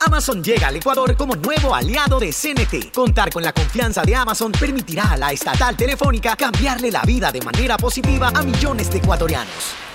Amazon llega al Ecuador como nuevo aliado de CNT. Contar con la confianza de Amazon permitirá a la estatal telefónica cambiarle la vida de manera positiva a millones de ecuatorianos.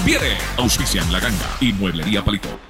conviene. Auspician La Ganga y Mueblería Palito.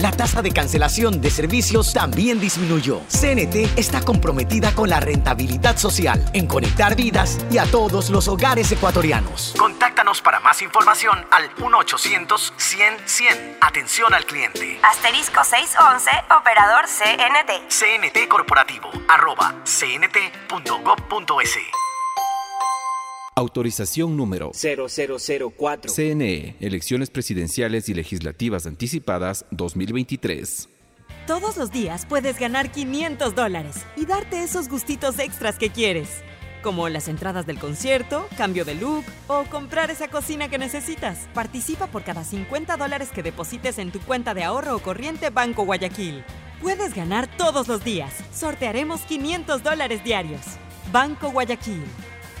la tasa de cancelación de servicios también disminuyó. CNT está comprometida con la rentabilidad social, en conectar vidas y a todos los hogares ecuatorianos. Contáctanos para más información al 1-800-100-100. Atención al cliente. Asterisco 611, operador CNT. CNT Corporativo, arroba cnt.gov.es. Autorización número 0004. CNE, Elecciones Presidenciales y Legislativas Anticipadas 2023. Todos los días puedes ganar 500 dólares y darte esos gustitos extras que quieres, como las entradas del concierto, cambio de look o comprar esa cocina que necesitas. Participa por cada 50 dólares que deposites en tu cuenta de ahorro o corriente Banco Guayaquil. Puedes ganar todos los días. Sortearemos 500 dólares diarios. Banco Guayaquil.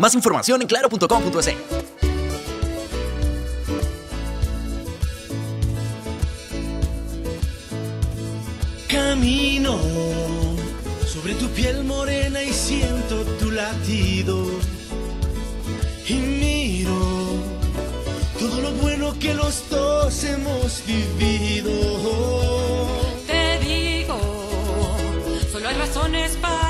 Más información en claro.com.es. Camino sobre tu piel morena y siento tu latido. Y miro todo lo bueno que los dos hemos vivido. Te digo, solo hay razones para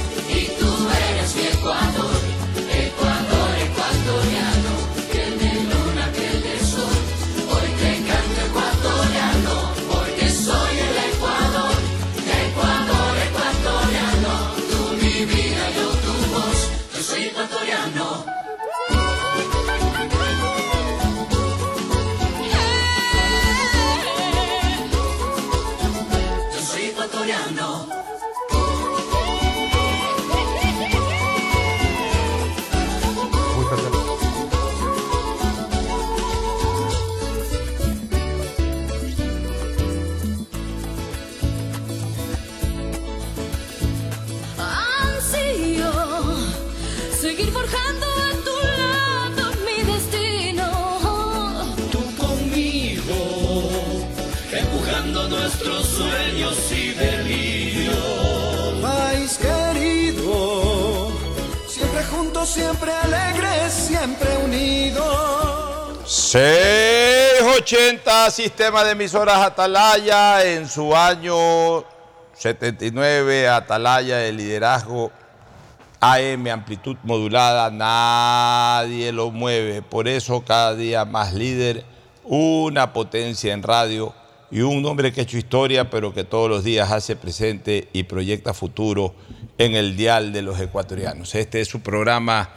680 Sistema de Emisoras Atalaya en su año 79, Atalaya de liderazgo AM, amplitud modulada, nadie lo mueve. Por eso cada día más líder, una potencia en radio y un hombre que ha hecho historia, pero que todos los días hace presente y proyecta futuro en el dial de los ecuatorianos. Este es su programa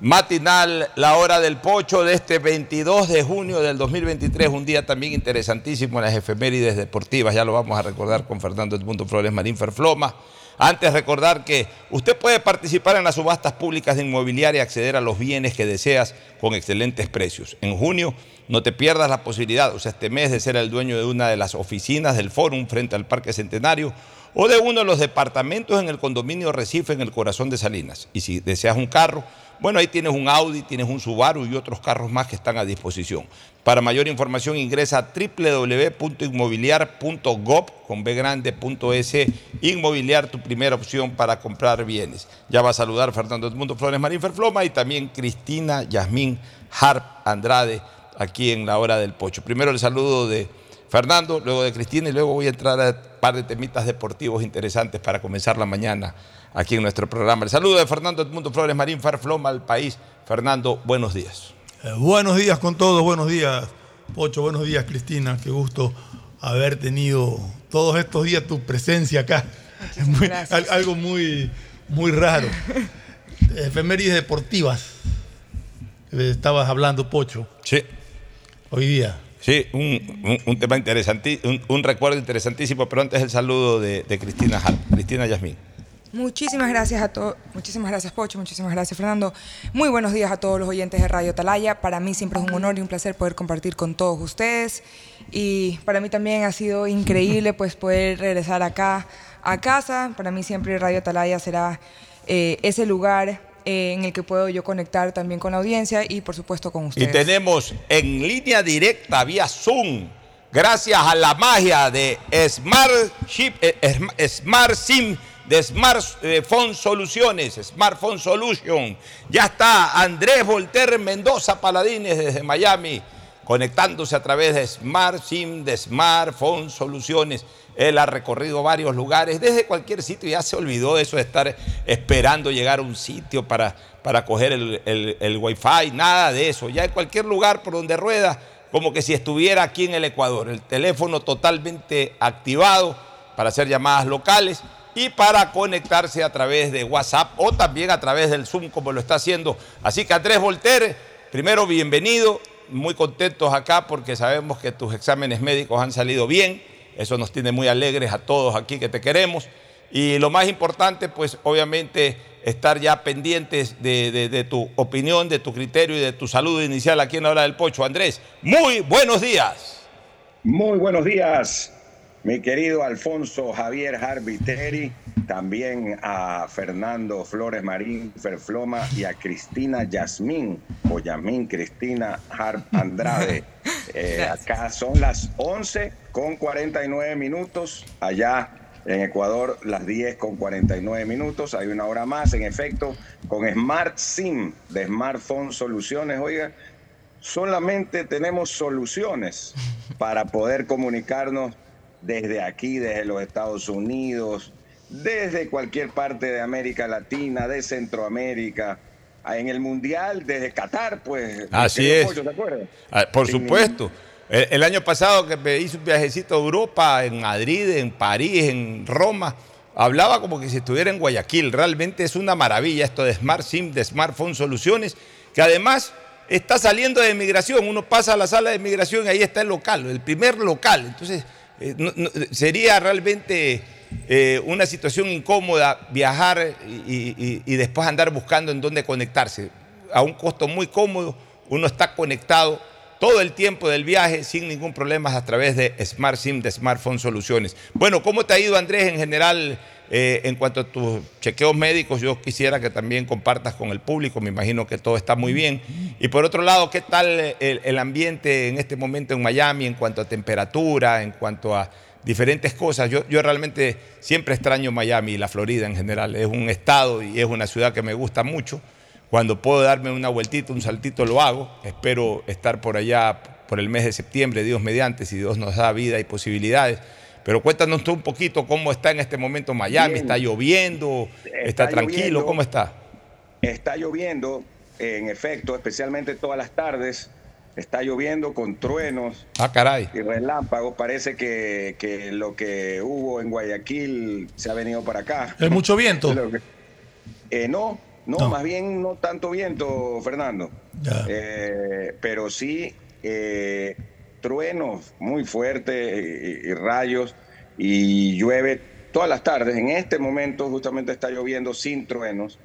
matinal, la hora del pocho de este 22 de junio del 2023, un día también interesantísimo en las efemérides deportivas, ya lo vamos a recordar con Fernando Edmundo Flores Marín Ferfloma. Antes recordar que usted puede participar en las subastas públicas de inmobiliaria y acceder a los bienes que deseas con excelentes precios. En junio no te pierdas la posibilidad, o sea, este mes de ser el dueño de una de las oficinas del Fórum frente al Parque Centenario o de uno de los departamentos en el condominio Recife en el corazón de Salinas. Y si deseas un carro, bueno, ahí tienes un Audi, tienes un Subaru y otros carros más que están a disposición. Para mayor información ingresa a www.inmobiliar.gov con bgrande.es Inmobiliar, tu primera opción para comprar bienes. Ya va a saludar Fernando Edmundo Flores Marín Ferfloma y también Cristina Yasmín Harp Andrade aquí en la hora del pocho. Primero el saludo de Fernando, luego de Cristina y luego voy a entrar a un par de temitas deportivos interesantes para comenzar la mañana aquí en nuestro programa. El saludo de Fernando Edmundo Flores Marín Ferfloma al país. Fernando, buenos días. Eh, buenos días con todos, buenos días Pocho, buenos días Cristina, qué gusto haber tenido todos estos días tu presencia acá. Es muy- al- algo muy, muy raro. Efemérides deportivas. Eh, Estabas hablando, Pocho. Sí. Hoy día. Sí, un, un- un tema interesantísimo, un, un recuerdo interesantísimo, pero antes el saludo de, de Cristina Harp. Cristina Yasmín. Muchísimas gracias a todos, muchísimas gracias Pocho, muchísimas gracias Fernando. Muy buenos días a todos los oyentes de Radio Talaya. Para mí siempre es un honor y un placer poder compartir con todos ustedes. Y para mí también ha sido increíble pues poder regresar acá a casa. Para mí siempre Radio Talaya será eh, ese lugar eh, en el que puedo yo conectar también con la audiencia y por supuesto con Y ustedes. tenemos en línea directa vía Zoom, gracias a la magia de Smart, Chip, eh, Sm- Smart SIM, de Smart eh, Soluciones, Smartphone Solution. Ya está Andrés Volter Mendoza Paladines desde Miami, conectándose a través de Smart SIM, de Smartphone Soluciones. Él ha recorrido varios lugares, desde cualquier sitio, ya se olvidó de eso de estar esperando llegar a un sitio para, para coger el, el, el wifi, nada de eso. Ya en cualquier lugar por donde rueda, como que si estuviera aquí en el Ecuador. El teléfono totalmente activado para hacer llamadas locales y para conectarse a través de WhatsApp o también a través del Zoom como lo está haciendo. Así que Andrés Volter, primero bienvenido, muy contentos acá porque sabemos que tus exámenes médicos han salido bien, eso nos tiene muy alegres a todos aquí que te queremos. Y lo más importante, pues obviamente estar ya pendientes de, tu opinión, de tu criterio y de tu saludo inicial aquí en la hora del pocho. Andrés, muy buenos días. Muy buenos días, mi querido Alfonso Javier Harviteri, también a Fernando Flores Marín Ferfloma y a Cristina Yasmín o Yasmín Cristina Harp Andrade. Eh, acá son las 11 con 49 minutos, allá en Ecuador las 10 con 49 minutos, hay una hora más, en efecto, con Smart SIM de Smartphone Soluciones, oiga, solamente tenemos soluciones para poder comunicarnos desde aquí, desde los Estados Unidos, desde cualquier parte de América Latina, de Centroamérica, en el Mundial, desde Qatar, pues. Así es. ¿te acuerdas? Ah, Por Sin supuesto. El, el año pasado que me hice un viajecito a Europa, en Madrid, en París, en Roma, hablaba como que si estuviera en Guayaquil. Realmente es una maravilla esto de Smart SIM, de Smartphone Soluciones, que además está saliendo de migración. Uno pasa a la sala de migración y ahí está el local, el primer local. Entonces, eh, sería realmente eh, una situación incómoda viajar y- y después andar buscando en dónde conectarse. A un costo muy cómodo, uno está conectado todo el tiempo del viaje sin ningún problema a través de Smart SIM, de Smartphone Soluciones. Bueno, ¿cómo te ha ido Andrés en general eh, en cuanto a tus chequeos médicos? Yo quisiera que también compartas con el público, me imagino que todo está muy bien. Y por otro lado, ¿qué tal el, ambiente en este momento en Miami en cuanto a temperatura, en cuanto a diferentes cosas? Yo, yo realmente siempre extraño Miami y la Florida en general. Es un estado y es una ciudad que me gusta mucho. Cuando puedo darme una vueltita, un saltito, lo hago. Espero estar por allá por el mes de septiembre, Dios mediante, si Dios nos da vida y posibilidades. Pero cuéntanos tú un poquito cómo está en este momento Miami. Bien. ¿Está lloviendo? ¿Está, tranquilo? lloviendo. ¿Cómo está? Está lloviendo, en efecto, especialmente todas las tardes. Está lloviendo con truenos Ah, caray. y relámpagos. Parece que, que lo que hubo en Guayaquil se ha venido para acá. ¿Hay mucho viento? Eh, no, no, No. más bien no tanto viento, Fernando. Eh, pero sí eh, truenos muy fuertes y, y rayos y llueve todas las tardes. En este momento justamente está lloviendo sin truenos.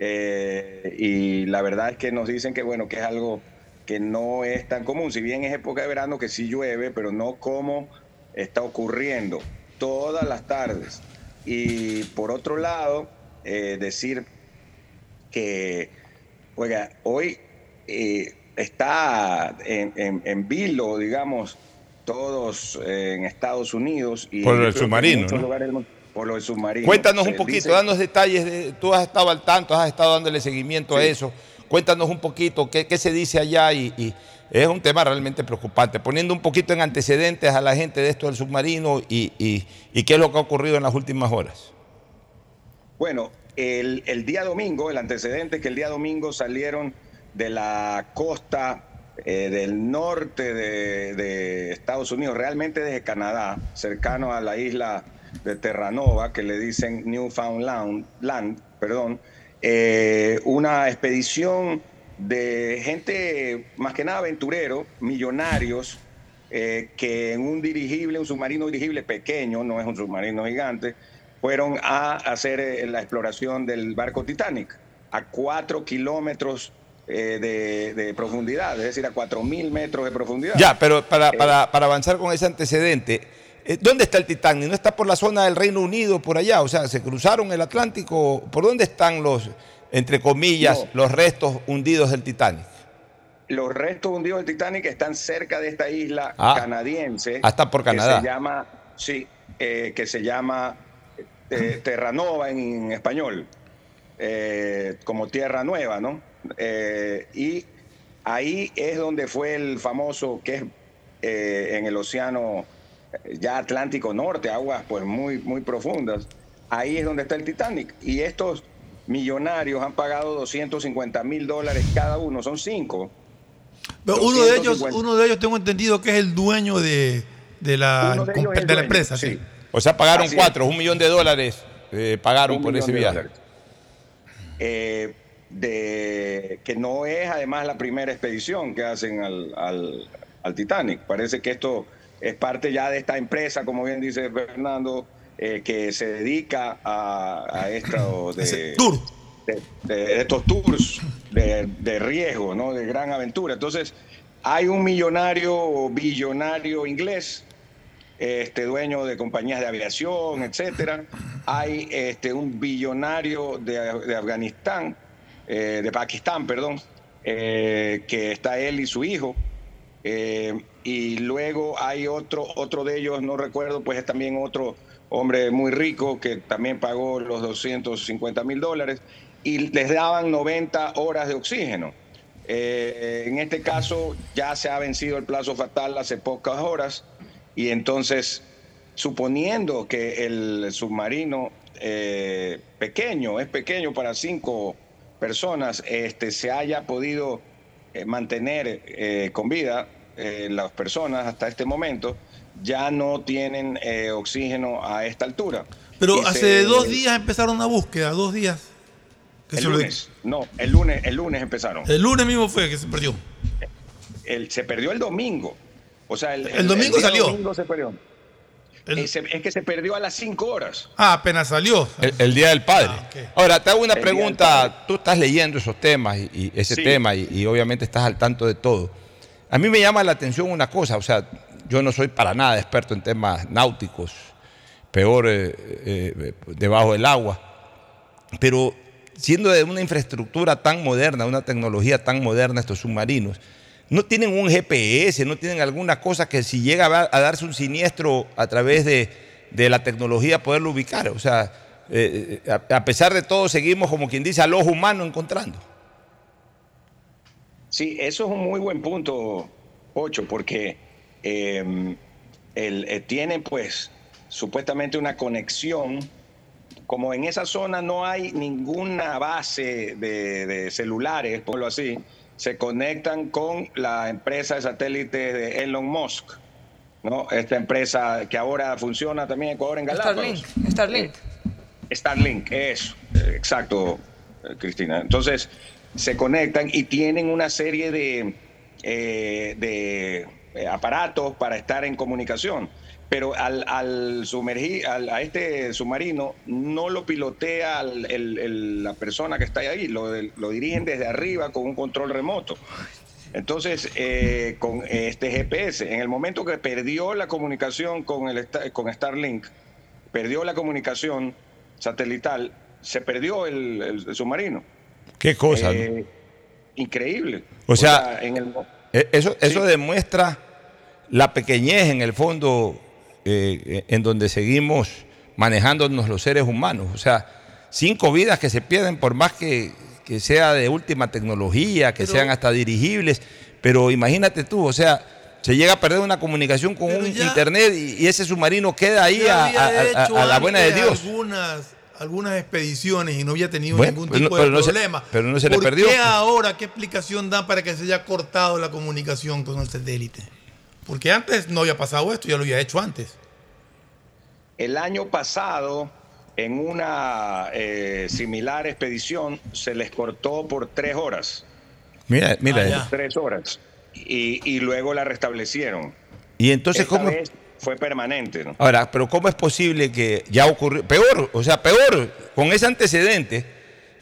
Eh, y la verdad es que nos dicen que bueno, que es algo que no es tan común. Si bien es época de verano que sí llueve, pero no como está ocurriendo todas las tardes. Y por otro lado, eh, decir que, oiga, hoy eh, está en, en, en vilo, digamos, todos eh, en Estados Unidos. Y Por submarino, lugares del mundo- por lo del submarino. Cuéntanos un poquito, dice- danos detalles. De, tú has estado al tanto, has estado dándole seguimiento a eso. Cuéntanos un poquito qué, qué se dice allá y, y es un tema realmente preocupante, poniendo un poquito en antecedentes a la gente de esto del submarino y, y- y qué es lo que ha ocurrido en las últimas horas. Bueno, el, el día domingo, el antecedente es que el día domingo salieron de la costa eh, del norte de, Estados Unidos, realmente desde Canadá, cercano a la isla de Terranova, que le dicen Newfoundland, land, perdón, eh, una expedición de gente, más que nada aventurero, millonarios, eh, que en un dirigible, un submarino dirigible pequeño, no es un submarino gigante, fueron a hacer la exploración del barco Titanic a cuatro kilómetros eh, de, de profundidad, es decir, a cuatro mil metros de profundidad. Ya, pero para, Eh, para, para avanzar con ese antecedente, eh, ¿dónde está el Titanic? ¿No está por la zona del Reino Unido, por allá? O sea, ¿se cruzaron el Atlántico? ¿Por dónde están los, entre comillas, No. los restos hundidos del Titanic? Los restos hundidos del Titanic están cerca de esta isla Ah. canadiense. Ah, está por Canadá. Que se llama, sí, eh, que se llama eh, Terranova en español, eh, como Tierra Nueva, ¿no? Eh, y ahí es donde fue el famoso, que es eh, en el océano eh, ya Atlántico Norte, aguas pues muy, muy profundas. Ahí es donde está el Titanic. Y estos millonarios han pagado 250 mil dólares cada uno, son cinco. Pero uno de ellos, 250. uno de ellos tengo entendido que es el dueño de, de la, de la dueño, empresa, sí. sí. O sea, pagaron Así es. cuatro, un millón de dólares eh, pagaron Un por ese viaje. Eh, de, que no es además la primera expedición que hacen al, al- al Titanic. Parece que esto es parte ya de esta empresa, como bien dice Fernando, eh, que se dedica a, a esto de, de- de estos tours de, de riesgo, ¿no? de gran aventura. Entonces, hay un millonario o billonario inglés este dueño de compañías de aviación, etcétera. Hay este un billonario de, de Afganistán, eh, de Pakistán, perdón, eh, que está él y su hijo. Eh, y luego hay otro, otro de ellos, no recuerdo, pues es también otro hombre muy rico que también pagó los 250 mil dólares y les daban 90 horas de oxígeno. En este caso ya se ha vencido el plazo fatal hace pocas horas y entonces, suponiendo que el submarino pequeño, es pequeño para cinco personas, este, se haya podido eh, mantener eh, con vida eh, las personas hasta este momento, ya no tienen eh, oxígeno a esta altura. Pero Y hace se- dos días empezaron una búsqueda, dos días. que El se lo- lunes, no, el lunes, el lunes empezaron. el lunes mismo fue que se perdió. El- se perdió el domingo. O sea, el, El domingo salió. domingo se perdió. Es que se perdió a las 5 horas. Ah, apenas salió. El, el Día del Padre. Ahora, te hago una El pregunta. Tú estás leyendo esos temas y, y ese Sí. tema y, y obviamente estás al tanto de todo. A mí me llama la atención una cosa, o sea, yo no soy para nada experto en temas náuticos, peor eh, eh, debajo del agua, pero siendo de una infraestructura tan moderna, una tecnología tan moderna estos submarinos, no tienen un GPS, no tienen alguna cosa que si llega a, darse un siniestro a través de, de la tecnología poderlo ubicar. O sea, eh, eh, a, pesar de todo seguimos como quien dice al ojo humano encontrando. Sí, eso es un muy buen punto, Ocho, porque el- eh, tienen pues supuestamente una conexión. Como en esa zona no hay ninguna base de, de celulares, por lo así, se conectan con la empresa de satélites de Elon Musk, ¿no? Esta empresa que ahora funciona también en Ecuador en Galápagos. Starlink. Starlink. Starlink, eso, eh, exacto, eh, Cristina. Entonces, se conectan y tienen una serie de, eh, de eh, aparatos para estar en comunicación. Pero al, al sumergir, al- a este submarino no lo pilotea el- el- el- la persona que está ahí, lo, lo dirigen desde arriba con un control remoto. Entonces, eh, con este GPS, en el momento que perdió la comunicación con, el, con Starlink, perdió la comunicación satelital, se perdió el, submarino. Qué cosa. Eh, increíble. O sea, en el, Eh, Eso, eso demuestra la pequeñez en el fondo eh, en donde seguimos manejándonos los seres humanos. O sea, cinco vidas que se pierden por más que, que sea de última tecnología, que sean hasta dirigibles. Pero imagínate tú, o sea, se llega a perder una comunicación con un internet y, y ese submarino queda ahí a, había a- a- hecho a la buena de Dios. Algunas, algunas expediciones y no había tenido Bueno, ningún tipo pero de no se- problema. pero no se le ¿Por perdió. qué ahora qué explicación dan para que se haya cortado la comunicación con el satélite? Porque antes no había pasado esto, ya lo había hecho antes. El año pasado, en una eh, similar expedición, se les cortó por tres horas. Mira, mira. Por tres horas. Y, y luego la restablecieron. Y entonces, Esta ¿cómo? vez- fue permanente. ¿no? Ahora, pero ¿cómo es posible que ya ocurrió? Peor, o sea, peor, con ese antecedente,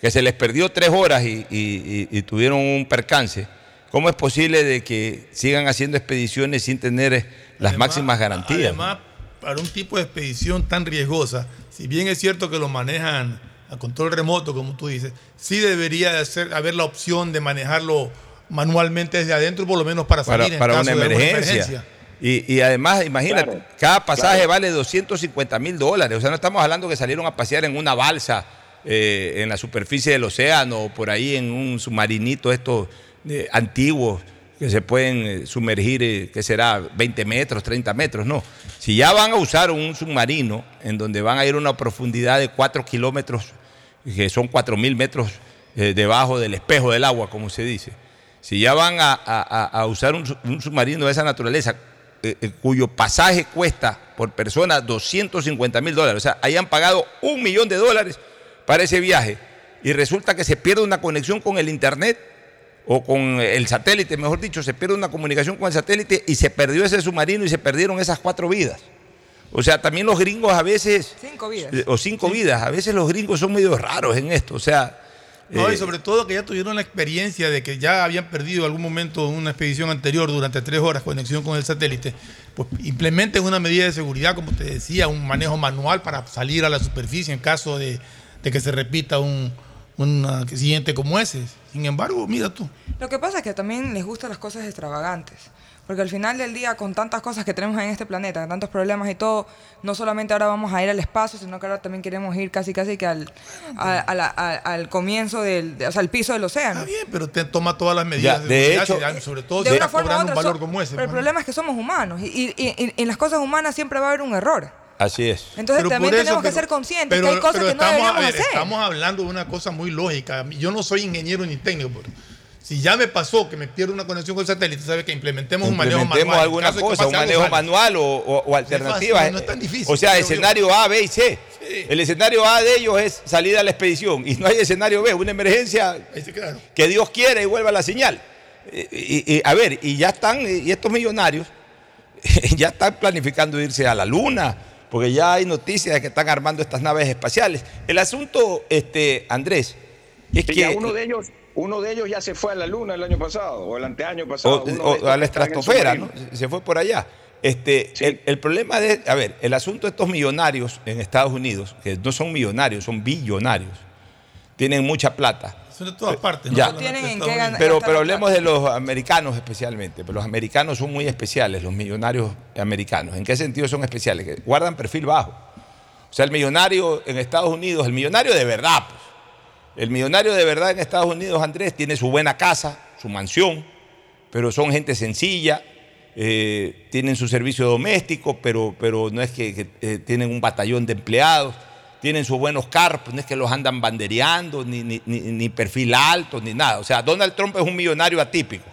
que se les perdió tres horas y, y- y- y tuvieron un percance, ¿cómo es posible de que sigan haciendo expediciones sin tener eh, las Además- máximas garantías? Además, para un tipo de expedición tan riesgosa, si bien es cierto que lo manejan a control remoto, como tú dices, sí debería de ser, haber la opción de manejarlo manualmente desde adentro, por lo menos para para, salir en para caso una de emergencia. Y, y además, imagínate, Claro, cada pasaje claro. vale 250 mil dólares. O sea, no estamos hablando que salieron a pasear en una balsa eh, en la superficie del océano o por ahí en un submarinito estos eh, antiguos que se pueden eh, sumergir, eh, que será 20 metros, 30 metros. No. Si ya van a usar un submarino en donde van a ir a una profundidad de 4 kilómetros, que son 4 mil metros debajo del espejo del agua, como se dice. Si ya van a, a- a- usar un, su- un submarino de esa naturaleza, cuyo pasaje cuesta por persona 250 mil dólares, o sea, hayan pagado un millón de dólares para ese viaje, y resulta que se pierde una conexión con el Internet o con el satélite, mejor dicho, se pierde una comunicación con el satélite y se perdió ese submarino y se perdieron esas cuatro vidas. O sea, también los gringos a veces, Cinco vidas. eh, o cinco vidas, a veces los gringos son medio raros en esto, o sea... No, eh, y sobre todo que ya tuvieron la experiencia de que ya habían perdido algún momento en una expedición anterior durante tres horas conexión con el satélite, pues implementen una medida de seguridad, como te decía, un manejo manual para salir a la superficie en caso de, de que se repita un, un accidente como ese. Sin embargo, mira tú. Lo que pasa es que también les gustan las cosas extravagantes. Porque al final del día, con tantas cosas que tenemos en este planeta, tantos problemas y todo, no solamente ahora vamos a ir al espacio, sino que ahora también queremos ir casi casi que al, a- a la- a- al comienzo del, de- o sea, al piso del océano. Bien, pero te toma todas las medidas Ya, de, de hecho- sobre todo de si una forma u cobrando otra. un valor so- como ese. pero el problema es que somos humanos y, y- y- y en las cosas humanas siempre va a haber un error. Así es. Entonces Pero también eso, tenemos que pero- ser conscientes pero- que hay cosas pero que no estamos, deberíamos a ver, hacer. Estamos hablando de una cosa muy lógica. Yo no soy ingeniero ni técnico, pero si ya me pasó que me pierdo una conexión con el satélite, sabe que implementemos un manejo manual. Alguna cosa, un algo, manejo manual o, o- o alternativas. fácil, no es tan difícil, o sea, yo. escenario A, B y C. El escenario A de ellos es salir a la expedición y no hay escenario B, una emergencia Ahí sí, claro. que Dios quiera y vuelva la señal. Y, y- y, a ver, y ya están, y estos millonarios ya están planificando irse a la luna, porque ya hay noticias de que están armando estas naves espaciales. El asunto, este, Andrés, es Sí, que... uno de ellos, uno de ellos ya se fue a la luna el año pasado o el anteaño pasado. o, a la estratosfera, ¿no? Se fue por allá. Este, el, el problema de, a ver, el asunto de estos millonarios en Estados Unidos, que no son millonarios, son billonarios, tienen mucha plata. Son de todas partes. Ya. No Tienen solamente en qué ganar. Pero, pero hablemos de los americanos especialmente, pero los americanos son muy especiales, los millonarios americanos. ¿En qué sentido son especiales? Que guardan perfil bajo. O sea, el millonario en Estados Unidos, el millonario de verdad, pues. El millonario de verdad en Estados Unidos, Andrés, tiene su buena casa, su mansión, pero son gente sencilla, eh, tienen su servicio doméstico, pero, pero no es que, que, eh, tienen un batallón de empleados, tienen sus buenos carros, pues no es que los andan bandereando, ni, ni- ni- ni perfil alto, ni nada. O sea, Donald Trump es un millonario atípico,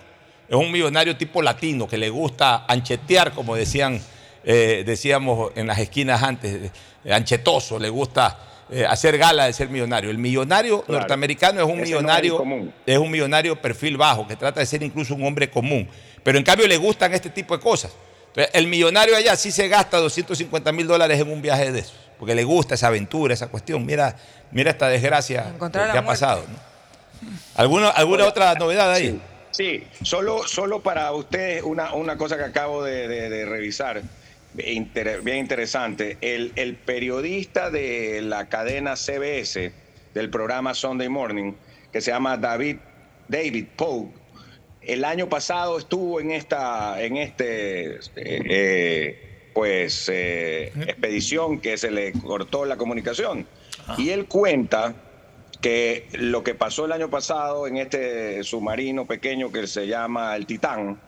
es un millonario tipo latino que le gusta anchetear, como decían, eh, decíamos en las esquinas antes, eh, anchetoso, le gusta eh, hacer gala de ser millonario. El millonario Claro. norteamericano es un Ese no es el millonario es un millonario perfil bajo, que trata de ser incluso un hombre común. Pero en cambio le gustan este tipo de cosas. Entonces, el millonario allá sí se gasta 250 mil dólares en un viaje de esos, porque le gusta esa aventura, esa cuestión. Mira, mira esta desgracia que ha pasado. ¿no? ¿Alguna, alguna otra novedad ahí? Sí, solo, solo para ustedes una, una cosa que acabo de, de- de revisar, inter- bien interesante. El, el periodista de la cadena CBS, del programa Sunday Morning, que se llama David, David Pogue, el año pasado estuvo en esta, en este, eh, eh, pues, eh, expedición que se le cortó la comunicación. Y él cuenta que lo que pasó el año pasado en este submarino pequeño que se llama el Titán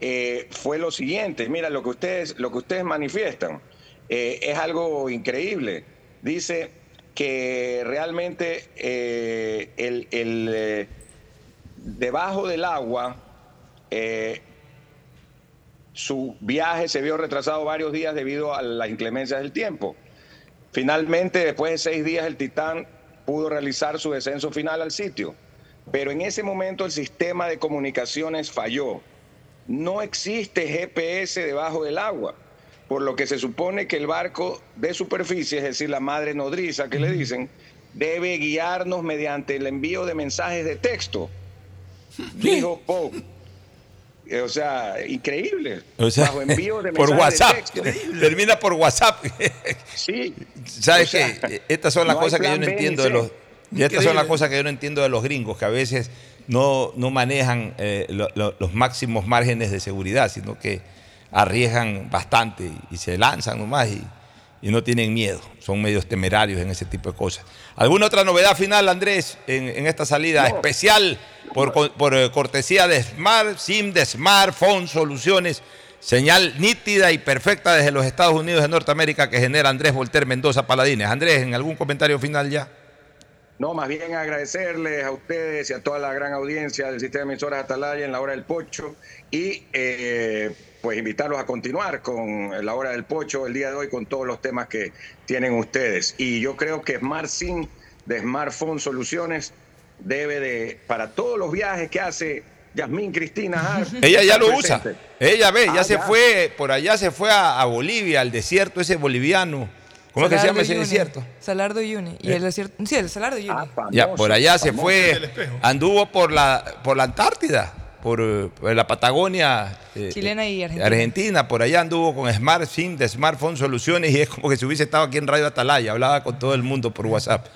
eh, fue lo siguiente. Mira, lo que ustedes, lo que ustedes manifiestan eh, es algo increíble. Dice que realmente el, el, debajo del agua eh, su viaje se vio retrasado varios días debido a las inclemencias del tiempo. Finalmente, después de seis días, el Titán pudo realizar su descenso final al sitio. Pero en ese momento el sistema de comunicaciones falló. No existe GPS debajo del agua. por lo que se supone que el barco de superficie, es decir, la madre nodriza que le dicen, debe guiarnos mediante el envío de mensajes de texto. Dijo Poe. Eh, O sea, increíble. O sea, Bajo envío de por de WhatsApp. texto. Termina por WhatsApp. Sí. ¿Sabes O sea, qué? Estas son las no cosas que yo no entiendo de los. Y estas son las cosas que yo no entiendo de los gringos, que a veces no, no manejan eh, lo- lo- los máximos márgenes de seguridad, sino que arriesgan bastante y, y se lanzan nomás y, y no tienen miedo. Son medios temerarios en ese tipo de cosas. ¿Alguna otra novedad final, Andrés, en, en esta salida especial por, por, eh, cortesía de Smart, SIM de Smartphone Soluciones? Señal nítida y perfecta desde los Estados Unidos de Norteamérica que genera Andrés Volter Mendoza Paladines. Andrés, ¿en algún comentario final ya? No, más bien agradecerles a ustedes y a toda la gran audiencia del sistema de emisoras Atalaya en la hora del pocho y eh, pues invitarlos a continuar con la hora del pocho el día de hoy con todos los temas que tienen ustedes. Y yo creo que Smart SIM de Smartphone Soluciones debe de, para todos los viajes que hace Yasmín Cristina Ella ya lo usa. Ella ve, ya Ah, se fue, por allá se fue a, a Bolivia, al desierto ese boliviano. ¿Cómo es que se llama ese desierto? Salardo Uyuni. Y Eh. el desierto. Sí, el Salardo Uyuni. Ya, por allá se fue, anduvo por la, por la Antártida, por, eh, por la Patagonia. eh, Chilena y Argentina. Argentina, por allá anduvo con Smart SIM de Smartphone Soluciones y es como que si hubiese estado aquí en Radio Atalaya, hablaba con todo el mundo por WhatsApp.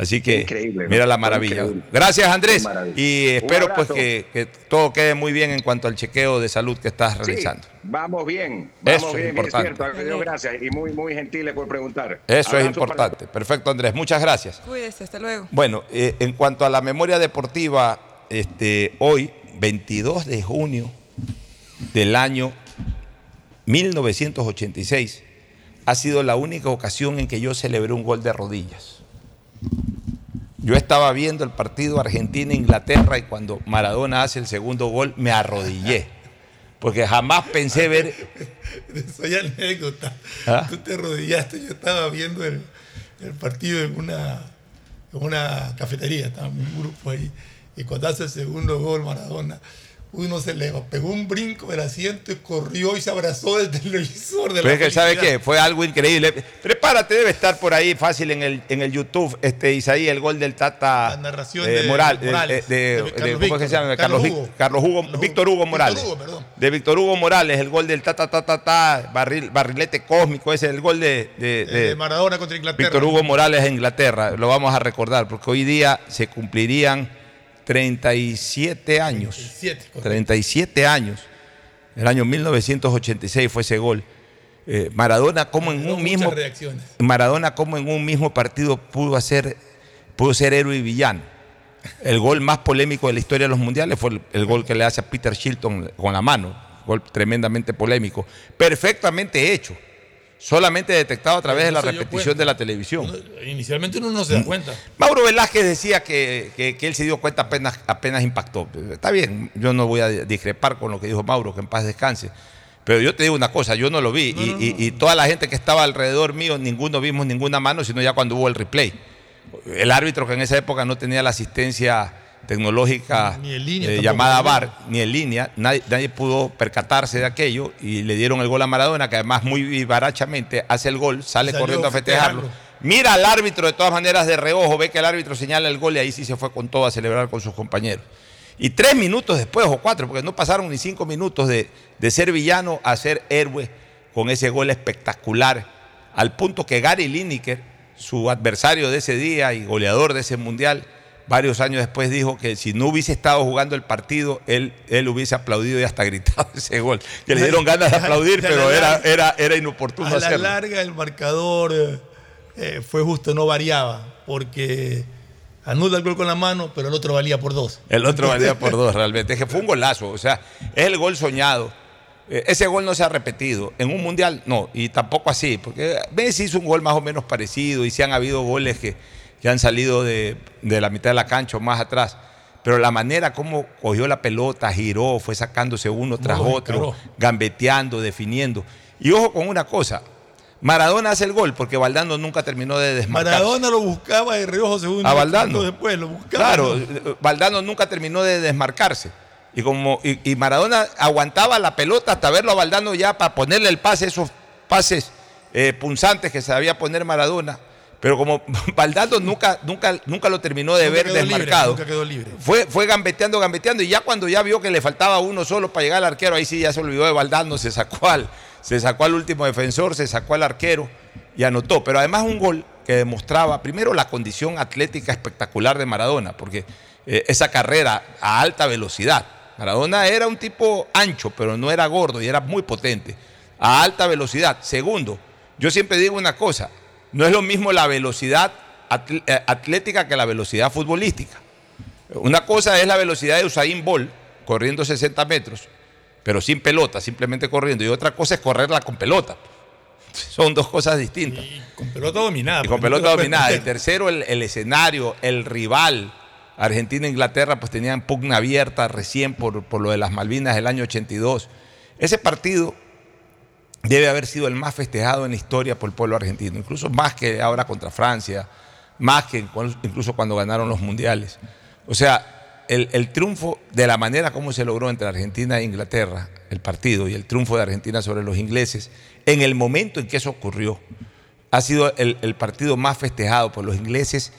Así que Increíble, ¿no? mira la maravilla. Increíble. Gracias Andrés maravilla. y espero pues que, que todo quede muy bien en cuanto al chequeo de salud que estás Sí, realizando. vamos bien, vamos Eso es bien, importante. es cierto, Dios gracias y muy, muy gentiles por preguntar. Eso es para- importante. Perfecto Andrés, muchas gracias. Cuídese, hasta luego. Bueno, eh, en cuanto a la memoria deportiva, este, hoy, 22 de junio del año 1986, ha sido la única ocasión en que yo celebré un gol de rodillas. Yo estaba viendo el partido Argentina-Inglaterra y cuando Maradona hace el segundo gol me arrodillé, porque jamás pensé ver... Soy anécdota. ¿Ah? Tú te arrodillaste. Yo estaba viendo el, el partido en una, en una cafetería. Estaba un grupo ahí. Y cuando hace el segundo gol, Maradona, uno se le pegó un brinco del asiento y corrió y se abrazó del televisor. De Pero la es que, ¿sabe qué? Fue algo increíble. Prepárate, debe estar por ahí fácil en el, en el YouTube, este Isaí, el gol del Tata narración eh, de Moral, Morales, eh, de, de Carlos ¿cómo Víctor, se llama? Carlos Hugo. Carlos Hugo, Víctor Hugo Morales. Hugo, perdón. de Víctor Hugo Morales, el gol del Tata Tata Ta, barril, barrilete cósmico, ese es el gol de, de- El de de Maradona contra Inglaterra. Víctor Hugo Morales en Inglaterra. Lo vamos a recordar porque hoy día se cumplirían 37 años. 37, correcto. 37 años. El año 1986 fue ese gol. Eh, Maradona como en un mismo. Maradona como en un mismo partido pudo hacer pudo ser héroe y villano. El gol más polémico de la historia de los mundiales fue el, el gol que le hace a Peter Shilton con la mano, gol tremendamente polémico, perfectamente hecho, solamente detectado a través de la repetición de la televisión. Inicialmente uno no se da cuenta. Mauro Velázquez decía que, que- que él se dio cuenta apenas, apenas impactó. Está bien, yo no voy a discrepar con lo que dijo Mauro, que en paz descanse. Pero yo te digo una cosa, yo no lo vi. y, y- y toda la gente que estaba alrededor mío, ninguno vimos ninguna mano, sino ya cuando hubo el replay. El árbitro que en esa época no tenía la asistencia tecnológica línea eh, llamada VAR, ni en línea, nadie, nadie pudo percatarse de aquello y le dieron el gol a Maradona, que además muy vivarachamente hace el gol, sale Salió corriendo a festejarlo. festejarlo. Mira al árbitro de todas maneras de reojo, ve que el árbitro señala el gol y ahí sí se fue con todo a celebrar con sus compañeros. Y tres minutos después, o cuatro, porque no pasaron ni cinco minutos de, de ser villano a ser héroe con ese gol espectacular, al punto que Gary Lineker, su adversario de ese día y goleador de ese mundial, varios años después dijo que si no hubiese estado jugando el partido, él, él hubiese aplaudido y hasta gritado ese gol. Que le dieron ganas de aplaudir, pero era, era, era inoportuno A la hacerlo. larga el marcador eh, eh, fue justo, no variaba, porque anula el gol con la mano, pero el otro valía por dos. El otro valía por dos realmente. Es que fue un golazo. O sea, es el gol soñado. Eh, Ese gol no se ha repetido. En un mundial, no. Y tampoco así. Porque Messi hizo un gol más o menos parecido. Y sí han habido goles que, que han salido de, de la mitad de la cancha o más atrás. Pero la manera como cogió la pelota, giró, fue sacándose uno tras No, otro, gambeteando, definiendo. Y ojo con una cosa. Maradona hace el gol porque Valdano nunca terminó de desmarcarse. Maradona lo buscaba de reojo según A Valdano. después, lo buscaba. Claro, eh, Valdano nunca terminó de desmarcarse. Y como y, y Maradona aguantaba la pelota hasta verlo a Valdano ya para ponerle el pase, esos pases eh, punzantes que sabía poner Maradona, pero como Valdano nunca, nunca, nunca lo terminó de Nunca ver libre, desmarcado. nunca quedó libre. Fue, fue gambeteando, gambeteando, y ya cuando ya vio que le faltaba uno solo para llegar al arquero, ahí sí ya se olvidó de Valdano, se sacó al, se sacó al último defensor, se sacó al arquero y anotó. Pero además un gol que demostraba primero la condición atlética espectacular de Maradona, porque eh, esa carrera a alta velocidad. Maradona era un tipo ancho, pero no era gordo y era muy potente. A alta velocidad. Segundo, yo siempre digo una cosa, no es lo mismo la velocidad atl- eh, atlética que la velocidad futbolística. Una cosa es la velocidad de Usain Bolt corriendo 60 metros, pero sin pelota, simplemente corriendo. Y otra cosa es correrla con pelota. Son dos cosas distintas. Con pelota dominada. Y con no pelota dominada. Y tercero, el, el escenario, el rival. Argentina e Inglaterra pues tenían pugna abierta recién por, por lo de las Malvinas del año 82. Ese partido debe haber sido el más festejado en la historia por el pueblo argentino, incluso más que ahora contra Francia, más que incluso cuando ganaron los mundiales. O sea, el, triunfo de la manera como se logró entre Argentina e Inglaterra, el partido, y el triunfo de Argentina sobre los ingleses, en el momento en que eso ocurrió, ha sido el, partido más festejado por los ingleses,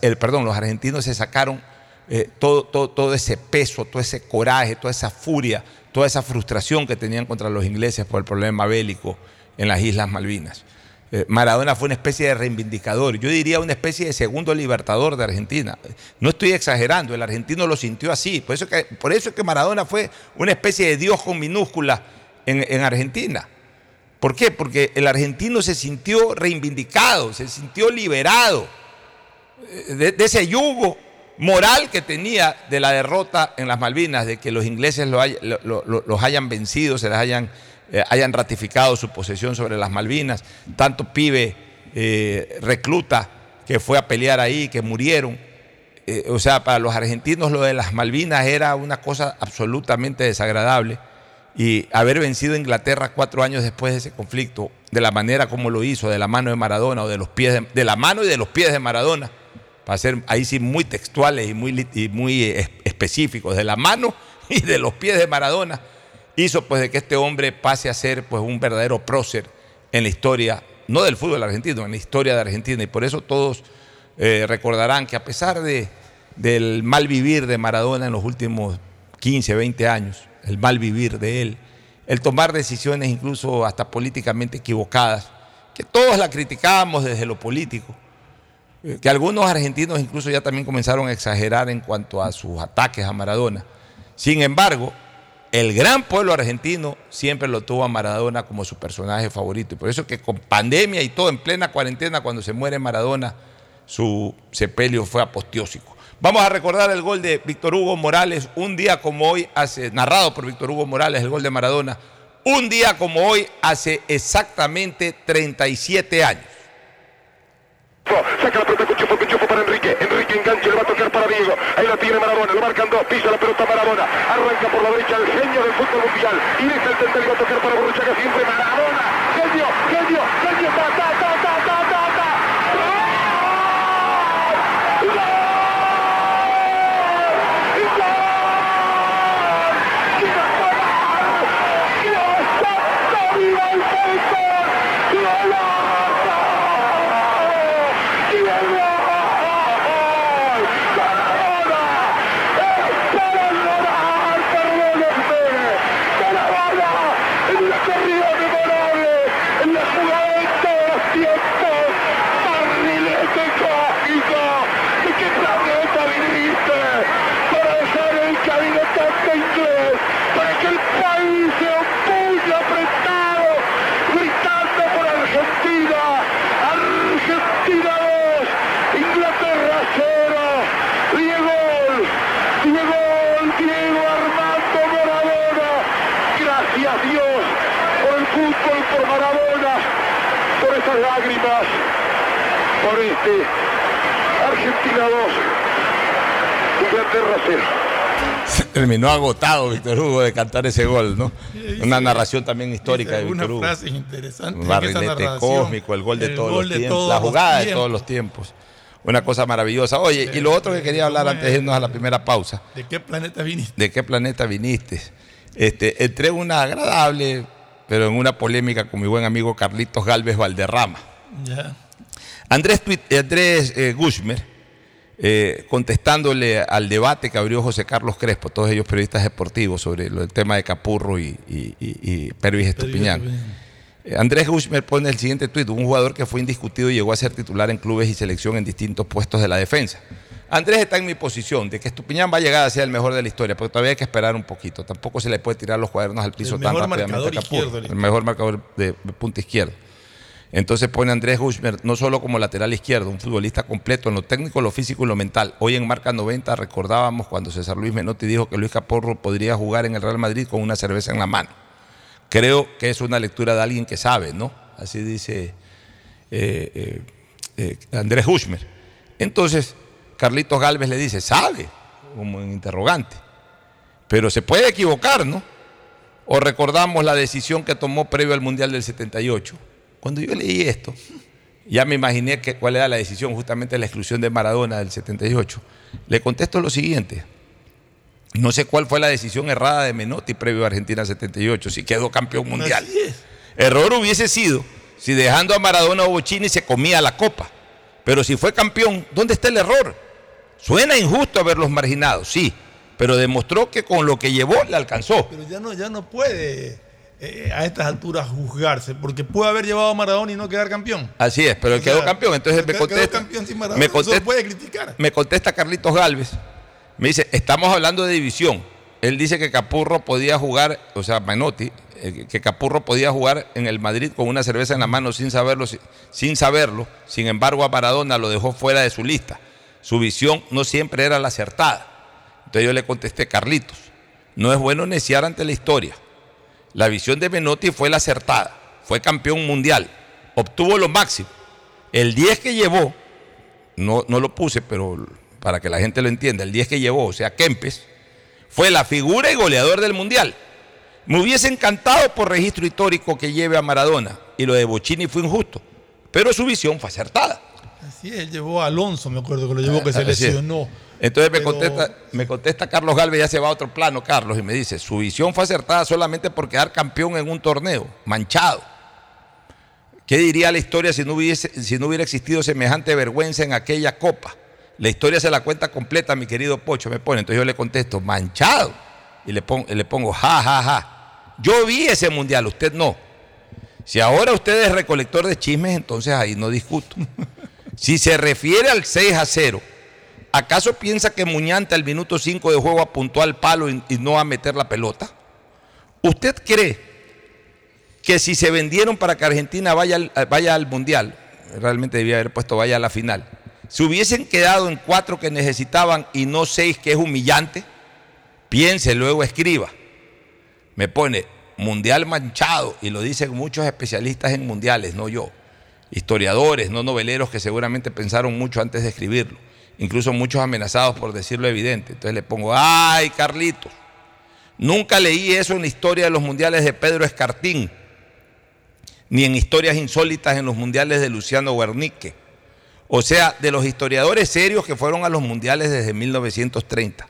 el, perdón, los argentinos se sacaron eh, todo, todo, todo ese peso, todo ese coraje, toda esa furia, toda esa frustración que tenían contra los ingleses por el problema bélico en las Islas Malvinas. Eh, Maradona fue una especie de reivindicador, yo diría una especie de segundo libertador de Argentina. No estoy exagerando, el argentino lo sintió así, por eso, que, por eso es que Maradona fue una especie de Dios con minúscula en, en Argentina. ¿Por qué? Porque el argentino se sintió reivindicado, se sintió liberado eh, de ese yugo moral que tenía de la derrota en las Malvinas, de que los ingleses lo los hayan vencido, se les hayan, eh, hayan ratificado su posesión sobre las Malvinas, tanto pibe eh, recluta que fue a pelear ahí, que murieron. Eh, o sea, para los argentinos lo de las Malvinas era una cosa absolutamente desagradable y haber vencido a Inglaterra cuatro años después de ese conflicto, de la manera como lo hizo, de la mano de Maradona o de los pies de la mano y de los pies de Maradona, para ser ahí sí muy textuales y muy, y muy eh, específicos, de la mano y de los pies de Maradona, hizo pues de que este hombre pase a ser pues un verdadero prócer en la historia, no del fútbol argentino, en la historia de Argentina. Y por eso todos eh, recordarán que a pesar de, del mal vivir de Maradona en los últimos 15, 20 años, el mal vivir de él, el tomar decisiones incluso hasta políticamente equivocadas, que todos la criticábamos desde lo político, que algunos argentinos incluso ya también comenzaron a exagerar en cuanto a sus ataques a Maradona. Sin embargo, el gran pueblo argentino siempre lo tuvo a Maradona como su personaje favorito. Y por eso que con pandemia y todo, en plena cuarentena, cuando se muere Maradona, su sepelio fue aposteósico. Vamos a recordar el gol de Víctor Hugo Morales, un día como hoy, hace, narrado por Víctor Hugo Morales, el gol de Maradona, un día como hoy, hace exactamente 37 años. Saca la pelota Cuchufo, Cuchufo para Enrique. Enrique engancha, le va a tocar para Diego. Ahí la tiene Maradona, lo marcan dos, pisa la pelota Maradona. Arranca por la derecha el genio del fútbol mundial. Y deja el centro y va a tocar para Borruchaga siempre Maradona. Genio, genio, genio, ta, ta, ta, ta, ta, ta, ta. ¡Gol! ¡Gol! En la jugada de todos los tiempos, barrilete cósmico, ¿de qué planeta viniste? Para dejar el cabinetante inglés, para que el país sea un puño apretado, gritando por Argentina, Argentina 2, Inglaterra 0, Diego, Diego, Diego Armando Maradona, gracias Dios por el fútbol, por Maradona, por esas lágrimas, Argentina 2, Inglaterra 0. Terminó agotado Víctor Hugo de cantar ese gol, ¿no? Una narración también histórica de Víctor Hugo. frase interesante. Un barrilete cósmico, el gol de El todos gol los de tiempos, todos la jugada de todos los tiempos. Una cosa maravillosa. Oye, y lo otro que quería hablar antes de irnos a la primera pausa. ¿De qué planeta viniste? ¿De qué planeta viniste? Este, entré en una agradable pero en una polémica con mi buen amigo Carlitos Galvez Valderrama. Ya. Andrés, Andrés eh, Gushmer, eh, contestándole al debate que abrió José Carlos Crespo, todos ellos periodistas deportivos, sobre lo- el tema de Capurro y, y, y- y Pervis Estupiñán. Eh, Andrés Gushmer pone el siguiente tuit, un jugador que fue indiscutido y llegó a ser titular en clubes y selección en distintos puestos de la defensa. Andrés está en mi posición de que Estupiñán va a llegar a ser el mejor de la historia, pero todavía hay que esperar un poquito. Tampoco se le puede tirar los cuadernos al piso El tan rápidamente a Capurro. El mejor marcador de punta izquierda. Entonces pone Andrés Gushmer no solo como lateral izquierdo, un futbolista completo en lo técnico, lo físico y lo mental. Hoy en Marca 90 recordábamos cuando César Luis Menotti dijo que Luis Caporro podría jugar en el Real Madrid con una cerveza en la mano. Creo que es una lectura de alguien que sabe, ¿no? Así dice eh, eh, eh, Andrés Gushmer. Entonces, Carlitos Galvez le dice, sabe, como en interrogante. Pero se puede equivocar, ¿no? O recordamos la decisión que tomó previo al Mundial del 78. Cuando yo leí esto, ya me imaginé que, cuál era la decisión, justamente la exclusión de Maradona del 78. Le contesto lo siguiente. No sé cuál fue la decisión errada de Menotti previo a Argentina 78, si quedó campeón mundial. Error hubiese sido si dejando a Maradona o Bochini se comía la copa. Pero si fue campeón, ¿dónde está el error? Suena injusto haberlos marginado, sí, pero demostró que con lo que llevó le alcanzó. Pero ya no, ya no puede eh, a estas alturas juzgarse, porque puede haber llevado a Maradona y no quedar campeón. Así es, pero él sea, quedó campeón. Entonces me contesta, campeón sin Maradona, me contesta, puede criticar. me contesta Carlitos Galvez. Me dice, estamos hablando de división. Él dice que Capurro podía jugar, o sea, Menotti, eh, que Capurro podía jugar en el Madrid con una cerveza en la mano sin saberlo, si- sin saberlo. Sin embargo, a Maradona lo dejó fuera de su lista. Su visión no siempre era la acertada. Entonces yo le contesté, Carlitos, no es bueno neciar ante la historia. La visión de Menotti fue la acertada. Fue campeón mundial. Obtuvo lo máximo. El 10 que llevó, no, no lo puse, pero para que la gente lo entienda, el 10 que llevó, o sea, Kempes, fue la figura y goleador del mundial. Me hubiese encantado por registro histórico que lleve a Maradona. Y lo de Bochini fue injusto. Pero su visión fue acertada. Así es, él llevó a Alonso, me acuerdo que lo llevó, que se lesionó. Entonces me, Pero- contesta, me contesta Carlos Galvez, ya se va a otro plano, Carlos, y me dice, su visión fue acertada solamente por quedar campeón en un torneo, manchado. ¿Qué diría la historia si no, hubiese, si no hubiera existido semejante vergüenza en aquella copa? La historia se la cuenta completa, mi querido Pocho, me pone. Entonces yo le contesto, manchado. Y le pongo, le pongo ja, ja, ja. Yo vi ese mundial, usted no. Si ahora usted es recolector de chismes, entonces ahí no discuto. Si se refiere al 6 a 0, ¿acaso piensa que Muñante al minuto 5 de juego apuntó al palo y, no a meter la pelota? ¿Usted cree que si se vendieron para que Argentina vaya al, vaya al Mundial, realmente debía haber puesto vaya a la final, se hubiesen quedado en cuatro que necesitaban y no seis, que es humillante? Piense, luego escriba. Me pone mundial manchado y lo dicen muchos especialistas en mundiales, no yo. Historiadores, no noveleros que seguramente pensaron mucho antes de escribirlo. Incluso muchos amenazados por decirlo evidente. Entonces le pongo, ay Carlitos, nunca leí eso en la historia de los mundiales de Pedro Escartín, ni en historias insólitas en los mundiales de Luciano Guernique. O sea, de los historiadores serios que fueron a los mundiales desde 1930.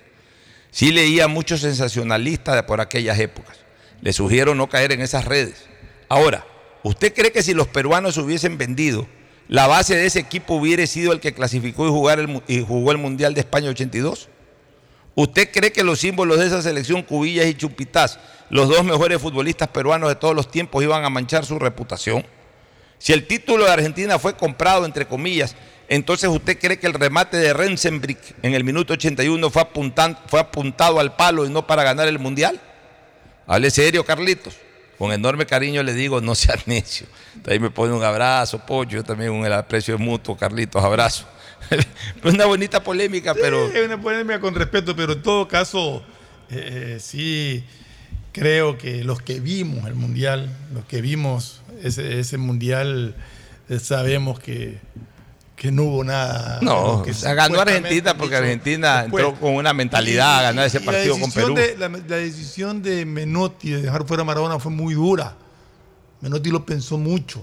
Sí leía muchos sensacionalistas por aquellas épocas. Le sugiero no caer en esas redes. Ahora, ¿usted cree que si los peruanos hubiesen vendido, la base de ese equipo hubiera sido el que clasificó y, el y jugó el Mundial de España 82? ¿Usted cree que los símbolos de esa selección, Cubillas y Chupitas, los dos mejores futbolistas peruanos de todos los tiempos, iban a manchar su reputación? Si el título de Argentina fue comprado, entre comillas, entonces usted cree que el remate de Rensenbrick en el minuto 81 fue, apuntan- fue apuntado al palo y no para ganar el Mundial? Hable serio, Carlitos. Con enorme cariño le digo, no sea necio. Ahí me pone un abrazo, Pollo. Yo también un aprecio mutuo, Carlitos, abrazo. una bonita polémica, pero... Es una polémica con respeto, pero en todo caso, eh, eh, sí creo que los que vimos el mundial, los que vimos ese, ese mundial, eh, sabemos que, que no hubo nada. No, que ganó Argentina porque Argentina después. entró con una mentalidad a ganar ese la partido con Perú. de- la, la decisión de Menotti de dejar fuera a Maradona fue muy dura. Menotti lo pensó mucho.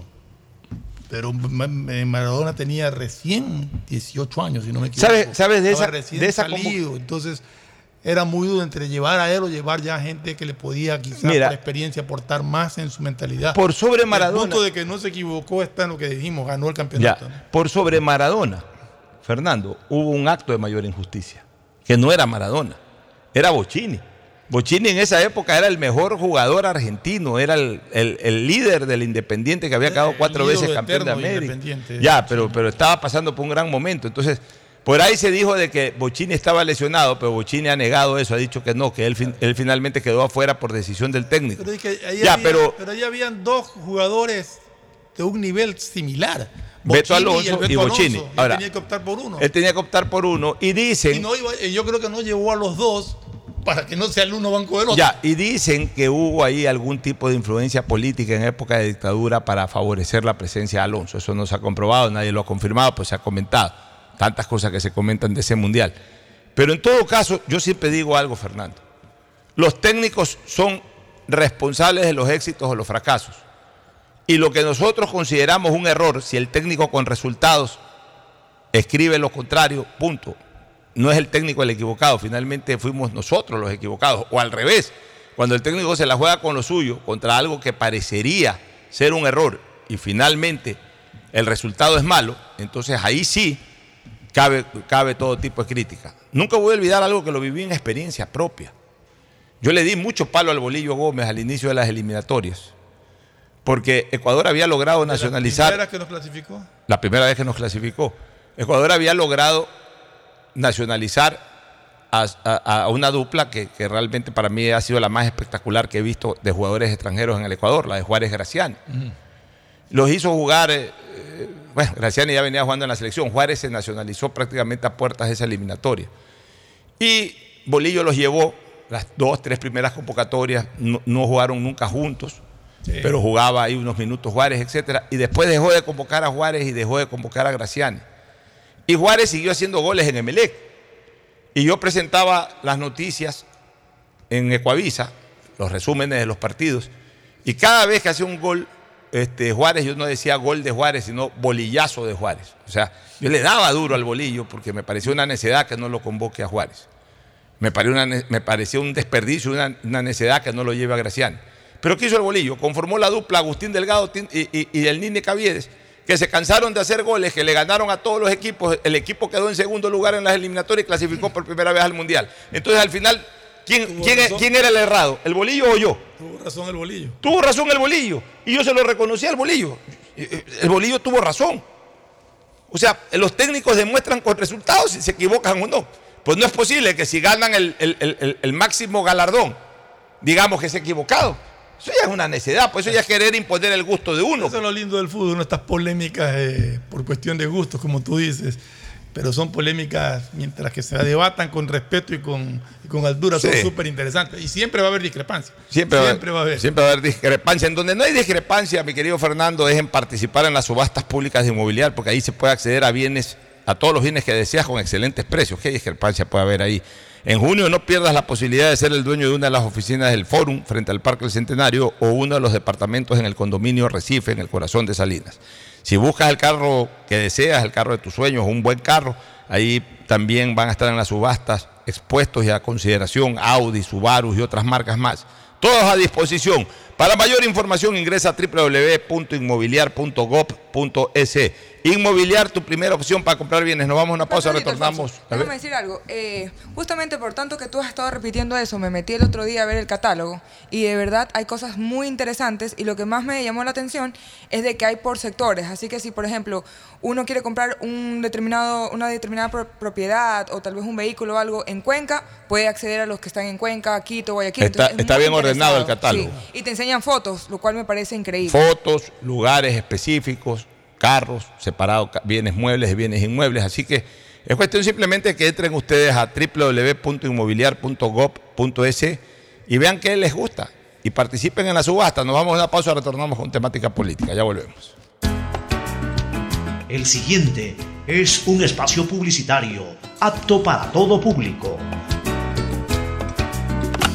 Pero Ma- Maradona tenía recién 18 años, si no me equivoco. ¿Sabes- sabes de esa- de esa salido. Entonces, era muy dudo entre llevar a él o llevar ya gente que le podía quizás Mira. por experiencia aportar más en su mentalidad. Por sobre El Maradona. punto de que no se equivocó está en lo que dijimos, ganó el Ya, campeonato. por sobre Maradona, Fernando, hubo un acto de mayor injusticia, que no era Maradona, era Bocini. Bocini en esa época era el mejor jugador argentino, era el, el- el líder del Independiente que había quedado cuatro veces campeón de América. Ya, pero, pero estaba pasando por un gran momento. Entonces, por ahí se dijo de que Bocini estaba lesionado, pero Bocini ha negado eso, ha dicho que no, que él, fin- él finalmente quedó afuera por decisión del técnico. Pero, es que ahí Ya, había- pero- pero ahí habían dos jugadores de un nivel similar. Beto Bocini Alonso Beto y Bocini. Alonso. Él Ahora, tenía que optar por uno. Él tenía que optar por uno y dicen... Y no iba- y yo creo que no llevó a los dos para que no sea el uno banco del otro. Ya, y dicen que hubo ahí algún tipo de influencia política en época de dictadura para favorecer la presencia de Alonso. Eso no se ha comprobado, nadie lo ha confirmado, pues se ha comentado. Tantas cosas que se comentan de ese mundial. Pero en todo caso, yo siempre digo algo, Fernando. Los técnicos son responsables de los éxitos o los fracasos. Y lo que nosotros consideramos un error, si el técnico con resultados escribe lo contrario, punto. No es el técnico el equivocado, finalmente fuimos nosotros los equivocados. O al revés, cuando el técnico se la juega con lo suyo, contra algo que parecería ser un error y finalmente el resultado es malo, entonces ahí sí cabe, cabe todo tipo de crítica. Nunca voy a olvidar algo que lo viví en experiencia propia. Yo le di mucho palo al Bolillo Gómez al inicio de las eliminatorias, porque Ecuador había logrado nacionalizar ¿Primera que nos clasificó? la primera vez que nos clasificó. Ecuador había logrado nacionalizar a, a- a una dupla que, que realmente para mí ha sido la más espectacular que he visto de jugadores extranjeros en el Ecuador, la de Juárez Graciani. Los hizo jugar, eh, eh, bueno, Graciani ya venía jugando en la selección, Juárez se nacionalizó prácticamente a puertas de esa eliminatoria. Y Bolillo los llevó, las dos, tres primeras convocatorias, no, no jugaron nunca juntos, pero jugaba ahí unos minutos Juárez, etcétera, y después dejó de convocar a Juárez y dejó de convocar a Graciani. Y Juárez siguió haciendo goles en Emelec. Y yo presentaba las noticias en Ecuavisa, los resúmenes de los partidos, y cada vez que hacía un gol, este, Juárez, yo no decía gol de Juárez, sino bolillazo de Juárez. O sea, yo le daba duro al bolillo porque me pareció una necedad que no lo convoque a Juárez. Me pareció, un desperdicio, una, necedad que no lo lleve a Graciani. Pero ¿qué hizo el bolillo? Conformó la dupla Agustín Delgado y- y el Nine Caviedes, que se cansaron de hacer goles, que le ganaron a todos los equipos. El equipo quedó en segundo lugar en las eliminatorias y clasificó por primera vez al Mundial. Entonces, al final, ¿quién, quién, era el errado? ¿El bolillo o yo? Tuvo razón el bolillo. Tuvo razón el bolillo. Y yo se lo reconocí al bolillo. El bolillo tuvo razón. O sea, los técnicos demuestran con resultados si se equivocan o no. Pues no es posible que si ganan el, el- el- el- el máximo galardón, digamos que se ha equivocado. Eso ya es una necedad, pues eso ya es querer imponer el gusto de uno. Eso es lo lindo del fútbol, ¿no? estas polémicas eh, por cuestión de gustos, como tú dices. Pero son polémicas mientras que se debatan con respeto y con, y con altura, son súper interesantes. Y siempre va a haber discrepancia. Siempre, va a haber- Siempre va a haber. Siempre va a haber discrepancia. En donde no hay discrepancia, mi querido Fernando, es en participar en las subastas públicas de inmobiliario, porque ahí se puede acceder a bienes, a todos los bienes que deseas con excelentes precios. ¿Qué discrepancia puede haber ahí? En junio no pierdas la posibilidad de ser el dueño de una de las oficinas del Fórum frente al Parque del Centenario o uno de los departamentos en el condominio Recife, en el corazón de Salinas. Si buscas el carro que deseas, el carro de tus sueños, un buen carro, ahí también van a estar en las subastas expuestos y a consideración Audi, Subaru y otras marcas más. Todos a disposición. Para mayor información ingresa a www.inmobiliar.gov.es. Inmobiliar, tu primera opción para comprar bienes. Nos vamos a una pausa, retornamos. A. Déjame decir algo. Eh, justamente por tanto que tú has estado repitiendo eso, me metí el otro día a ver el catálogo y de verdad hay cosas muy interesantes y lo que más me llamó la atención es de que hay por sectores. Así que si, por ejemplo, uno quiere comprar un determinado, una determinada pro- propiedad o tal vez un vehículo o algo en Cuenca, puede acceder a los que están en Cuenca, Quito, Guayaquil. Está- Entonces, es está bien ordenado el catálogo. Sí, Y te enseñan fotos, lo cual me parece increíble. Fotos, lugares específicos, carros, separados, bienes muebles y bienes inmuebles. Así que es cuestión simplemente que entren ustedes a www.inmobiliar.gov.es y vean qué les gusta y participen en la subasta. Nos vamos a una pausa, retornamos con temática política. Ya volvemos. El siguiente es un espacio publicitario apto para todo público.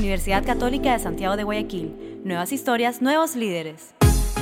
Universidad Católica de Santiago de Guayaquil. Nuevas historias, nuevos líderes.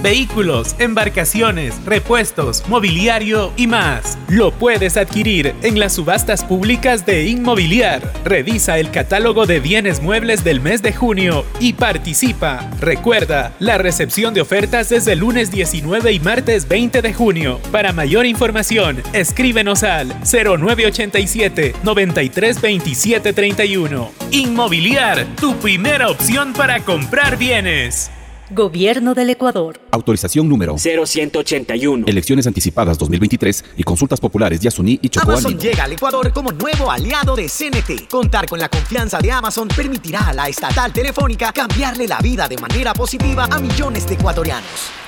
Vehículos, embarcaciones, repuestos, mobiliario y más. Lo puedes adquirir en las subastas públicas de Inmobiliar. Revisa el catálogo de bienes muebles del mes de junio y participa. Recuerda, la recepción de ofertas desde el lunes 19 y martes 20 de junio. Para mayor información, escríbenos al 0987 932731. Inmobiliar, tu primera opción para comprar bienes. Gobierno del Ecuador. Autorización número 0181. Elecciones anticipadas 2023 y consultas populares Yasuní y Chocó Amazon Andino. llega al Ecuador como nuevo aliado de CNT. Contar con la confianza de Amazon permitirá a la estatal telefónica cambiarle la vida de manera positiva a millones de ecuatorianos.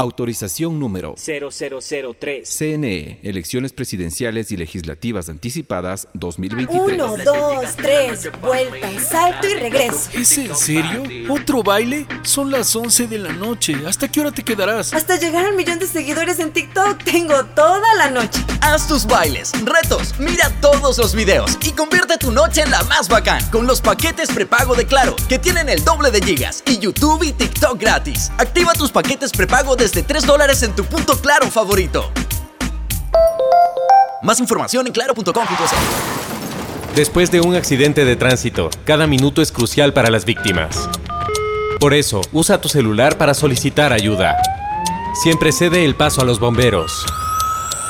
Autorización número 0003. CNE, Elecciones Presidenciales y Legislativas Anticipadas 2023. Uno, dos, tres, vuelta, salto y regreso. ¿Es en serio? ¿Otro baile? Son las 11 de la noche. ¿Hasta qué hora te quedarás? Hasta llegar al millón de seguidores en TikTok tengo toda la noche. Haz tus bailes, retos, mira todos los videos y convierte tu noche en la más bacán con los paquetes prepago de Claro, que tienen el doble de gigas y YouTube y TikTok gratis. Activa tus paquetes prepago desde 3 dólares en tu punto Claro favorito. Más información en claro.com.es. Después de un accidente de tránsito, cada minuto es crucial para las víctimas. Por eso, usa tu celular para solicitar ayuda. Siempre cede el paso a los bomberos.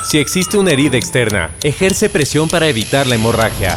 Si existe una herida externa, ejerce presión para evitar la hemorragia.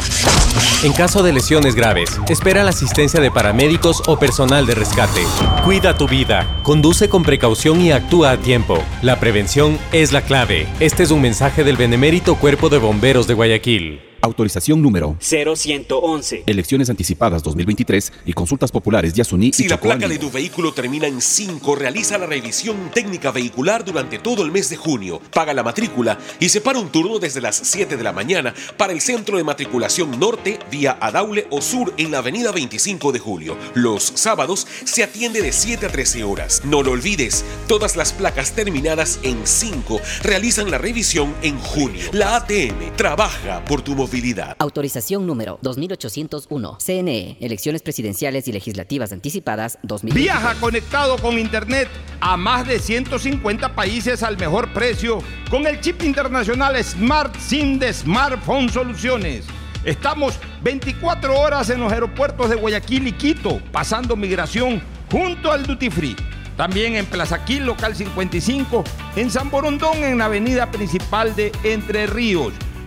En caso de lesiones graves, espera la asistencia de paramédicos o personal de rescate. Cuida tu vida, conduce con precaución y actúa a tiempo. La prevención es la clave. Este es un mensaje del Benemérito Cuerpo de Bomberos de Guayaquil. Autorización número 0111. Elecciones anticipadas 2023 y consultas populares Yasuní Si y la placa de tu vehículo termina en 5, realiza la revisión técnica vehicular durante todo el mes de junio. Paga la matrícula y separa un turno desde las 7 de la mañana para el centro de matriculación norte vía Adaule o sur en la avenida 25 de julio. Los sábados se atiende de 7 a 13 horas. No lo olvides, todas las placas terminadas en 5 realizan la revisión en junio. La ATM trabaja por tu movilidad. Autorización número 2801. CNE, Elecciones Presidenciales y Legislativas Anticipadas 2023. Viaja conectado con Internet a más de 150 países al mejor precio con el chip internacional Smart SIM de Smartphone Soluciones. Estamos 24 horas en los aeropuertos de Guayaquil y Quito, pasando migración junto al Duty Free. También en Plaza Quil, local 55, en San Borondón, en la avenida principal de Entre Ríos.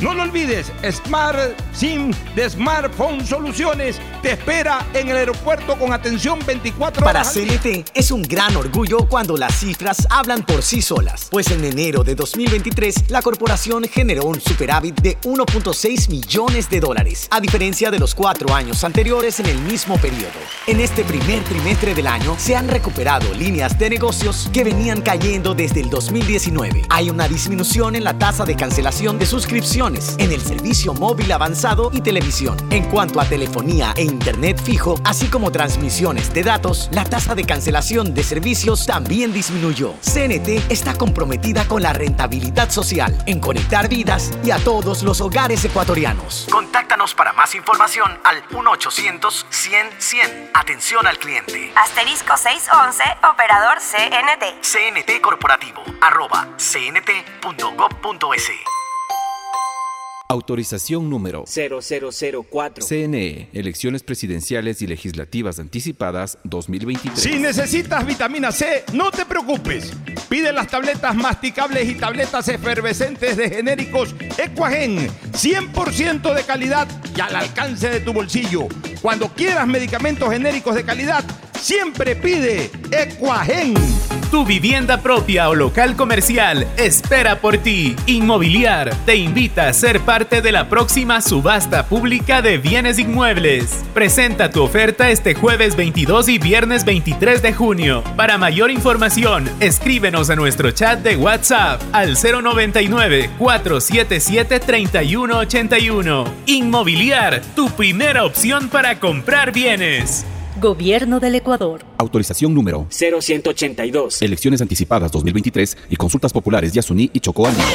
No lo olvides, Smart SIM de Smartphone Soluciones te espera en el aeropuerto con atención 24 Para horas. día. CNT es un gran orgullo cuando las cifras hablan por sí solas, pues en enero de 2023 la corporación generó un superávit de 1.6 millones de dólares, a diferencia de los cuatro años anteriores en el mismo periodo. En este primer trimestre del año se han recuperado líneas de negocios que venían cayendo desde el 2019. Hay una disminución en la tasa de cancelación de en el servicio móvil avanzado y televisión. En cuanto a telefonía e internet fijo, así como transmisiones de datos, la tasa de cancelación de servicios también disminuyó. CNT está comprometida con la rentabilidad social, en conectar vidas y a todos los hogares ecuatorianos. Contáctanos para más información al 1-800-100-100. Atención al cliente. Asterisco 611, operador CNT. CNT Corporativo, arroba cnt.gov.es. Autorización número 0004. CNE, Elecciones Presidenciales y Legislativas Anticipadas 2023. Si necesitas vitamina C, no te preocupes. Pide las tabletas masticables y tabletas efervescentes de genéricos Equagen, 100% de calidad y al alcance de tu bolsillo. Cuando quieras medicamentos genéricos de calidad, siempre pide Equagen. Tu vivienda propia o local comercial espera por ti. Inmobiliar te invita a ser parte de la próxima subasta pública de bienes inmuebles. Presenta tu oferta este jueves 22 y viernes 23 de junio. Para mayor información, escríbenos a nuestro chat de WhatsApp al 099-477-3181. Inmobiliar, tu primera opción para comprar bienes. Gobierno del Ecuador. Autorización número 0182. Elecciones Anticipadas 2023 y Consultas Populares Yasuní y Chocó Andino.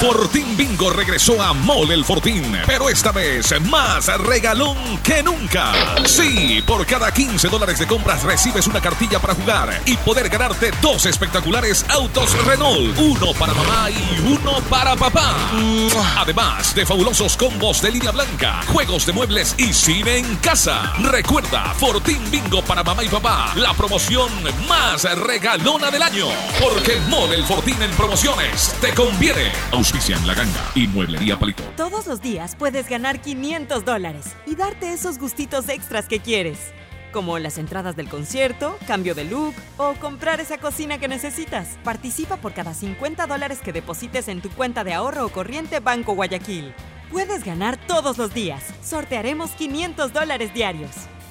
Fortín Bingo regresó a Mole el Fortín, pero esta vez más regalón que nunca. Sí, por cada 15 dólares de compras recibes una cartilla para jugar y poder ganarte dos espectaculares autos Renault, uno para mamá y uno para papá. Además de fabulosos combos de línea blanca, juegos de muebles y cine en casa. Recuerda, Fortín Bingo para mamá y papá, la promoción más regalona del año. Porque Mole el Fortín en promociones te conviene. Auspicia en la ganga y mueblería palito. Todos los días puedes ganar 500 dólares y darte esos gustitos extras que quieres, como las entradas del concierto, cambio de look o comprar esa cocina que necesitas. Participa por cada 50 dólares que deposites en tu cuenta de ahorro o corriente Banco Guayaquil. Puedes ganar todos los días. Sortearemos 500 dólares diarios.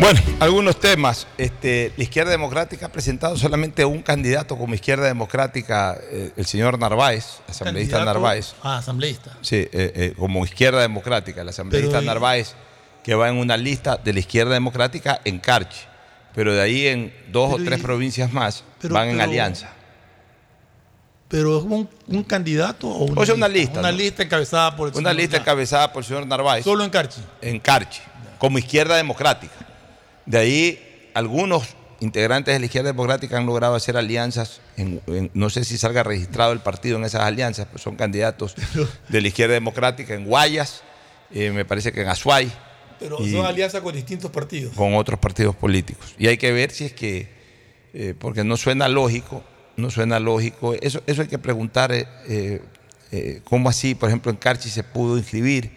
Bueno, algunos temas. Este, la izquierda democrática ha presentado solamente un candidato como izquierda democrática, eh, el señor Narváez, asambleísta Candidato- Narváez. Ah, asambleísta. Sí, eh, eh, como izquierda democrática, el asambleísta Pero, Narváez, que va en una lista de la izquierda democrática en Carchi. Pero de ahí en dos Pero o tres provincias más pero- van en pero- alianza. Pero es un, un candidato o una, O sea, una lista, Una ¿no? lista encabezada por el Una señor lista encabezada por el señor Narváez. Solo en Carchi. En Carchi, como izquierda democrática. De ahí algunos integrantes de la izquierda democrática han logrado hacer alianzas. en- en- no sé si salga registrado el partido en esas alianzas, pero son candidatos de la izquierda democrática en Guayas, eh, me parece que en Azuay, Pero son alianzas con distintos partidos. con otros partidos políticos. Y hay que ver si es que, eh, porque no suena lógico, no suena lógico, eso, eso hay que preguntar, eh, cómo así, por ejemplo, en Carchi se pudo inscribir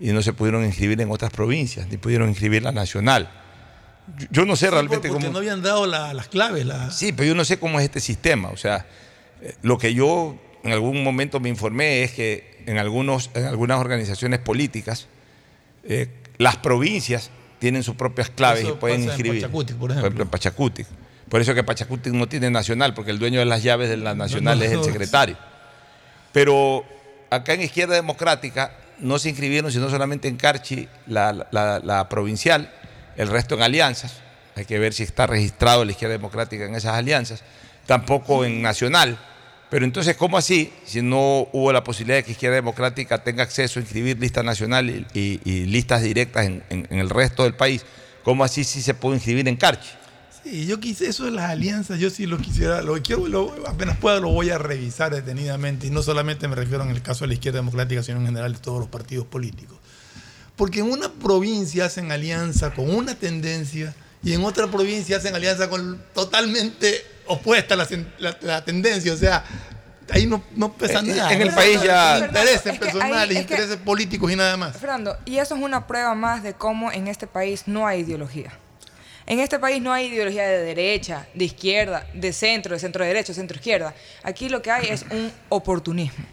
y no se pudieron inscribir en otras provincias, ni pudieron inscribir la nacional. Yo, no sé realmente Porque cómo... no habían dado la- las claves. La... Sí, pero yo no sé cómo es este sistema. O sea, eh, lo que yo en algún momento me informé es que en, algunos, en algunas organizaciones políticas, eh, las provincias tienen sus propias claves Eso y pueden pasa en inscribir. Pachacutic, por ejemplo. en Pachacutic. Por eso que Pachacutic no tiene nacional, porque el dueño de las llaves de la nacional no, es el secretario. Pero acá en Izquierda Democrática no se inscribieron, sino solamente en Carchi, la, la- la provincial, el resto en alianzas. Hay que ver si está registrado la Izquierda Democrática en esas alianzas. Tampoco en Nacional. Pero entonces, ¿cómo así? Si no hubo la posibilidad de que Izquierda Democrática tenga acceso a inscribir lista nacional y, listas directas en, en- en el resto del país, ¿cómo así sí se puede inscribir en Carchi? Sí, yo quise eso de las alianzas, yo sí lo quisiera, lo quiero, apenas pueda lo voy a revisar detenidamente, y no solamente me refiero en el caso de la izquierda democrática, sino en general de todos los partidos políticos. Porque en una provincia hacen alianza con una tendencia y en otra provincia hacen alianza con totalmente opuesta a la, sen- la- la tendencia, o sea, ahí no, no pesa En- nada. en el país ya- Intereses Es que ahí- personales, que- intereses políticos y nada más. Fernando, y eso es una prueba más de cómo en este país no hay ideología. En este país no hay ideología de derecha, de izquierda, de centro, de centro derecha, centro izquierda. Aquí lo que hay es un oportunismo.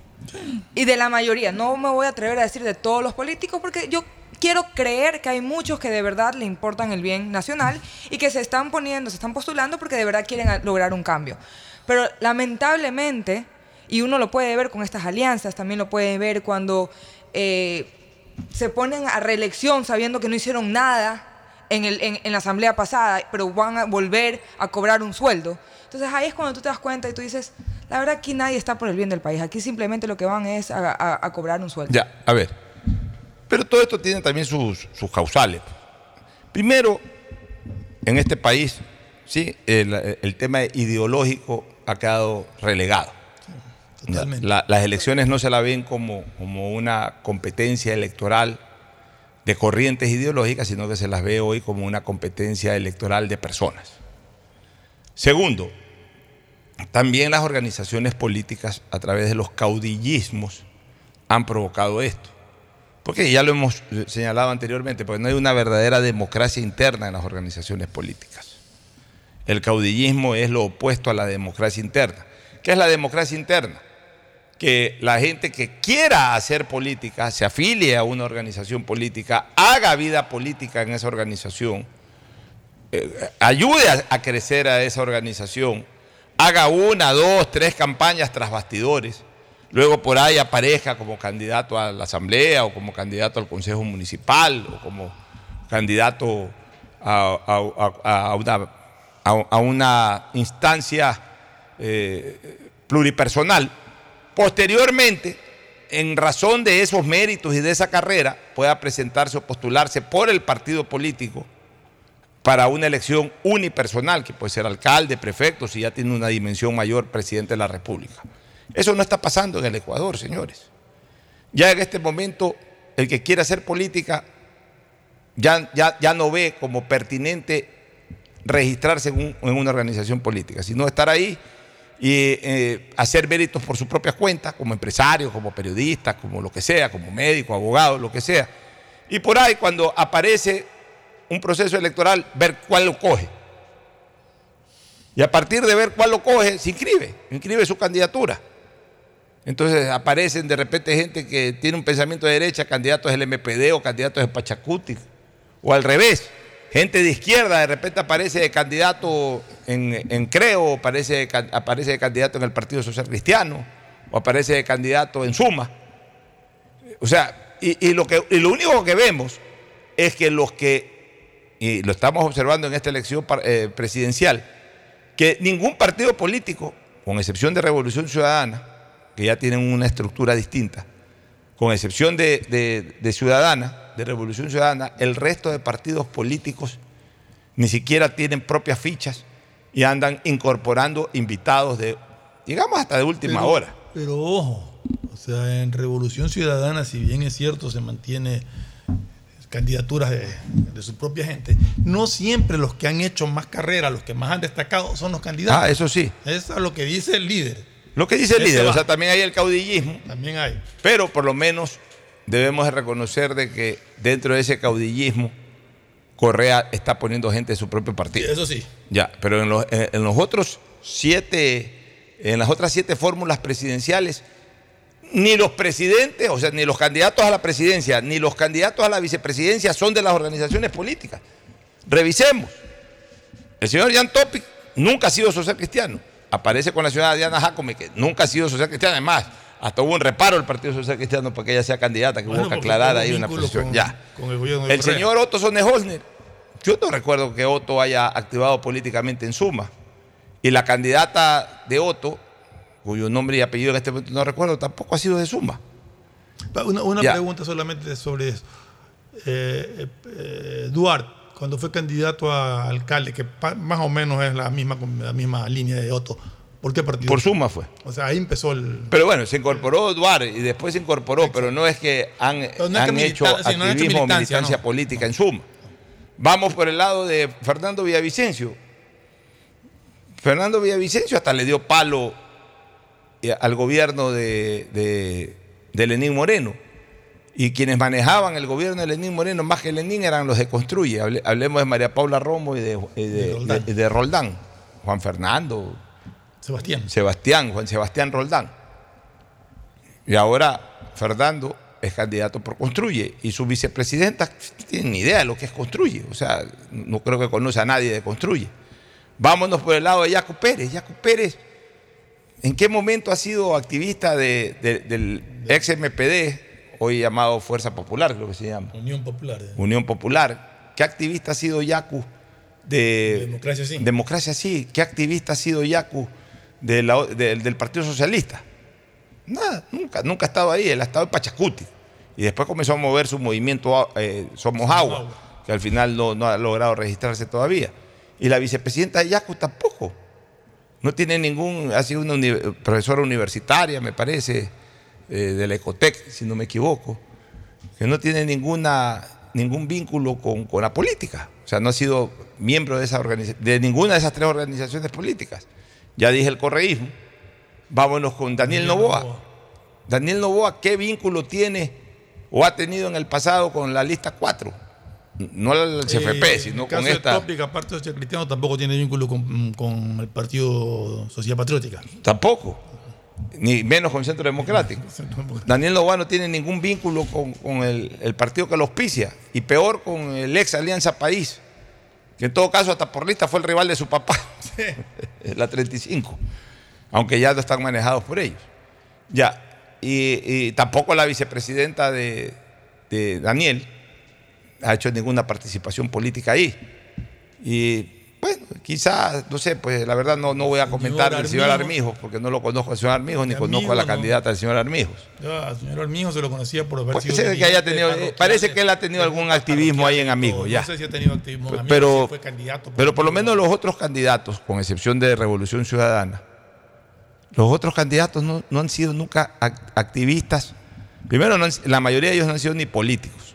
Y de la mayoría, no me voy a atrever a decir de todos los políticos porque yo quiero creer que hay muchos que de verdad le importan el bien nacional y que se están poniendo, se están postulando porque de verdad quieren lograr un cambio. Pero lamentablemente, y uno lo puede ver con estas alianzas, también lo puede ver cuando eh, se ponen a reelección sabiendo que no hicieron nada en, el- en la asamblea pasada, pero van a volver a cobrar un sueldo. Entonces ahí es cuando tú te das cuenta y tú dices, la verdad aquí nadie está por el bien del país, aquí simplemente lo que van es a, a- a cobrar un sueldo. Ya, a ver. Pero todo esto tiene también sus, sus causales. Primero, en este país, sí, el, el tema ideológico ha quedado relegado. Totalmente. La- las elecciones no se la ven como, como una competencia electoral de corrientes ideológicas, sino que se las ve hoy como una competencia electoral de personas. Segundo, también las organizaciones políticas a través de los caudillismos han provocado esto. Porque ya lo hemos señalado anteriormente, porque no hay una verdadera democracia interna en las organizaciones políticas. El caudillismo es lo opuesto a la democracia interna. ¿Qué es la democracia interna? Que la gente que quiera hacer política, se afilie a una organización política, haga vida política en esa organización, eh, ayude a crecer a esa organización, haga una, dos, tres campañas tras bastidores, luego por ahí aparezca como candidato a la asamblea o como candidato al consejo municipal o como candidato a, una, a una instancia eh, pluripersonal. Posteriormente, en razón de esos méritos y de esa carrera, pueda presentarse o postularse por el partido político para una elección unipersonal, que puede ser alcalde, prefecto, si ya tiene una dimensión mayor, presidente de la República. Eso no está pasando en el Ecuador, señores. Ya en este momento, el que quiere hacer política ya, ya, ya no ve como pertinente registrarse en, un- en una organización política, sino estar ahí y eh, hacer méritos por su propia cuenta, como empresario, como periodista, como lo que sea, como médico, abogado, lo que sea. Y por ahí, cuando aparece un proceso electoral, ver cuál lo coge. Y a partir de ver cuál lo coge, se inscribe, inscribe su candidatura. Entonces aparecen de repente gente que tiene un pensamiento de derecha, candidatos del MPD o candidatos de Pachacuti, o al revés, gente de izquierda de repente aparece de candidato en, en Creo, aparece, aparece de candidato en el Partido Social Cristiano, o aparece de candidato en Suma. O sea, y, y lo, que, y lo único que vemos es que los que, y lo estamos observando en esta elección eh, presidencial, que ningún partido político, con excepción de Revolución Ciudadana, que ya tienen una estructura distinta, con excepción de, de- de Ciudadana, de Revolución Ciudadana, el resto de partidos políticos ni siquiera tienen propias fichas y andan incorporando invitados de, digamos, hasta de última Pero- hora. Pero ojo, o sea, en Revolución Ciudadana, si bien es cierto, se mantiene candidaturas de, de su propia gente, no siempre los que han hecho más carrera, los que más han destacado, son los candidatos. Ah, eso sí. Eso es lo que dice el líder. Lo que dice el líder, va. o sea, también hay el caudillismo, También hay. pero por lo menos debemos de reconocer de que dentro de ese caudillismo Correa está poniendo gente de su propio partido. Eso sí. Ya, pero en los, en- en los otros siete, en las otras siete fórmulas presidenciales, ni los presidentes, o sea, ni los candidatos a la presidencia, ni los candidatos a la vicepresidencia son de las organizaciones políticas. Revisemos. El señor Jan Topic nunca ha sido social cristiano. Aparece con la señora Diana Jacome, que nunca ha sido social cristiana. Además, hasta hubo un reparo del Partido Social Cristiano para que ella sea candidata, que Bueno, hubo que aclarar ahí una posición. con- ya. con el Correa. señor Otto Sonne yo no recuerdo que Otto haya activado políticamente en Suma. Y la candidata de Otto, cuyo nombre y apellido en este momento no recuerdo, tampoco ha sido de Suma. Una, pregunta solamente sobre eso. Eh, eh, eh, Duarte, cuando fue candidato a alcalde, que más o menos es la misma, la misma línea de Otto, ¿por qué partido? Por Suma fue. O sea, ahí empezó el... Pero bueno, se incorporó Duarte y después se incorporó, pero no es que han, no es que han hecho sí, no han hecho activismo militancia, militancia no. política en Suma. Vamos por el lado de Fernando Villavicencio. Fernando Villavicencio hasta le dio palo al gobierno de, de, de Lenín Moreno. Y quienes manejaban el gobierno de Lenín Moreno, más que Lenín, eran los de Construye. Hable- hablemos de María Paula Romo y de, de- Roldán. Juan Fernando, Sebastián. Sebastián, Juan Sebastián Roldán. Y ahora Fernando es candidato por Construye y su vicepresidenta tiene ni idea de lo que es Construye. O sea, no creo que conoce a nadie de Construye. Vámonos por el lado de Yacu Pérez. Yacu Pérez, ¿en qué momento ha sido activista de- de- del ex MPD, hoy llamado Fuerza Popular, creo que se llama? Unión Popular. eh. Unión Popular. ¿Qué activista ha sido Yacu de Democracia Sí. Democracia Sí? ¿Qué activista ha sido Yacu de la- de- del Partido Socialista? Nada, nunca, nunca ha estado ahí. Él ha estado en Pachacuti. Y después comenzó a mover su movimiento eh, Somos Agua, que al final no, no ha logrado registrarse todavía. Y la vicepresidenta de Yacu tampoco. No tiene ningún, ha sido una uni- profesora universitaria, me parece, eh, de la Ecotec, si no me equivoco, que no tiene ninguna, ningún vínculo con, con la política. O sea, no ha sido miembro de, esa de ninguna de esas tres organizaciones políticas. Ya dije el correísmo. Vámonos con Daniel Novoa. Daniel Novoa, ¿qué vínculo tiene o ha tenido en el pasado con la lista 4? No el CFP, Eh, sino el con esta. Topic, aparte de ser cristiano, tampoco tiene vínculo con, con el Partido Sociedad Patriótica. Tampoco. Ni menos con Centro Democrático. Daniel Novoa no tiene ningún vínculo con, con el, el partido que lo auspicia. Y peor con el ex Alianza País. Que en todo caso, hasta por lista fue el rival de su papá. la 35. Aunque ya no están manejados por ellos. Ya. Y, y tampoco la vicepresidenta de, de Daniel ha hecho ninguna participación política ahí. Y bueno, quizás, no sé, pues la verdad no, no voy a comentar del señor Armijos. Armijos, porque no lo conozco al señor Armijos, ni conozco a la no. candidata del señor Armijos. Al señor Armijo se lo conocía por haber Puede sido que haya tenido, parece que él ha tenido algún activismo ahí en Amigos, ya. No sé si ha tenido activismo en Amigos, Pero, si fue candidato. pero por lo menos los otros candidatos, con excepción de Revolución Ciudadana, los otros candidatos no, no han sido nunca ac- activistas. Primero, han- la mayoría de ellos no han sido ni políticos,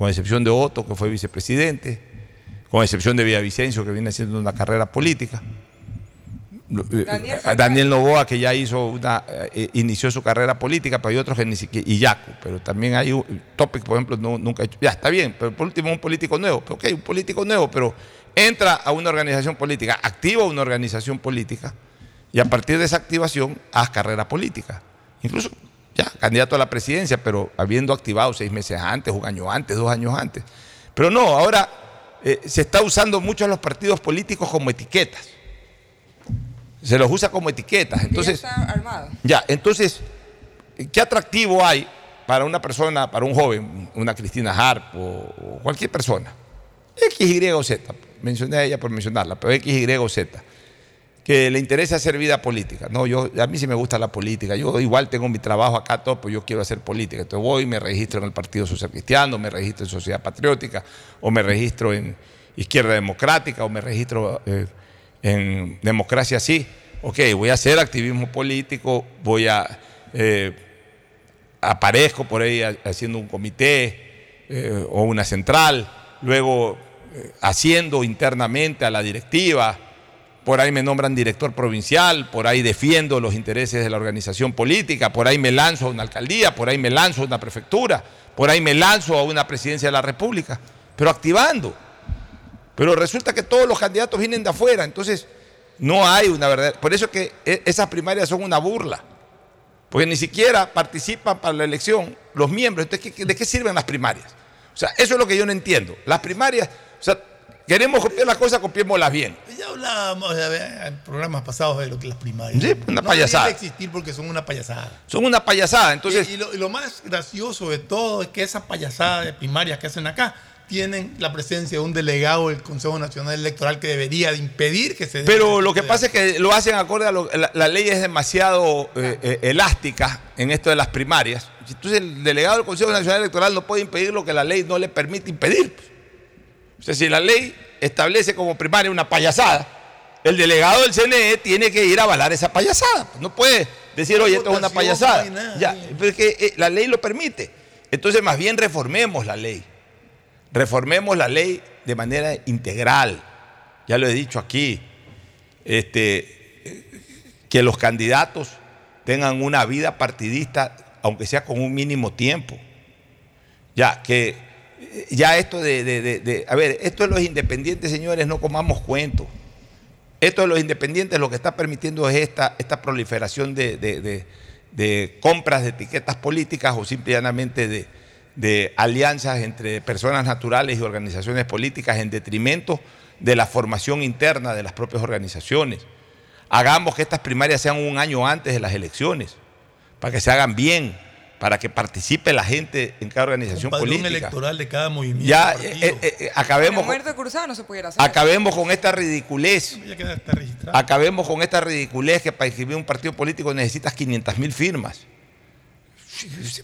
con excepción de Otto, que fue vicepresidente, con excepción de Villavicencio, que viene haciendo una carrera política. Eh, Daniel a Daniel Novoa, que ya hizo una, eh, inició su carrera política, pero hay otros que ni siquiera, y Yacu, pero también hay un Topic, por ejemplo, no, nunca ha hecho, ya está bien, pero por último un político nuevo, pero ok, un político nuevo, pero entra a una organización política, activa una organización política, y a partir de esa activación haz carrera política. Incluso ya, candidato a la presidencia, pero habiendo activado seis meses antes, un año antes, dos años antes. Pero no, ahora eh, se está usando mucho a los partidos políticos como etiquetas. Se los usa como etiquetas. Entonces, ya está armado. ya, entonces, ¿qué atractivo hay para una persona, para un joven, una Cristina Harp o, o cualquier persona? X, Y o Z. Mencioné a ella por mencionarla, pero X, Y o Z. Le interesa hacer vida política. No, yo, a mí sí me gusta la política. Yo igual tengo mi trabajo acá, todo, pero yo quiero hacer política. Entonces voy, me registro en el Partido Social Cristiano, me registro en Sociedad Patriótica, o me registro en Izquierda Democrática, o me registro eh, en Democracia Sí. Ok, voy a hacer activismo político, voy a. eh, aparezco por ahí ha- haciendo un comité eh, o una central, luego eh, haciendo internamente a la directiva, por ahí me nombran director provincial, por ahí defiendo los intereses de la organización política, por ahí me lanzo a una alcaldía, por ahí me lanzo a una prefectura, por ahí me lanzo a una presidencia de la República, pero activando. Pero resulta que todos los candidatos vienen de afuera, entonces no hay una verdad. Por eso es que e- esas primarias son una burla, porque ni siquiera participan para la elección los miembros. Entonces, ¿qué- ¿de qué sirven las primarias? O sea, eso es lo que yo no entiendo. Las primarias, o sea, queremos copiar las cosas, copiémoslas bien. Ya hablábamos en programas pasados de lo que las primarias. Sí, una no payasada. de existir porque son una payasada. Son una payasada. Entonces, y, y lo, y lo más gracioso de todo es que esa payasada de primarias que hacen acá tienen la presencia de un delegado del Consejo Nacional Electoral que debería de impedir que se Pero lo que pasa es que lo hacen acorde a lo la, la ley es demasiado eh, eh, elástica en esto de las primarias. Entonces el delegado del Consejo Nacional Electoral no puede impedir lo que la ley no le permite impedir. O sea, si la ley establece como primaria una payasada, el delegado del CNE tiene que ir a avalar esa payasada. No puede decir, oye, esto es una payasada. no hay nada, Ya, pero es que eh, la ley lo permite. Entonces, más bien reformemos la ley. Reformemos la ley de manera integral. Ya lo he dicho aquí. Este, que los candidatos tengan una vida partidista, aunque sea con un mínimo tiempo. Ya, que ya esto de, a ver, esto de los independientes, señores, no comamos cuentos. Esto de los independientes lo que está permitiendo es esta, esta proliferación de, compras de etiquetas políticas o simplemente de alianzas entre personas naturales y organizaciones políticas en detrimento de la formación interna de las propias organizaciones. Hagamos que estas primarias sean un año antes de las elecciones, para que se hagan bien, para que participe la gente en cada organización padrón política. electoral de cada movimiento. Ya partido. eh, eh, eh, acabemos, La con- muerte cruzada no se pudiera hacer. acabemos con esta ridiculez. Acabemos con esta ridiculez que para inscribir un partido político necesitas 500 mil firmas.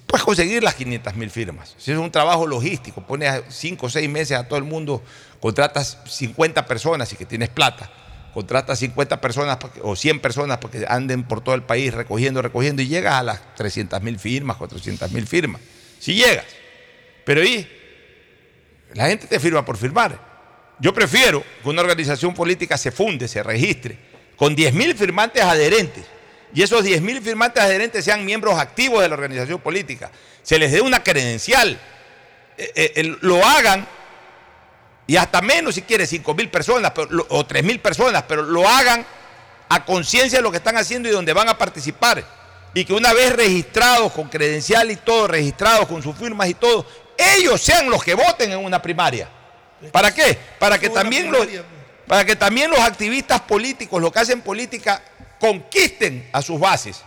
Puedes conseguir las 500 mil firmas. Si es un trabajo logístico, pones 5 o 6 meses a todo el mundo, contratas 50 personas y que tienes plata, contratas 50 personas que- o 100 personas porque anden por todo el país recogiendo, recogiendo y llegas a las 300 mil firmas, 400 mil firmas. Si llegas. Pero ¿y? La gente te firma por firmar. Yo prefiero que una organización política se funde, se registre, con 10.000 firmantes adherentes, y esos 10.000 firmantes adherentes sean miembros activos de la organización política, se les dé una credencial, eh, eh, lo hagan, y hasta menos si quiere, 5.000 personas pero lo- o 3.000 personas, pero lo hagan a conciencia de lo que están haciendo y donde van a participar. Y que una vez registrados con credencial y todo, registrados con sus firmas y todo, ellos sean los que voten en una primaria. ¿Para qué? Para que también los, para que también los activistas políticos, los que hacen política, conquisten a sus bases.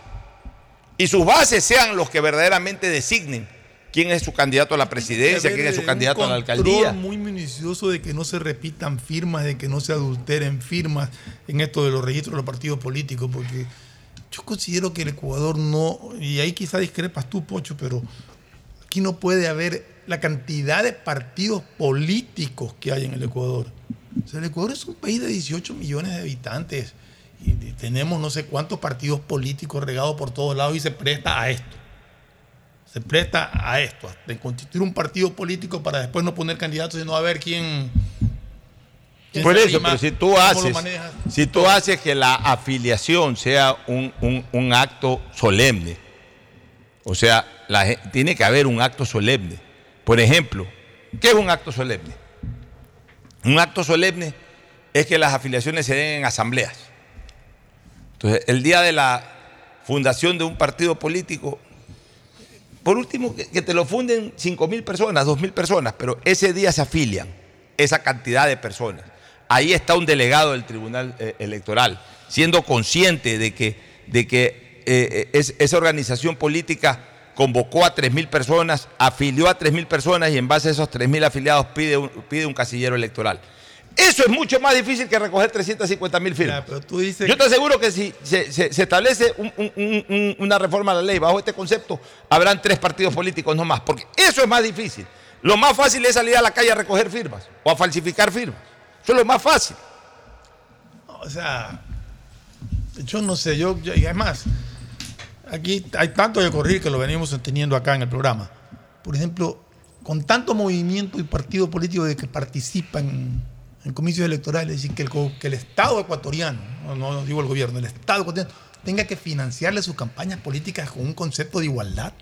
Y sus bases sean los que verdaderamente designen quién es su candidato a la presidencia, quién es su candidato a la alcaldía. muy minucioso de que no se repitan firmas, de que no se adulteren firmas en esto de los registros de los partidos políticos, porque yo considero que el Ecuador no, y ahí quizá discrepas tú, Pocho, pero aquí no puede haber la cantidad de partidos políticos que hay en el Ecuador. O sea, el Ecuador es un país de 18 millones de habitantes y tenemos no sé cuántos partidos políticos regados por todos lados y se presta a esto se presta a esto, de constituir un partido político para después no poner candidatos, sino a ver quién. quién Por eso, pero si tú haces, si tú haces que la afiliación sea un, un- un acto solemne, o sea, la tiene que haber un acto solemne. Por ejemplo, ¿qué es un acto solemne? Un acto solemne es que las afiliaciones se den en asambleas. Entonces, el día de la fundación de un partido político, por último, que, te lo funden 5 mil personas, 2 mil personas, pero ese día se afilian esa cantidad de personas. Ahí está un delegado del Tribunal eh, Electoral, siendo consciente de que, de que eh, es- esa organización política convocó a 3 mil personas, afilió a 3 mil personas y en base a esos 3 mil afiliados pide pide un casillero electoral. Eso es mucho más difícil que recoger 350 mil firmas. Yo te aseguro que si se, se- se establece un- un- un- un- una reforma a la ley bajo este concepto, habrán tres partidos políticos no más, porque eso es más difícil. Lo más fácil es salir a la calle a recoger firmas o a falsificar firmas. Eso es lo más fácil. O sea, yo no sé, yo, yo- y además, aquí hay tanto de correr que lo venimos teniendo acá en el programa. Por ejemplo, con tanto movimiento y partido político de que participan en comicios electorales, es decir, que el, que el Estado ecuatoriano, no, no digo el gobierno, el Estado ecuatoriano, tenga que financiarle sus campañas políticas con un concepto de igualdad.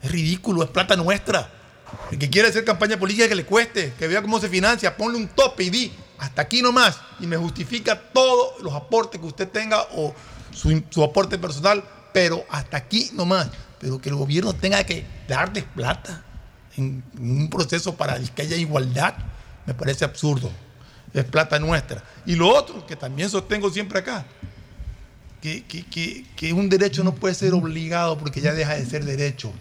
Es ridículo, es plata nuestra. El que quiere hacer campaña política que le cueste, que vea cómo se financia, ponle un tope y di, hasta aquí nomás, y me justifica todos los aportes que usted tenga o su, su aporte personal, pero hasta aquí nomás. Pero que el gobierno tenga que darles plata en, en un proceso para que haya igualdad, me parece absurdo. Es plata nuestra. Y lo otro, que también sostengo siempre acá, que, que- que- que un derecho no puede ser obligado porque ya deja de ser derecho.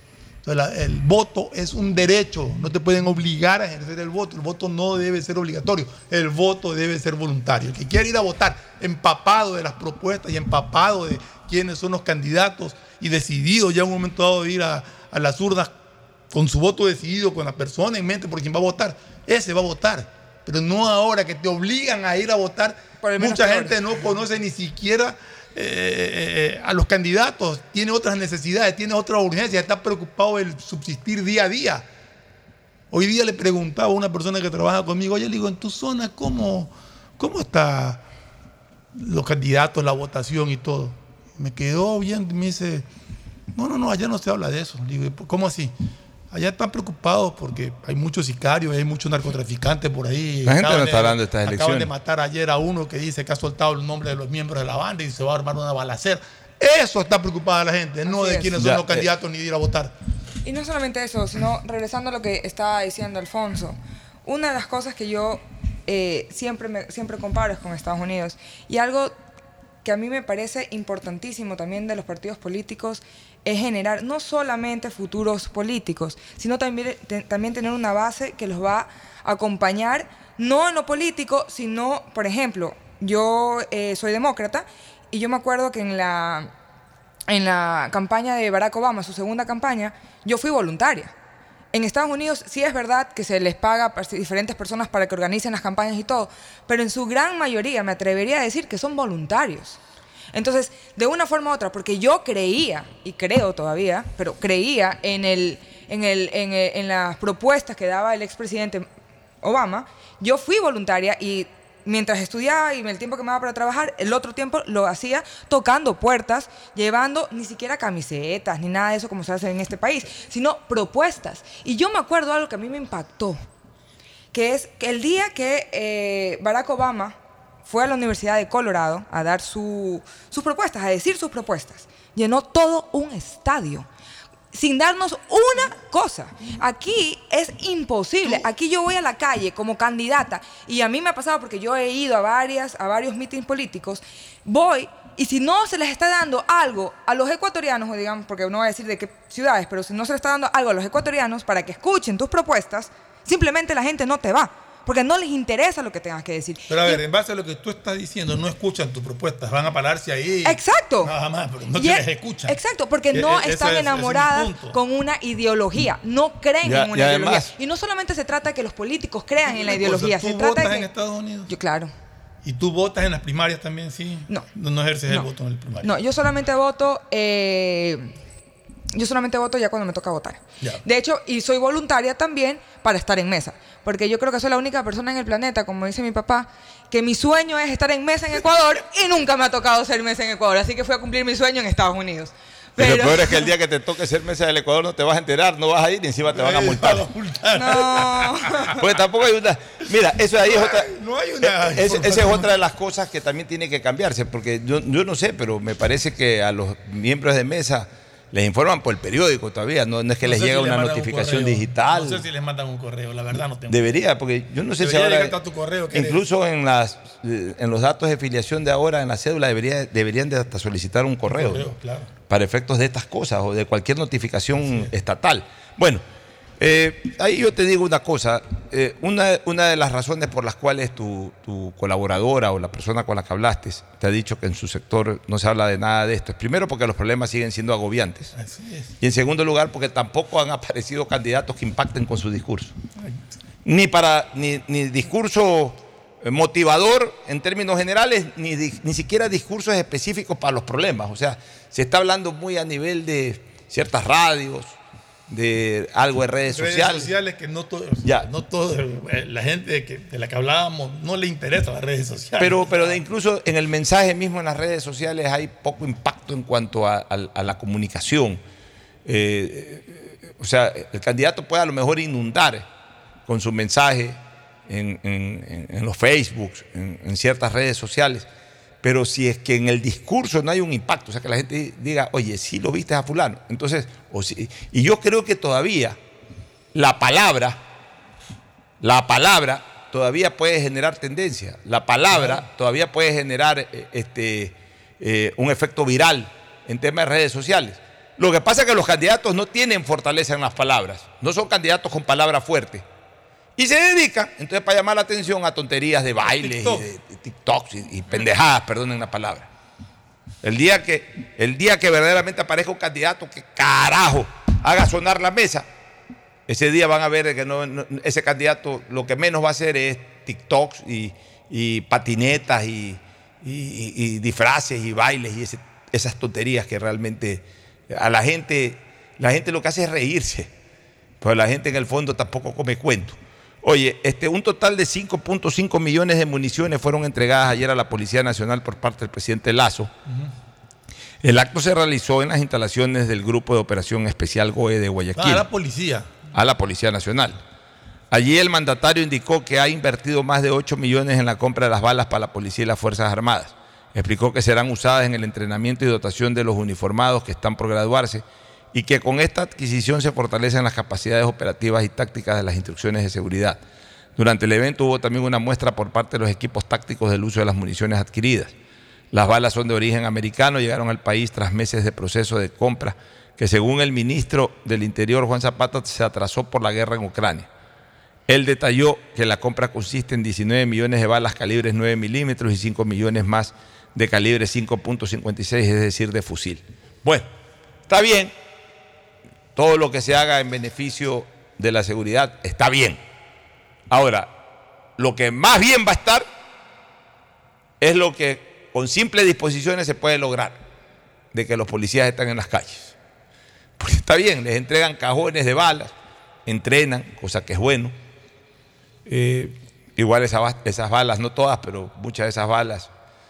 Entonces, el voto es un derecho, no te pueden obligar a ejercer el voto. El voto no debe ser obligatorio, el voto debe ser voluntario. El que quiera ir a votar empapado de las propuestas y empapado de quiénes son los candidatos y decidido ya en un momento dado de ir a, a las urnas con su voto decidido, con la persona en mente por quien va a votar, ese va a votar. Pero no ahora que te obligan a ir a votar. Mucha gente no conoce ni siquiera eh, a los candidatos, tiene otras necesidades, tiene otras urgencias, está preocupado el subsistir día a día. Hoy día le preguntaba a una persona que trabaja conmigo, oye, le digo, en tu zona, ¿cómo, cómo está los candidatos, la votación y todo? Me quedó bien, me dice, no, no, no, allá no se habla de eso. Le digo, ¿cómo así? Allá están preocupados porque hay muchos sicarios, hay muchos narcotraficantes por ahí. La gente Acaban no está hablando de estas Acaban de elecciones. matar ayer a uno que dice que ha soltado el nombre de los miembros de la banda y se va a armar una balacera. Eso está preocupada la gente, no de es. quiénes Ya, son los eh. candidatos ni de ir a votar. Y no solamente eso, sino regresando a lo que estaba diciendo Alfonso, una de las cosas que yo eh, siempre, me, siempre comparo es con Estados Unidos. Y algo que a mí me parece importantísimo también de los partidos políticos es generar no solamente futuros políticos, sino también, también tener una base que los va a acompañar, no en lo político, sino, por ejemplo, yo eh, soy demócrata y yo me acuerdo que en la en la campaña de Barack Obama, su segunda campaña, yo fui voluntaria. En Estados Unidos sí es verdad que se les paga a diferentes personas para que organicen las campañas y todo, pero en su gran mayoría me atrevería a decir que son voluntarios. Entonces, de una forma u otra, porque yo creía, y creo todavía, pero creía en, el, en, el, en, el- en las propuestas que daba el expresidente Obama, yo fui voluntaria y mientras estudiaba y el tiempo que me daba para trabajar, el otro tiempo lo hacía tocando puertas, llevando ni siquiera camisetas ni nada de eso como se hace en este país, sino propuestas. Y yo me acuerdo algo que a mí me impactó, que es que el día que eh, Barack Obama fue a la Universidad de Colorado a dar su- sus propuestas, a decir sus propuestas, llenó todo un estadio sin darnos una cosa. Aquí es imposible. Aquí yo voy a la calle como candidata y a mí me ha pasado porque yo he ido a varias a varios mítines políticos. Voy y si no se les está dando algo a los ecuatorianos, o digamos, porque no voy a decir de qué ciudades, pero si no se les está dando algo a los ecuatorianos para que escuchen tus propuestas, simplemente la gente no te va. Porque no les interesa lo que tengas que decir. Pero a Y- ver, en base a lo que tú estás diciendo, no escuchan tus propuestas, van a pararse ahí. Exacto. Nada más, pero no te es- las escuchan. Exacto, porque E- no e- están es- es enamoradas con una ideología, no creen Ya- en y una además- ideología. Y no solamente se trata de que los políticos crean en la cosa, ideología, ¿tú se trata votas de que... en Estados Unidos? Yo, claro. ¿Y tú votas en las primarias también, sí? No. No, ejerces el voto en el primario. No, yo solamente voto... eh, yo solamente voto ya cuando me toca votar. De hecho, y soy voluntaria también para estar en mesa. Porque yo creo que soy la única persona en el planeta, como dice mi papá, que mi sueño es estar en mesa en Ecuador y nunca me ha tocado ser mesa en Ecuador. Así que fui a cumplir mi sueño en Estados Unidos. Y lo Pero- peor es que el día que te toque ser mesa del Ecuador no te vas a enterar, no vas a ir y encima te van a multar. No. Porque tampoco hay una. Mira, eso ahí es otra. No hay una. Es- esa es otra de las cosas que también tiene que cambiarse, porque yo, yo no sé, pero me parece que a los miembros de mesa les informan por el periódico todavía, no, no es que No les llega si una un notificación digital. No sé si les mandan un correo, la verdad no tengo. Debería, porque yo no sé Debería si ahora. tu correo, incluso en las eh, en los datos de filiación de ahora, en la cédula, debería, deberían de hasta solicitar un correo, correo, claro. para efectos de estas cosas o de cualquier notificación estatal. Bueno, eh, ahí yo te digo una cosa. eh, una, una de las razones por las cuales tu, tu colaboradora o la persona con la que hablaste te ha dicho que en su sector no se habla de nada de esto es primero porque los problemas siguen siendo agobiantes. Así es. Y en segundo lugar, porque tampoco han aparecido candidatos que impacten con su discurso. Ni para ni, ni discurso eh, motivador en términos generales, ni, ni siquiera discursos específicos para los problemas. O sea, se está hablando muy a nivel de ciertas radios, de algo de redes, redes sociales. sociales que no todo, Ya. no todo eh, la gente que- de la que hablábamos no le interesa las redes sociales. Pero, pero de incluso en el mensaje mismo en las redes sociales hay poco impacto en cuanto a, a- a la comunicación. Eh, eh, o sea, el candidato puede a lo mejor inundar con su mensaje en, en- en- en los Facebooks, en, en ciertas redes sociales, pero si es que en el discurso no hay un impacto, o sea, que la gente diga, oye, sí lo viste a fulano, entonces, o sí- y yo creo que todavía la palabra, la palabra todavía puede generar tendencia. La palabra todavía puede generar eh, este, eh, un efecto viral en temas de redes sociales. Lo que pasa es que los candidatos no tienen fortaleza en las palabras, no son candidatos con palabras fuertes. Y se dedican, entonces, para llamar la atención a tonterías de y de TikToks y, pendejadas, perdonen la palabra. El día, que, el día que verdaderamente aparezca un candidato que carajo haga sonar la mesa, ese día van a ver que no, ese candidato lo que menos va a hacer es TikToks y, y patinetas y, y- disfraces y bailes y esas tonterías que realmente a la gente, la gente lo que hace es reírse, pero la gente en el fondo tampoco come cuento. Oye, este, un total de 5.5 millones de municiones fueron entregadas ayer a la Policía Nacional por parte del presidente Lazo. El acto se realizó en las instalaciones del Grupo de Operación Especial GOE de Guayaquil Ah, la policía. a la Policía Nacional. Allí el mandatario indicó que ha invertido más de 8 millones en la compra de las balas para la policía y las Fuerzas Armadas. Explicó que serán usadas en el entrenamiento y dotación de los uniformados que están por graduarse y que con esta adquisición se fortalecen las capacidades operativas y tácticas de las instrucciones de seguridad. Durante el evento hubo también una muestra por parte de los equipos tácticos del uso de las municiones adquiridas. Las balas son de origen americano, llegaron al país tras meses de proceso de compra que según el ministro del Interior, Juan Zapata, se atrasó por la guerra en Ucrania. Él detalló que la compra consiste en 19 millones de balas calibres 9 milímetros y 5 millones más de calibre 5.56, es decir, de fusil. Bueno, está bien. Todo lo que se haga en beneficio de la seguridad está bien. Ahora, lo que más bien va a estar es lo que con simples disposiciones se puede lograr, de que los policías están en las calles. Porque está bien, les entregan cajones de balas, entrenan, cosa que es bueno. Eh, igual esas, esas balas, no todas, pero muchas de esas balas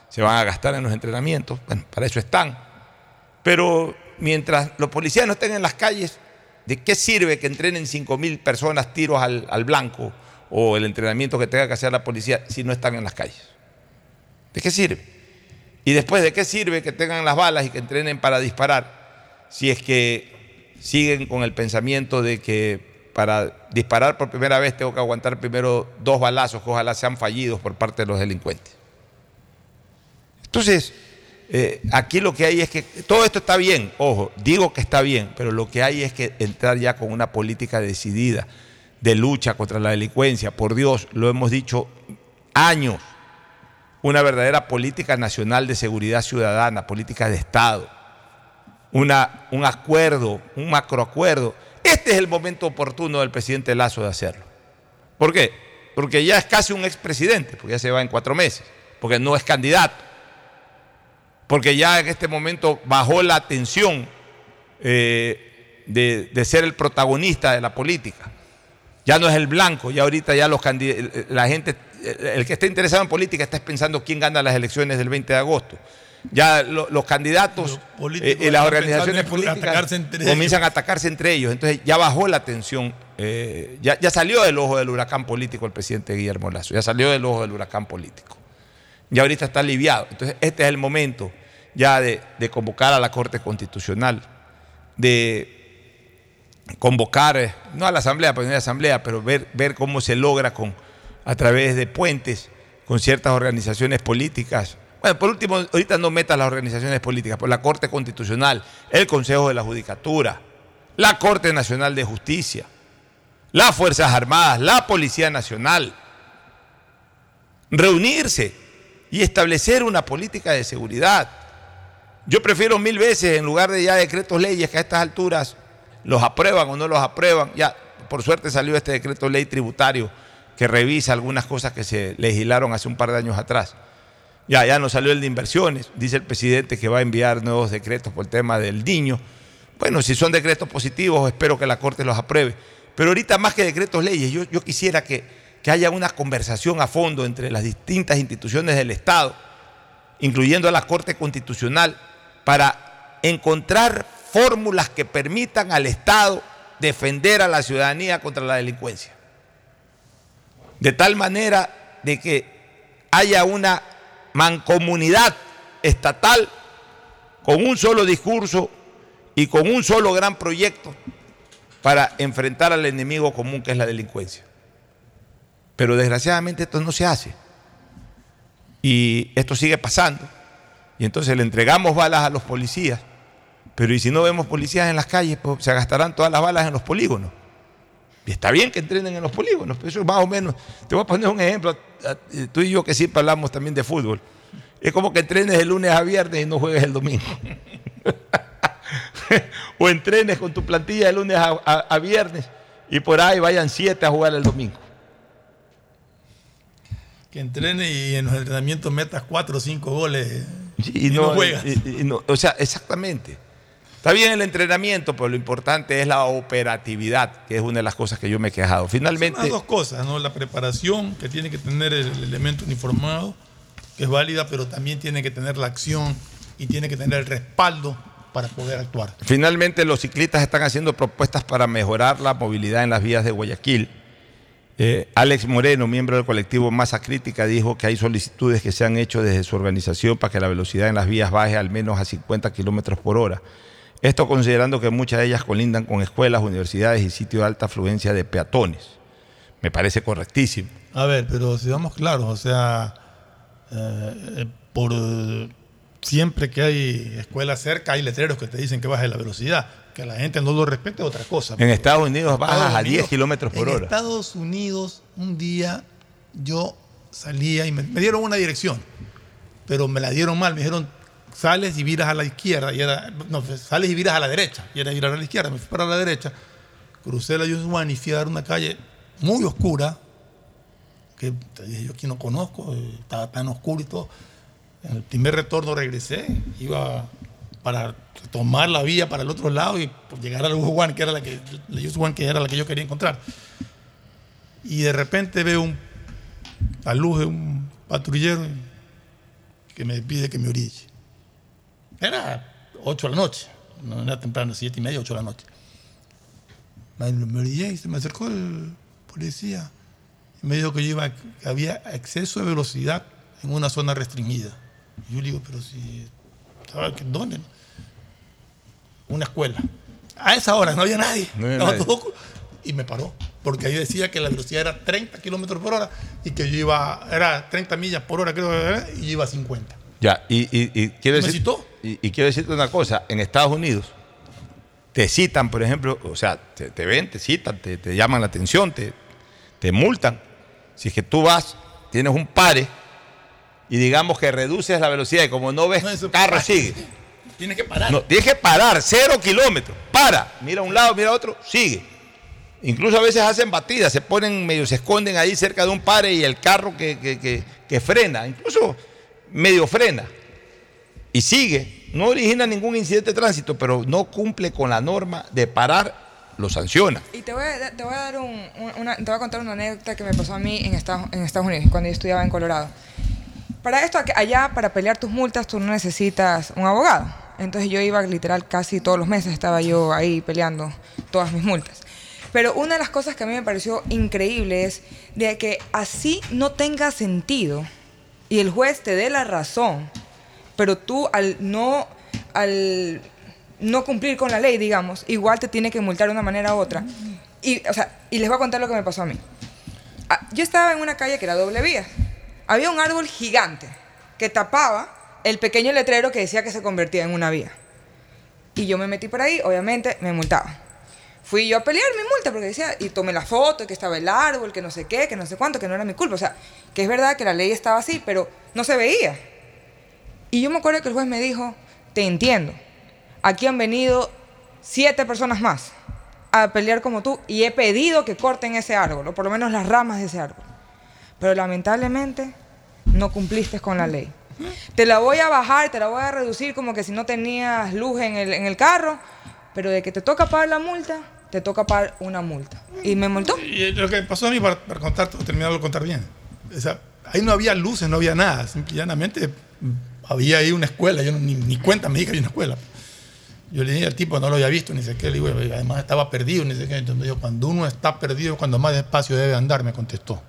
se van a gastar en los entrenamientos, bueno, para eso están. Pero mientras los policías no estén en las calles, ¿de qué sirve que entrenen 5 mil personas tiros al, al blanco o el entrenamiento que tenga que hacer la policía si no están en las calles? ¿De qué sirve? Y después, ¿de qué sirve que tengan las balas y que entrenen para disparar si es que siguen con el pensamiento de que para disparar por primera vez tengo que aguantar primero dos balazos que ojalá sean fallidos por parte de los delincuentes? Entonces, eh, aquí lo que hay es que todo esto está bien, ojo, digo que está bien, pero lo que hay es que entrar ya con una política decidida de lucha contra la delincuencia. Por Dios, lo hemos dicho años, una verdadera política nacional de seguridad ciudadana, política de Estado, un acuerdo, un macroacuerdo. Este es el momento oportuno del presidente Lazo de hacerlo. ¿Por qué? Porque ya es casi un expresidente, porque ya se va en cuatro meses, porque no es candidato porque ya en este momento bajó la tensión eh, de, de ser el protagonista de la política. Ya no es el blanco, ya ahorita ya los la gente, el que está interesado en política está pensando quién gana las elecciones del 20 de agosto. Ya lo- los candidatos eh, y las organizaciones políticas comienzan a atacarse entre ellos. Entonces ya bajó la tensión, eh, ya, ya salió del ojo del huracán político el presidente Guillermo Lazo, ya salió del ojo del huracán político ya ahorita está aliviado. Entonces, este es el momento ya de, convocar a la Corte Constitucional, de convocar, eh, no a la Asamblea, pues no a la Asamblea, pero ver, cómo se logra con, a través de puentes con ciertas organizaciones políticas. Bueno, por último, ahorita no metas las organizaciones políticas, por la Corte Constitucional, el Consejo de la Judicatura, la Corte Nacional de Justicia, las Fuerzas Armadas, la Policía Nacional, reunirse y establecer una política de seguridad. Yo prefiero mil veces, en lugar de ya decretos leyes que a estas alturas los aprueban o no los aprueban, ya por suerte salió este decreto ley tributario que revisa algunas cosas que se legislaron hace un par de años atrás. Ya, ya no salió el de inversiones, dice el presidente que va a enviar nuevos decretos por el tema del niño. Bueno, si son decretos positivos, espero que la Corte los apruebe. Pero ahorita más que decretos leyes, yo, yo quisiera que, que haya una conversación a fondo entre las distintas instituciones del Estado, incluyendo a la Corte Constitucional, para encontrar fórmulas que permitan al Estado defender a la ciudadanía contra la delincuencia. De tal manera de que haya una mancomunidad estatal con un solo discurso y con un solo gran proyecto para enfrentar al enemigo común que es la delincuencia. Pero desgraciadamente esto no se hace. Y esto sigue pasando. Y entonces le entregamos balas a los policías. Pero y si no vemos policías en las calles, pues se gastarán todas las balas en los polígonos. Y está bien que entrenen en los polígonos, pero eso es más o menos. Te voy a poner un ejemplo. Tú y yo que siempre hablamos también de fútbol. Es como que entrenes el lunes a viernes y no juegues el domingo. o entrenes con tu plantilla de lunes a, viernes y por ahí vayan siete a jugar el domingo. Que entrene y en los entrenamientos metas cuatro o cinco goles y, no, juegas. o sea, exactamente. Está bien el entrenamiento, pero lo importante es la operatividad, que es una de las cosas que yo me he quejado. Finalmente. Son las dos cosas, ¿no? La preparación, que tiene que tener el elemento uniformado, que es válida, pero también tiene que tener la acción y tiene que tener el respaldo para poder actuar. Finalmente, los ciclistas están haciendo propuestas para mejorar la movilidad en las vías de Guayaquil. Eh, Alex Moreno, miembro del colectivo Masa Crítica, dijo que hay solicitudes que se han hecho desde su organización para que la velocidad en las vías baje al menos a 50 kilómetros por hora. Esto considerando que muchas de ellas colindan con escuelas, universidades y sitios de alta afluencia de peatones. Me parece correctísimo. A ver, pero si vamos claros, o sea, eh, por siempre que hay escuelas cerca hay letreros que te dicen que baje la velocidad. Que la gente no lo respete es otra cosa. En Estados Unidos bajas a 10 kilómetros por hora. En Estados Unidos, un día yo salía y me, me dieron una dirección, pero me la dieron mal. Me dijeron sales y viras a la izquierda, y era, no, sales y viras a la derecha, y era virar a la izquierda, me fui para la derecha, crucé la Yusman y fui a dar una calle muy oscura, que yo aquí no conozco, estaba tan oscuro y todo. En el primer retorno regresé, iba para tomar la vía para el otro lado y llegar a la Juan, que era la que, la que era la que yo quería encontrar. Y de repente veo un, la luz de un patrullero que me pide que me orille. Era 8 de la noche, no era temprano, 7 y media, 8 de la noche. Me, me y se me acercó el policía y me dijo que, iba, que había exceso de velocidad en una zona restringida. Yo le digo, pero si, ¿dónde? Una escuela. A esa hora no había nadie. No había nadie. Todo, y me paró, porque ahí decía que la velocidad era 30 kilómetros por hora y que yo iba, era 30 millas por hora, creo, y yo iba a 50. Ya, y, y, y quiero decir, Y, quiero decirte una cosa, en Estados Unidos te citan, por ejemplo, o sea, te, ven, te citan, te, llaman la atención, te, te multan. Si es que tú vas, tienes un pare y digamos que reduces la velocidad y como no ves, carro sigue. Tienes que parar. No, tienes que parar, cero kilómetros. Para, mira a un lado, mira a otro, sigue. Incluso a veces hacen batidas, se ponen medio, se esconden ahí cerca de un pare y el carro que, que, que frena. Incluso medio frena y sigue, no origina ningún incidente de tránsito, pero no cumple con la norma de parar, lo sanciona. Y te voy a, te voy a dar un, una, te voy a contar una anécdota que me pasó a mí en Estados, en Estados Unidos, cuando yo estudiaba en Colorado. Para esto, allá, para pelear tus multas, tú no necesitas un abogado. Entonces yo iba literal casi todos los meses, estaba yo ahí peleando todas mis multas. Pero una de las cosas que a mí me pareció increíble es de que así no tenga sentido y el juez te dé la razón, pero tú al no, al no cumplir con la ley, digamos, igual te tiene que multar de una manera u otra. Y, o sea, y les voy a contar lo que me pasó a mí. Ah, yo estaba en una calle que era doble vía. Había un árbol gigante que tapaba el pequeño letrero que decía que se convertía en una vía. Y yo me metí por ahí, obviamente me multaba fui yo a pelear mi multa porque decía, y tomé la foto, que estaba el árbol, que no sé qué, que no sé cuánto, que no era mi culpa. O sea, que es verdad que la ley estaba así, pero no se veía. Y yo me acuerdo que el juez me dijo, te entiendo, aquí han venido siete personas más a pelear como tú y he pedido que corten ese árbol, o por lo menos las ramas de ese árbol. Pero lamentablemente no cumpliste con la ley. Te la voy a bajar, te la voy a reducir como que si no tenías luz en el, en el carro, pero de que te toca pagar la multa, te toca pagar una multa. Y me multó. Y lo que pasó a mí, para, para contar, terminarlo de contar bien. O sea, ahí no había luces, no había nada. Simplemente había ahí una escuela. Yo no- ni, ni cuenta me di que había una escuela. Yo le dije al tipo, no lo había visto, ni sé qué. Le digo, además estaba perdido, ni sé qué. Entonces dijo, cuando uno está perdido, cuando más despacio debe andar, me contestó.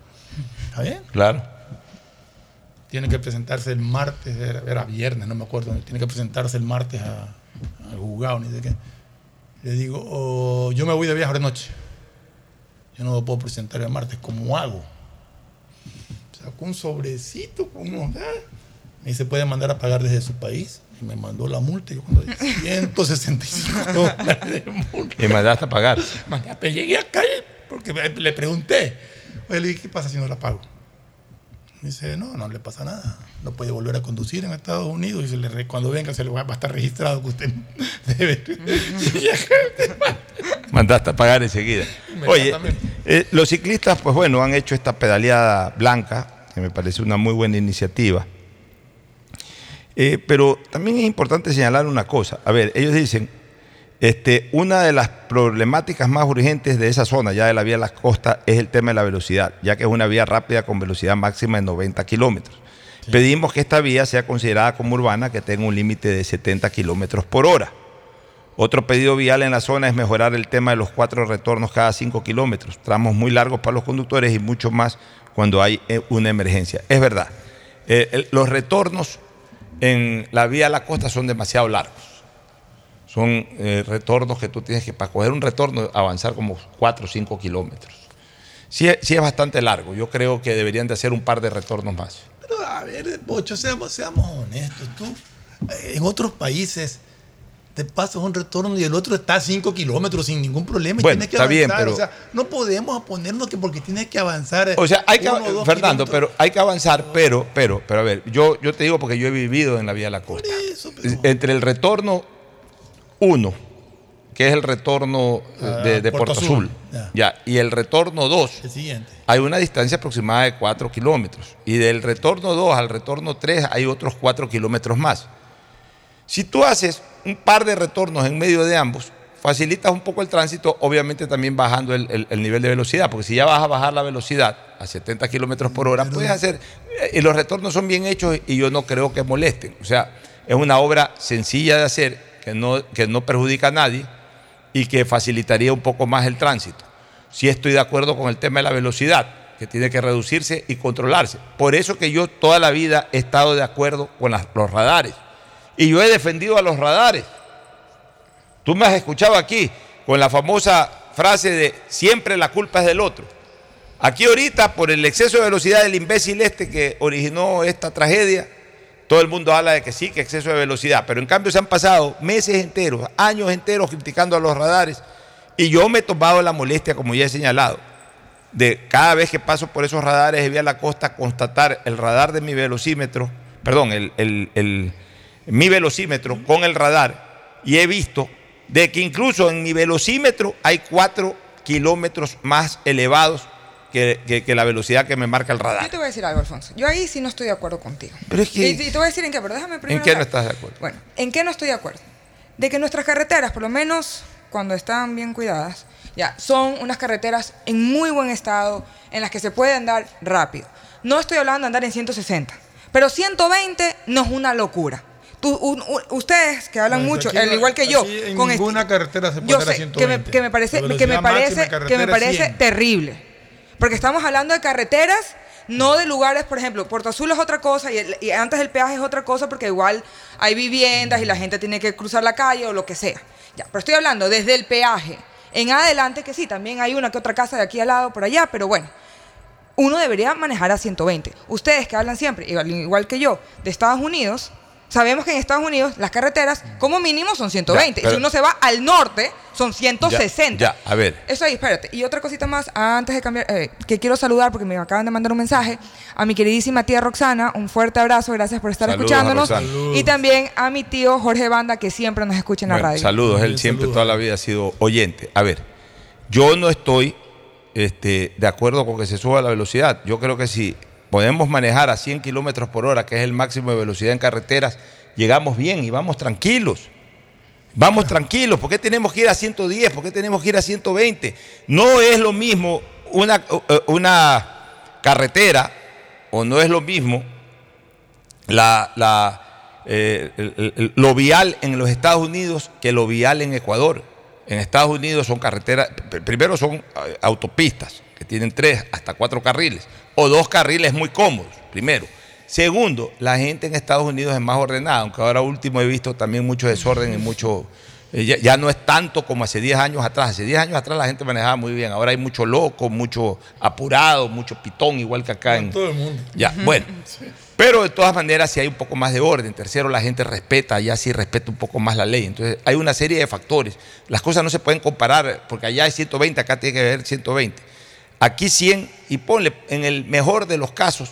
¿Está bien? Claro. Tiene que presentarse el martes, era, era viernes, no me acuerdo. Tiene que presentarse el martes al juzgado, ni sé qué. Le digo, "Oh, yo me voy de viaje de noche. Yo no lo puedo presentar el martes. ¿Cómo hago? Sacó un sobrecito unos. ¿eh? Me dice, puede mandar a pagar desde su país. Y me mandó la multa. Yo cuando dije, 165 dólares de multa. Y mandaste a pagar. Llegué acá porque me- le pregunté. Oye, le dije, ¿qué pasa si no la pago? Me dice, no, no le pasa nada. No puede volver a conducir en Estados Unidos y se le re- cuando venga se le va va a estar registrado que usted debe. Mandaste a pagar enseguida. Oye, eh, los ciclistas, pues bueno, han hecho esta pedaleada blanca, que me parece una muy buena iniciativa. Eh, pero también es importante señalar una cosa. A ver, ellos dicen, este, una de las problemáticas más urgentes de esa zona, ya de la vía de las costas, es el tema de la velocidad, ya que es una vía rápida con velocidad máxima de 90 kilómetros. Pedimos que esta vía sea considerada como urbana, que tenga un límite de 70 kilómetros por hora. Otro pedido vial en la zona es mejorar el tema de los cuatro retornos cada cinco kilómetros, tramos muy largos para los conductores y mucho más cuando hay eh, una emergencia. Es verdad, eh, los retornos en la vía a la costa son demasiado largos. Son eh, retornos que tú tienes que, para coger un retorno, avanzar como cuatro o cinco kilómetros. Sí, es- sí es bastante largo. Yo creo que deberían de hacer un par de retornos más. Pero a ver, Bocho, seamos, seamos honestos. Tú, eh, en otros países, te pasas un retorno y el otro está a 5 kilómetros sin ningún problema. y Bueno, tienes que está bien, avanzar. pero- O sea, no podemos ponernos que porque tienes que avanzar. O sea, hay que, uno Fernando, pero hay que avanzar, pero, pero, pero a ver, yo, yo te digo porque yo he vivido en la vía de la costa. Entre el retorno 1, que es el retorno eh, Ah, de, de Puerto Puerto, Azul, Azul, ya. ya, y el retorno 2, El siguiente. hay una distancia aproximada de 4 kilómetros. Y del retorno 2 al retorno 3 hay otros 4 kilómetros más. Si tú haces un par de retornos en medio de ambos, facilitas un poco el tránsito, obviamente también bajando el, el- el nivel de velocidad, porque si ya vas a bajar la velocidad a 70 kilómetros por hora, puedes hacer, eh, y los retornos son bien hechos y yo no creo que molesten. O sea, es una obra sencilla de hacer, que no, que no perjudica a nadie y que facilitaría un poco más el tránsito. Sí estoy de acuerdo con el tema de la velocidad, que tiene que reducirse y controlarse. Por eso que yo toda la vida he estado de acuerdo con los radares. Y yo he defendido a los radares. Tú me has escuchado aquí con la famosa frase de siempre la culpa es del otro. Aquí ahorita, por el exceso de velocidad del imbécil este que originó esta tragedia, todo el mundo habla de que sí, que exceso de velocidad, pero en cambio se han pasado meses enteros, años enteros criticando a los radares y yo me he tomado la molestia, como ya he señalado, de cada vez que paso por esos radares de vía la costa, constatar el radar de mi velocímetro, perdón, el- el- mi velocímetro con el radar y he visto de que incluso en mi velocímetro hay cuatro kilómetros más elevados que, que- que la velocidad que me marca el radar. Yo te voy a decir algo, Alfonso. Yo ahí sí no estoy de acuerdo contigo. Pero es que- Y, y te voy a decir en qué, pero déjame primero. ¿En qué no estás de acuerdo? Bueno, ¿en qué no estoy de acuerdo? De que nuestras carreteras, por lo menos cuando están bien cuidadas, ya, son unas carreteras en muy buen estado, en las que se puede andar rápido. No estoy hablando de andar en 160, pero 120 no es una locura. Tú- un- ustedes que hablan mucho, aquí al no- igual que yo, en con ninguna carretera se puede yo andar a sé, que me, 120. que me parece, que me parece, que me parece 100. terrible. Porque estamos hablando de carreteras, no de lugares, por ejemplo, Puerto Azul es otra cosa y, antes el peaje es otra cosa porque igual hay viviendas y la gente tiene que cruzar la calle o lo que sea. Ya, pero estoy hablando desde el peaje en adelante, que sí, también hay una que otra casa de aquí al lado, por allá, pero bueno, uno debería manejar a 120. Ustedes que hablan siempre, igual que yo, de Estados Unidos, sabemos que en Estados Unidos las carreteras como mínimo son 120. y pero- si uno se va al norte, son 160. Ya, ya, a ver. Eso ahí, espérate. Y otra cosita más, antes de cambiar, eh, que quiero saludar porque me acaban de mandar un mensaje a mi queridísima tía Roxana. Un fuerte abrazo, gracias por estar Saludos escuchándonos. Y también a mi tío Jorge Banda, que siempre nos escucha en la radio. Saludos, él siempre toda la vida ha sido oyente. A ver, yo no estoy este, de acuerdo con que se suba la velocidad. Yo creo que si podemos manejar a 100 kilómetros por hora, que es el máximo de velocidad en carreteras, llegamos bien y vamos tranquilos. Vamos tranquilos, ¿por qué tenemos que ir a 110? ¿Por qué tenemos que ir a 120? No es lo mismo una, eh, una carretera, o no es lo mismo la, la, eh, lo vial en los Estados Unidos que lo vial en Ecuador. En Estados Unidos son carreteras, pr- primero son eh, autopistas, que tienen tres hasta cuatro carriles, o dos carriles muy cómodos, primero. Segundo, la gente en Estados Unidos es más ordenada, aunque ahora último he visto también mucho desorden y mucho... eh, Ya, ya no es tanto como hace 10 años atrás. Hace 10 años atrás la gente manejaba muy bien. Ahora hay mucho loco, mucho apurado, mucho pitón, igual que acá en... Todo el mundo. Ya, bueno. Pero de todas maneras, si hay un poco más de orden. Tercero, la gente respeta, allá sí respeta un poco más la ley. Entonces, hay una serie de factores. Las cosas no se pueden comparar, porque allá hay 120, acá tiene que haber 120. Aquí 100, y ponle, en el mejor de los casos,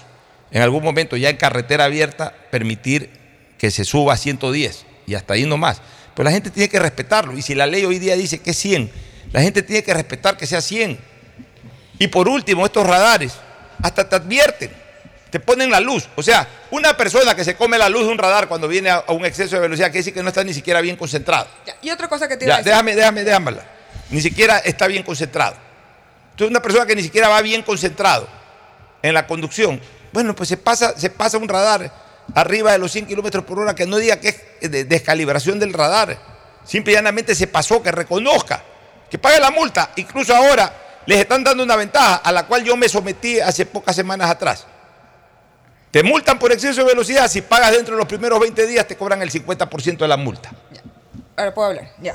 en algún momento ya en carretera abierta, permitir que se suba a 110 y hasta ahí nomás. Pero la gente tiene que respetarlo. Y si la ley hoy día dice que es 100, la gente tiene que respetar que sea 100. Y por último, estos radares hasta te advierten, te ponen la luz. O sea, una persona que se come la luz de un radar cuando viene a, un exceso de velocidad, que dice que no está ni siquiera bien concentrado. Ya, Y otra cosa que te iba a decir. déjame, déjame, déjamela. Ni siquiera está bien concentrado. Entonces, una persona que ni siquiera va bien concentrado en la conducción, bueno, pues se pasa, se pasa un radar arriba de los 100 kilómetros por hora que no diga que es de- descalibración del radar. Simple y llanamente se pasó, que reconozca, que pague la multa. Incluso ahora les están dando una ventaja a la cual yo me sometí hace pocas semanas atrás. Te multan por exceso de velocidad, si pagas dentro de los primeros 20 días te cobran el 50% de la multa. Ahora puedo hablar, ya.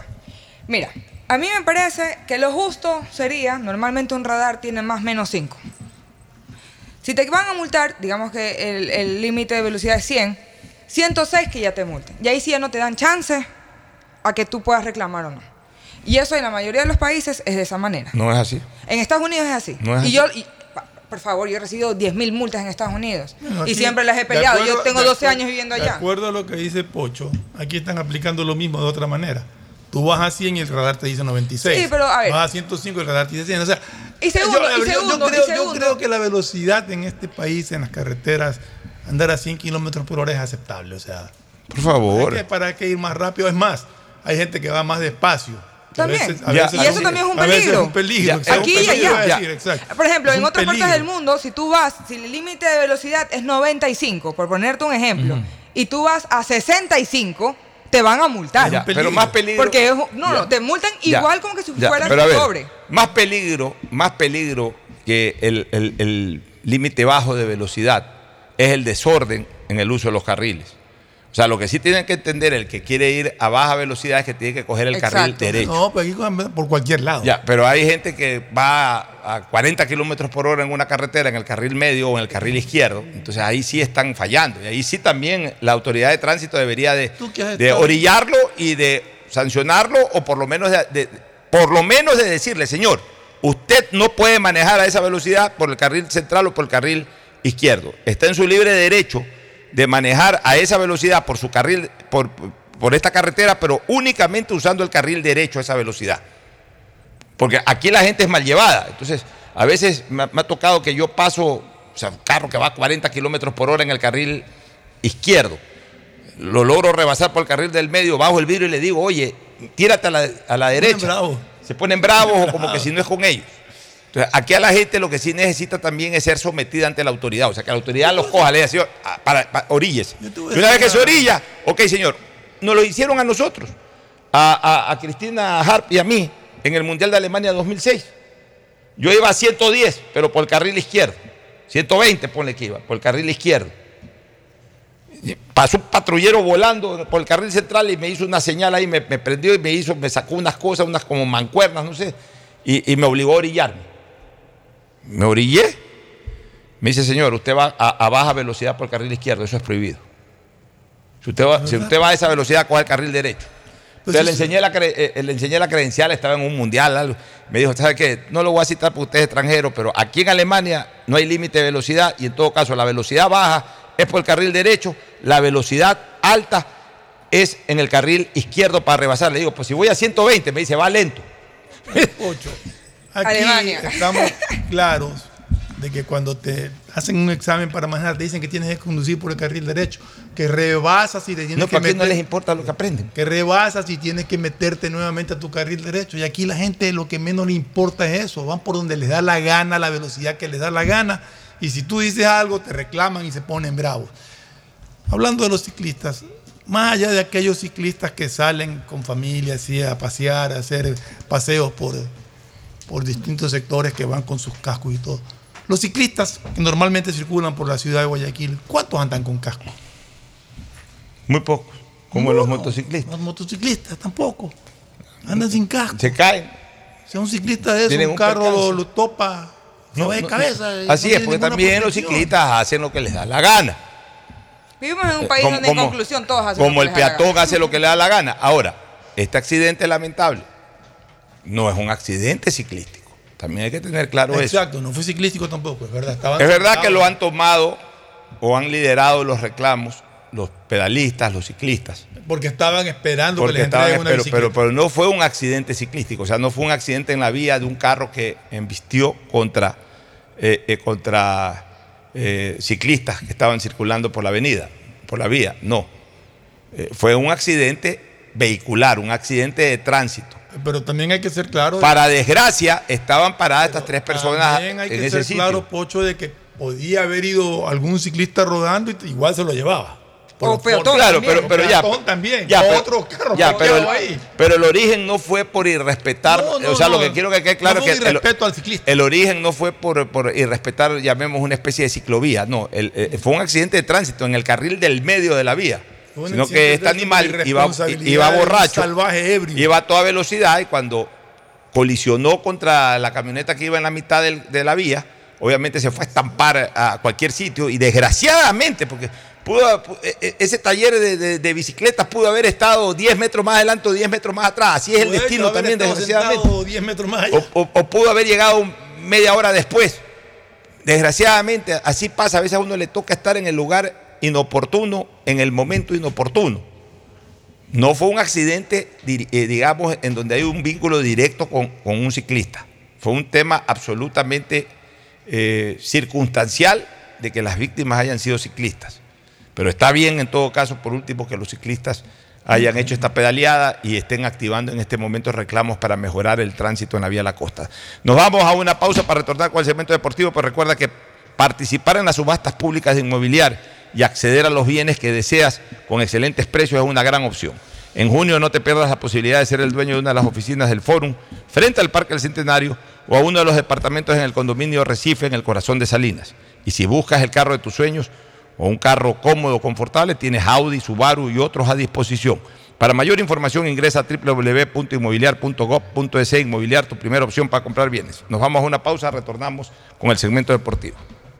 Mira, a mí me parece que lo justo sería, normalmente un radar tiene más o menos 5. Si te van a multar, digamos que el límite de velocidad es 100, 106 que ya te multen. Y ahí sí ya no te dan chance a que tú puedas reclamar o no. Y eso en la mayoría de los países es de esa manera. No es así. En Estados Unidos es así. No es y así. yo, y, por favor, yo he recibido 10.000 multas en Estados Unidos. Y siempre las he de peleado. acuerdo- yo tengo de 12 acuer- años viviendo De allá. acuerdo a lo que dice Pocho, aquí están aplicando lo mismo de otra manera. Tú vas a 100 y el radar te dice 96. Sí, pero a ver. Vas a 105 y el radar te dice 100. O sea, Y segundo, yo, y yo- yo segundo, y creo, yo creo que la velocidad en este país, en las carreteras, andar a 100 kilómetros por hora es aceptable. O sea, Por favor. ¿para qué, para qué ir más rápido? Es más, hay gente que va más despacio. a También. veces- a Ya. veces Y eso también es un peligro. es un peligro. Ya. exacto. Aquí y allá. Por ejemplo, en otras partes del mundo, si tú vas, si el límite de velocidad es 95, por ponerte un ejemplo, y tú vas a 65, te van a multar. Ya, pero más peligro. Porque es- no, Ya. no, te multan Ya. igual como que si Ya, fueras pero a ver, cobre. Más peligro, más peligro que el el- el límite bajo de velocidad es el desorden en el uso de los carriles. O sea, lo que sí tienen que entender el que quiere ir a baja velocidad es que tiene que coger el carril Exacto. derecho. No, pues aquí cogen por cualquier lado. Ya, pero hay gente que va a, a 40 kilómetros por hora en una carretera, en el carril medio o en el carril izquierdo. Entonces ahí sí están fallando. Y ahí sí también la autoridad de tránsito debería de, orillarlo y de sancionarlo o por lo menos de, de- por lo menos de decirle, señor, usted no puede manejar a esa velocidad por el carril central o por el carril izquierdo. Está en su libre derecho de manejar a esa velocidad por su carril, por, por esta carretera, pero únicamente usando el carril derecho a esa velocidad. Porque aquí la gente es mal llevada. Entonces, a veces me, ha- me ha tocado que yo paso, o sea, un carro que va a 40 kilómetros por hora en el carril izquierdo. Lo logro rebasar por el carril del medio, bajo el vidrio y le digo, oye, tírate a la, a la derecha. Se ponen bravos o como que si no es con ellos. Entonces, aquí a la gente lo que sí necesita también es ser sometida ante la autoridad. O sea, que la autoridad los coja, le diga, "Señor, ah, para, para, oríllese. Y una vez que se orilla, ok, señor, nos lo hicieron a nosotros, a, a- a Cristina Harp y a mí, en el Mundial de Alemania 2006. Yo iba a 110, pero por el carril izquierdo. 120, ponle que iba, por el carril izquierdo. Pasó un patrullero volando por el carril central y me hizo una señal ahí, me, me prendió y me hizo, me sacó unas cosas, unas como mancuernas, no sé, y, y me obligó a orillarme. Me orillé. Me dice, señor, usted va a, a baja velocidad por el carril izquierdo, eso es prohibido. Si usted va, si usted va a esa velocidad, coge el carril derecho. Entonces le enseñé, la, cre- eh, le enseñé la credencial, estaba en un mundial. algo. Me dijo, ¿sabe qué? No lo voy a citar porque usted es extranjero, pero aquí en Alemania no hay límite de velocidad y en todo caso la velocidad baja es por el carril derecho, la velocidad alta es en el carril izquierdo para rebasar. Le digo, pues si voy a 120, me dice, va lento. Ocho. Aquí Alemania. estamos claros de que cuando te hacen un examen para manejar te dicen que tienes que conducir por el carril derecho, que rebasas y te tienes No, que ¿para qué no meter- les importa lo que aprenden? que rebasas y tienes que meterte nuevamente a tu carril derecho. Y aquí la gente lo que menos le importa es eso. Van por donde les da la gana, la velocidad que les da la gana. Y si tú dices algo, te reclaman y se ponen bravos. Hablando de los ciclistas, más allá de aquellos ciclistas que salen con familia así a pasear, a hacer paseos por, por distintos sectores que van con sus cascos y todo. Los ciclistas que normalmente circulan por la ciudad de Guayaquil, ¿cuántos andan con casco? Muy pocos. Como los motociclistas. Los motociclistas tampoco. Andan sin casco. Se caen. Si un ciclista de eso, Tienen un, un carro lo, lo topa, no, de no, cabeza. Así no es, porque también los ciclistas hacen lo que les da la gana. Vivimos en un Eh, país como- donde en como- conclusión todos hacen Como lo el que les da la peatón gana. hace lo que le da la gana. Ahora, este accidente lamentable no es un accidente ciclístico. También hay que tener claro eso. Exacto, no fue ciclístico tampoco, es verdad. estaban Es verdad que lo han tomado o han liderado los reclamos los pedalistas, los ciclistas. Porque estaban esperando que Porque les estaban- una pero, pero no fue un accidente ciclístico, o sea, no fue un accidente en la vía de un carro que embistió contra, eh, eh, contra eh, ciclistas que estaban circulando por la avenida, por la vía, no. Eh, fue un accidente vehicular, un accidente de tránsito. Pero también hay que ser claro. Para desgracia, estaban paradas estas tres personas También hay en que ese ser sitio. claro, Pocho, de que podía haber ido algún ciclista rodando y igual se lo llevaba. Por O. Claro, también. pero, pero ya. Peatón también. ya, pero- otro carro ya, pero, el, ahí. pero el origen no fue por irrespetar. No, no, o sea, lo no. que quiero que quede claro No es fue que el, irrespeto al ciclista. el origen no fue por, por irrespetar, llamemos una especie de ciclovía. No, el- eh, fue un accidente de tránsito en el carril del medio de la vía. Sino que este animal iba, iba borracho, salvaje ebrio. iba a toda velocidad y cuando colisionó contra la camioneta que iba en la mitad del- de la vía, obviamente se fue a estampar a cualquier sitio y desgraciadamente, porque pudo, e- e- ese taller de, de- de bicicletas pudo haber estado 10 metros más adelante o 10 metros más atrás, así es el destino también, desgraciadamente. sentado 10 metros más allá. O, o- o pudo haber llegado media hora después. Desgraciadamente, así pasa. A veces a uno le toca estar en el lugar inoportuno, en el momento inoportuno. No fue un accidente, eh, digamos, en donde hay un vínculo directo con, con un ciclista. Fue un tema absolutamente eh, circunstancial de que las víctimas hayan sido ciclistas. Pero está bien en todo caso, por último, que los ciclistas hayan hecho esta pedaleada y estén activando en este momento reclamos para mejorar el tránsito en la vía la costa. Nos vamos a una pausa para retornar con el segmento deportivo, pero recuerda que participar en las subastas públicas de inmobiliaria y acceder a los bienes que deseas con excelentes precios es una gran opción. En junio no te pierdas la posibilidad de ser el dueño de una de las oficinas del Fórum frente al Parque del Centenario o a uno de los departamentos en el condominio Recife en el corazón de Salinas. Y si buscas el carro de tus sueños o un carro cómodo, confortable, tienes Audi, Subaru y otros a disposición. Para mayor información ingresa a www.inmobiliar.gov.es Inmobiliar, tu primera opción para comprar bienes. Nos vamos a una pausa, retornamos con el segmento deportivo.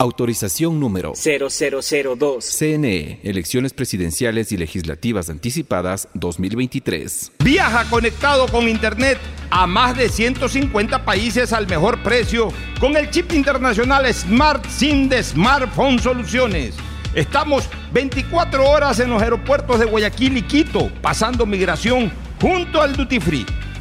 Autorización número 0002. CNE, Elecciones Presidenciales y Legislativas Anticipadas 2023. Viaja conectado con Internet a más de 150 países al mejor precio con el chip internacional Smart SIM de Smartphone Soluciones. Estamos 24 horas en los aeropuertos de Guayaquil y Quito, pasando migración junto al Duty Free.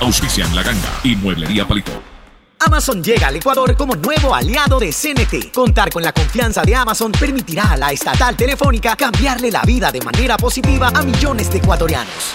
Auspician La Ganga y Mueblería Palito. Amazon llega al Ecuador como nuevo aliado de CNT. Contar con la confianza de Amazon permitirá a la estatal telefónica cambiarle la vida de manera positiva a millones de ecuatorianos.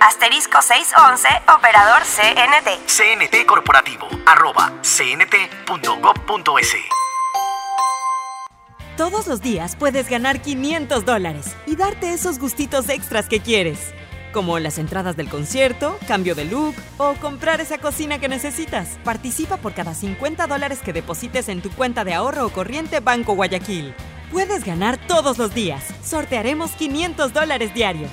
Asterisco 611, operador CNT. CNT Corporativo, arroba cnt.gov.es. Todos los días puedes ganar 500 dólares y darte esos gustitos extras que quieres, como las entradas del concierto, cambio de look o comprar esa cocina que necesitas. Participa por cada 50 dólares que deposites en tu cuenta de ahorro o corriente Banco Guayaquil. Puedes ganar todos los días. Sortearemos 500 dólares diarios.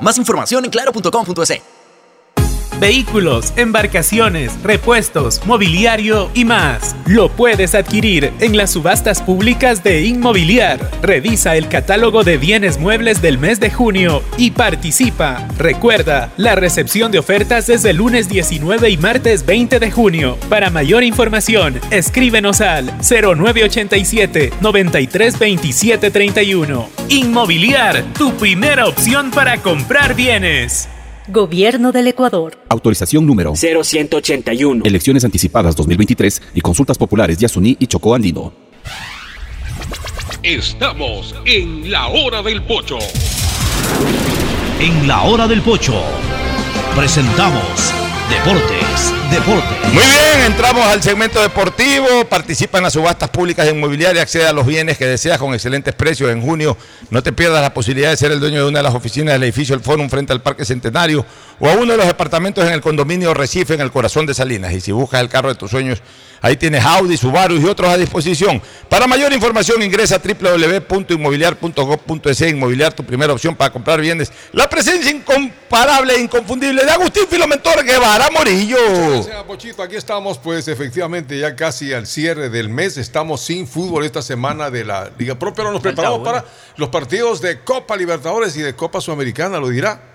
Más información en claro.com.es. vehículos, embarcaciones, repuestos, mobiliario y más. Lo puedes adquirir en las subastas públicas de Inmobiliar. Revisa el catálogo de bienes muebles del mes de junio y participa. Recuerda, la recepción de ofertas es el lunes 19 y martes 20 de junio. Para mayor información, escríbenos al 0987 9327 31. Inmobiliar, tu primera opción para comprar bienes. Gobierno del Ecuador. Autorización número 0181. Elecciones anticipadas 2023 y consultas populares de Asuní y Chocó Andino. Estamos en la hora del pocho. En la hora del pocho presentamos Deportes, Muy bien, entramos al segmento deportivo. Participa en las subastas públicas de inmobiliaria, accede a los bienes que deseas con excelentes precios. En junio no te pierdas la posibilidad de ser el dueño de una de las oficinas del edificio El Fórum frente al Parque Centenario o a uno de los departamentos en el condominio Recife en el corazón de Salinas. Y si buscas el carro de tus sueños, ahí tienes Audi, Subaru y otros a disposición. Para mayor información ingresa a www.inmobiliar.gov.es. Inmobiliar, tu primera opción para comprar bienes. La presencia incomparable e inconfundible de Agustín Filomentor Guevara Morillo. Gracias, Pochito. Aquí estamos, pues efectivamente, ya casi al cierre del mes. Estamos sin fútbol esta semana de la Liga Pro, pero nos preparamos para los partidos de Copa Libertadores y de Copa Sudamericana, lo dirá.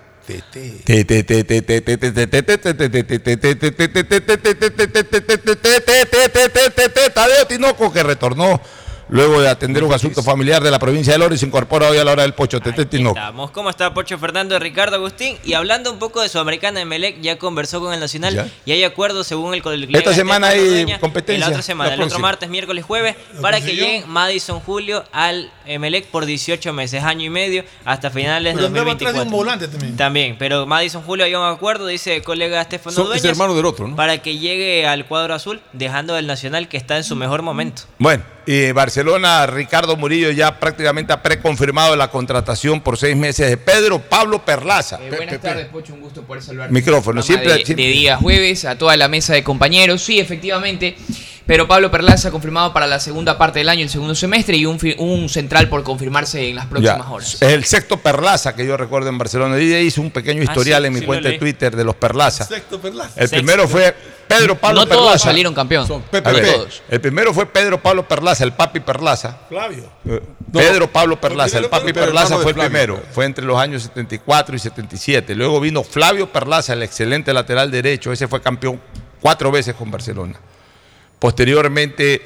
Tadeo Tinoco que retornó luego de atender un asunto familiar de la provincia de Loro y se incorpora hoy a la hora del Pocho. Tete. Estamos. ¿Cómo está Pocho Fernando, Ricardo Agustín? Y hablando un poco de Sudamericana, Emelec ya conversó con el Nacional Ya. y hay acuerdo según el colegio. Esta semana hay competencia. La otra semana, La el otro martes, miércoles, jueves, para que lleguen Madison Julio al Emelec por 18 meses, año y medio, hasta finales de Pero andaba atrás de un 2024. volante también. También, pero Madison Julio hay un acuerdo, dice el colega Estefano Son- es Dueñas, hermano del otro, ¿no? para que llegue al cuadro azul, dejando el Nacional que está en su mejor momento. Bueno, y Barcelona, Ricardo Murillo ya prácticamente ha preconfirmado la contratación por seis meses de Pedro Pablo Perlaza. Eh, buenas tardes, Pocho, un gusto poder saludar. Micrófono, siempre- de, siempre- de día jueves a toda la mesa de compañeros. Sí, efectivamente. Pero Pablo Perlaza confirmado para la segunda parte del año, el segundo semestre, y un, central por confirmarse en las próximas Ya. horas. Es el sexto Perlaza que yo recuerdo en Barcelona. Y hice un pequeño Ah, historial sí, en mi sí, cuenta de. Twitter de los Perlaza. Sexto Perlaza. El Sexto. primero fue Pedro Pablo No todos salieron campeón. Son Pepe ver, todos. El primero fue Pedro Pablo Perlaza, el papi Perlaza. Flavio. Eh, Pedro Pablo Perlaza, el papi Pedro, Perlaza fue el Flavio. primero, fue entre los años 74 y 77. Luego vino Flavio Perlaza, el excelente lateral derecho, ese fue campeón cuatro veces con Barcelona. Posteriormente,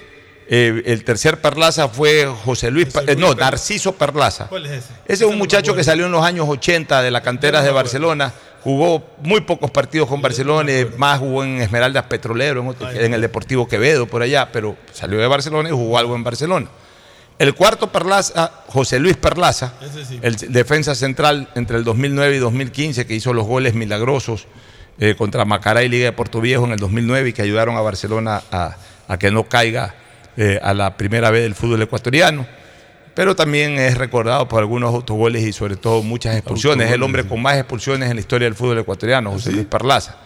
eh, el tercer Perlaza fue José Luis, eh, no, Narciso Perlaza. ¿Cuál es ese? Ese es un muchacho que salió en los años 80 de la cantera de Barcelona, jugó muy pocos partidos con Barcelona, y más jugó en Esmeraldas Petrolero, en, otro- en el Deportivo Quevedo, por allá, pero salió de Barcelona y jugó algo en Barcelona. El cuarto Perlaza, José Luis Perlaza, sí. el defensa central entre el 2009 y 2015, que hizo los goles milagrosos eh, contra Macará y Liga de Puerto Viejo en el 2009 y que ayudaron a Barcelona a, a que no caiga eh, a la primera vez del fútbol ecuatoriano. Pero también es recordado por algunos autogoles y sobre todo muchas expulsiones. Es el hombre con más expulsiones en la historia del fútbol ecuatoriano, José Luis Perlaza.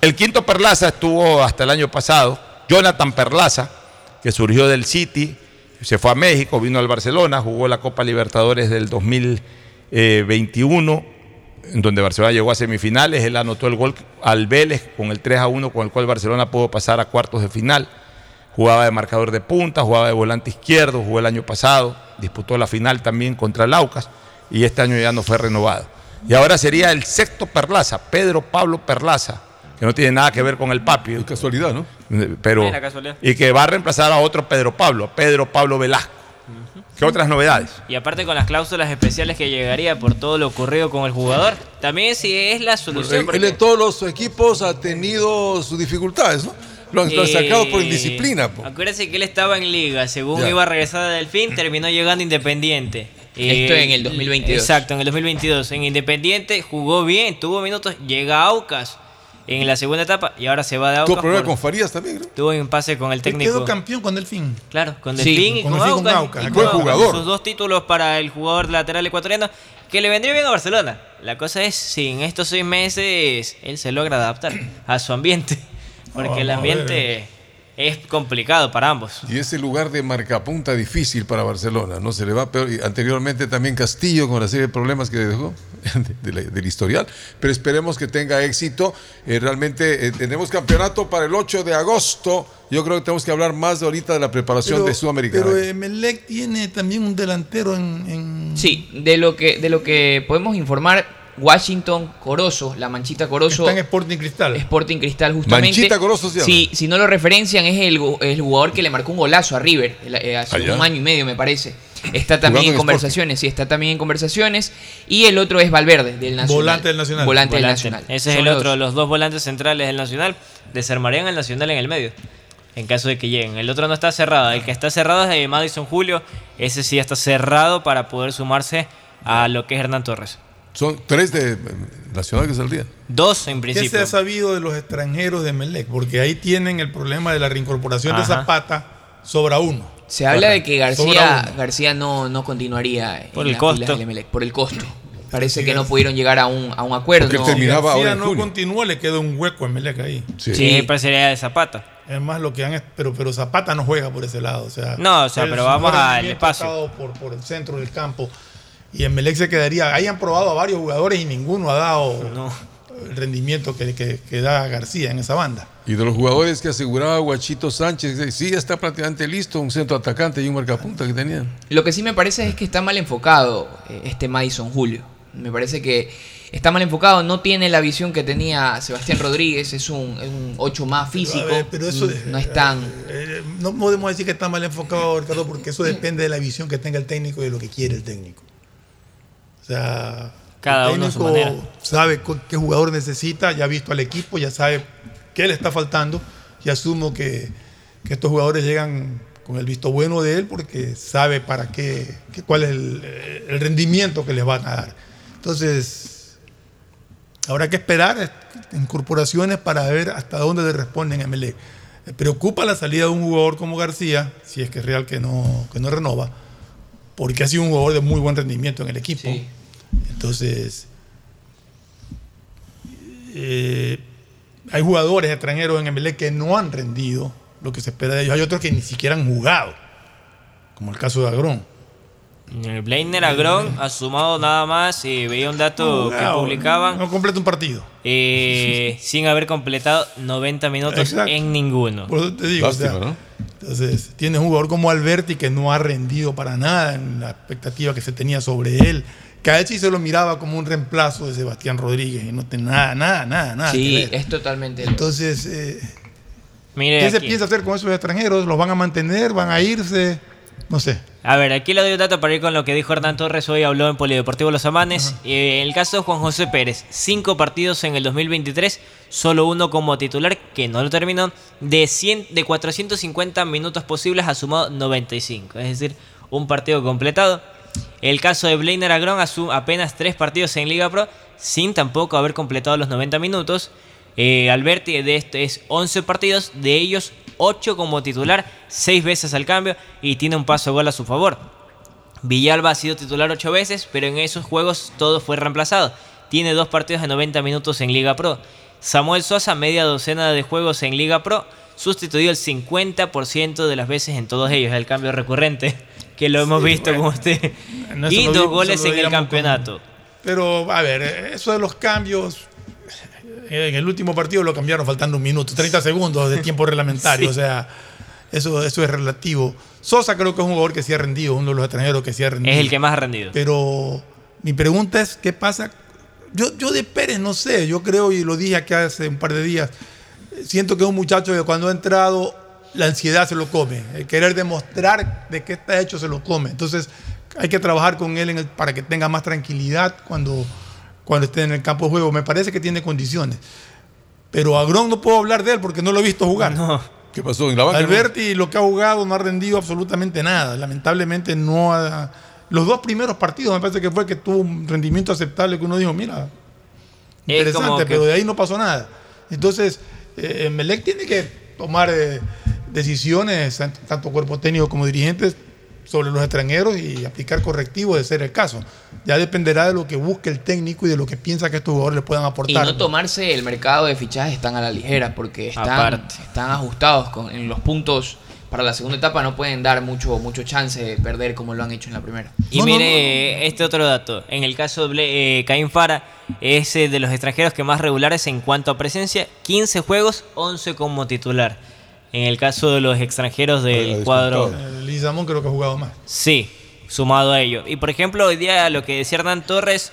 El quinto Perlaza estuvo hasta el año pasado, Jonathan Perlaza, que surgió del City, se fue a México, vino al Barcelona, jugó la Copa Libertadores del 2021, en donde Barcelona llegó a semifinales, él anotó el gol al Vélez con el 3 a 1, con el cual Barcelona pudo pasar a cuartos de final. Jugaba de marcador de punta, jugaba de volante izquierdo, jugó el año pasado, disputó la final también contra el Aucas y este año ya no fue renovado. Y ahora sería el sexto Perlaza, Pedro Pablo Perlaza, que no tiene nada que ver con el papi. Es casualidad, ¿no? Pero, casualidad. y que va a reemplazar a otro Pedro Pablo, Pedro Pablo Velasco. ¿Qué otras novedades? Y aparte con las cláusulas especiales que llegaría por todo lo ocurrido con el jugador, también si es la solución. Él, porque- él en todos los equipos ha tenido sus dificultades, ¿no? Lo han, han sacado por Eh, indisciplina. po. Acuérdense que él estaba en liga, según Ya. iba a regresar de Delfín, terminó llegando Independiente. Eh, Esto en el 2022. Exacto, en el 2022. En Independiente jugó bien, tuvo minutos, llega a Aucas en la segunda etapa y ahora se va de Aucas. Tuvo problema por- con Farías también, ¿no? Tuvo un pase con el Él técnico. quedó campeón con Delfín. Claro, con Sí, Delfín y con con, Delfín, con Aucas. Aucas. y Buen con Aucas. jugador. Sus dos títulos para el jugador lateral ecuatoriano, que le vendría bien a Barcelona. La cosa es si en estos seis meses él se logra adaptar a su ambiente. Porque el ambiente es complicado para ambos. Y ese lugar de marcapunta difícil para Barcelona, no se le va peor. Y anteriormente también Castillo con la serie de problemas que dejó de la- del historial, pero esperemos que tenga éxito. Eh, realmente eh, tenemos campeonato para el 8 de agosto. Yo creo que tenemos que hablar más de ahorita de la preparación de Sudamericana. Pero Emelec tiene también un delantero en. en- Sí, de lo que, de lo que podemos informar, Washington Corozo, la manchita Corozo. Está en Sporting Cristal. Sporting Cristal, justamente. Manchita Corozo llama. Si, si no lo referencian, es el, jugador que le marcó un golazo a River el- eh, hace Allá. un año y medio, me parece. Está también Jugando en en conversaciones, sí, está también en conversaciones. Y el otro es Valverde, del Nacional. Volante del Nacional. Volante del. Nacional. Ese es Son el los otro, dos. los dos volantes centrales del Nacional. Desarmarían al Nacional en el medio. En caso de que lleguen. El otro no está cerrado. El que está cerrado es de Madison Julio. Ese sí está cerrado para poder sumarse a lo que es Hernán Torres. Son tres de eh, Nacional que saldrían. Dos en ¿Qué se principio. ha sabido de los extranjeros de Emelec? Porque ahí tienen el problema de la reincorporación de. Zapata. Sobra uno. Se habla de que García. García no, no continuaría Por en el las costo. filas del Emelec, por el costo. Parece Sí, que no pudieron llegar a un, a un acuerdo. Porque no- terminaba ahora García en no continúa, le queda un hueco a Emelec ahí. Sí. Sí, parecería de Zapata. Es más lo que han. Pero, pero Zapata no juega por ese lado. O sea, No, o sea, pero vamos al espacio. Por, por el centro del campo. Y Emelec se quedaría. Ahí han probado a varios jugadores y ninguno ha dado No. el rendimiento que, que- que da García en esa banda. Y de los jugadores que aseguraba Guachito Sánchez, eh, sí, ya está prácticamente listo, un centro atacante y un marcapunta que tenían. Lo que sí me parece es que está mal enfocado eh, este Madison Julio. Me parece que está mal enfocado, no tiene la visión que tenía Sebastián Rodríguez, es un, es un 8 más físico. A ver, pero eso y no es tan... Eh, no podemos decir que está mal enfocado, Ricardo, porque eso depende de la visión que tenga el técnico y de lo que quiere el técnico. Sea, Cada el uno a su técnico manera. sabe qué jugador necesita, ya ha visto al equipo, ya sabe qué le está faltando y asumo que, que estos jugadores llegan con el visto bueno de él porque sabe para qué, qué- cuál es el, el rendimiento que les van a dar. Entonces, Habrá que esperar incorporaciones para ver hasta dónde le responden a MLE. Eh, Preocupa la salida de un jugador como García, si es que es real que no, que no renova, porque ha sido un jugador de muy buen rendimiento en el equipo. Entonces, eh, hay jugadores extranjeros en MLE que no han rendido lo que se espera de ellos. Hay otros que ni siquiera han jugado, como el caso de Agrón. El Blainer Agrón ha sumado nada más, y veía un dato que publicaban, No completa un partido. eh, sin haber completado 90 minutos Exacto. en ninguno. Por eso te digo, o sea, Entonces, tienes un jugador como Alberti que no ha rendido para nada en la expectativa que se tenía sobre él. Caechi se lo miraba como un reemplazo de Sebastián Rodríguez y no tiene nada, nada, nada, nada. sí, es totalmente... Entonces, eh, Mire ¿qué se piensa hacer con esos extranjeros? ¿Los van a mantener? ¿Van a irse? No sé. A ver, aquí le doy un dato para ir con lo que dijo Hernán Torres hoy, habló en Polideportivo Los Amanes. Eh, el caso de Juan José Pérez, cinco partidos en el 2023, solo uno como titular, que no lo terminó. De, 100, de 450 minutos posibles ha sumado 95, es decir, un partido completado. El caso de Blainer Agrón, asu- apenas tres partidos en Liga Pro, sin tampoco haber completado los 90 minutos. Eh, Alberti de este es 11 partidos, de ellos 8 como titular, 6 veces al cambio y tiene un paso gol a su favor. Villalba ha sido titular 8 veces, pero en esos juegos todo fue reemplazado. Tiene dos partidos de 90 minutos en Liga Pro. Samuel Sosa, media docena de juegos en Liga Pro, sustituyó el 50% de las veces en todos ellos, el cambio recurrente, que lo hemos visto con usted. No, eso y dos digo- goles en el campeonato. Pero, a ver, eso de los cambios. En el último partido lo cambiaron faltando un minuto, 30 segundos de tiempo reglamentario. Sí. O sea, eso, eso es relativo. Sosa creo que es un jugador que sí ha rendido, uno de los extranjeros que sí ha rendido. Es el que más ha rendido. Pero mi pregunta es, ¿qué pasa? Yo, yo de Pérez no sé, yo creo, y lo dije aquí hace un par de días, siento que es un muchacho que cuando ha entrado, la ansiedad se lo come. El querer demostrar de qué está hecho se lo come. Entonces, hay que trabajar con él en el- para que tenga más tranquilidad cuando, cuando esté en el campo de juego. Me parece que tiene condiciones. Pero a Gron no puedo hablar de él porque no lo he visto jugar. ¿Qué pasó en la banca? Alberti lo que ha jugado no ha rendido absolutamente nada. Lamentablemente no ha... Los dos primeros partidos me parece que fue que tuvo un rendimiento aceptable que uno dijo, mira, Es interesante, que- pero de ahí no pasó nada. Entonces, eh, Melec tiene que tomar eh, decisiones, tant- tanto cuerpo técnico como dirigentes, sobre los extranjeros y aplicar correctivos de ser el caso. Ya dependerá de lo que busque el técnico y de lo que piensa que estos jugadores le puedan Y aportar. no tomarse el mercado de fichajes tan a la ligera, porque están, ajustados con, en los puntos. Para la segunda etapa no pueden dar mucho, mucho chance de perder como lo han hecho en la primera. Y mire este otro dato. En el caso de eh, Caín Fara, es eh, de los extranjeros que más regulares en cuanto a presencia. 15 juegos, 11 como titular. En el caso de los extranjeros del cuadro... Eh, Lizamón creo que ha jugado más. Sí, sumado a ello. Y por ejemplo, hoy día lo que decía Hernán Torres,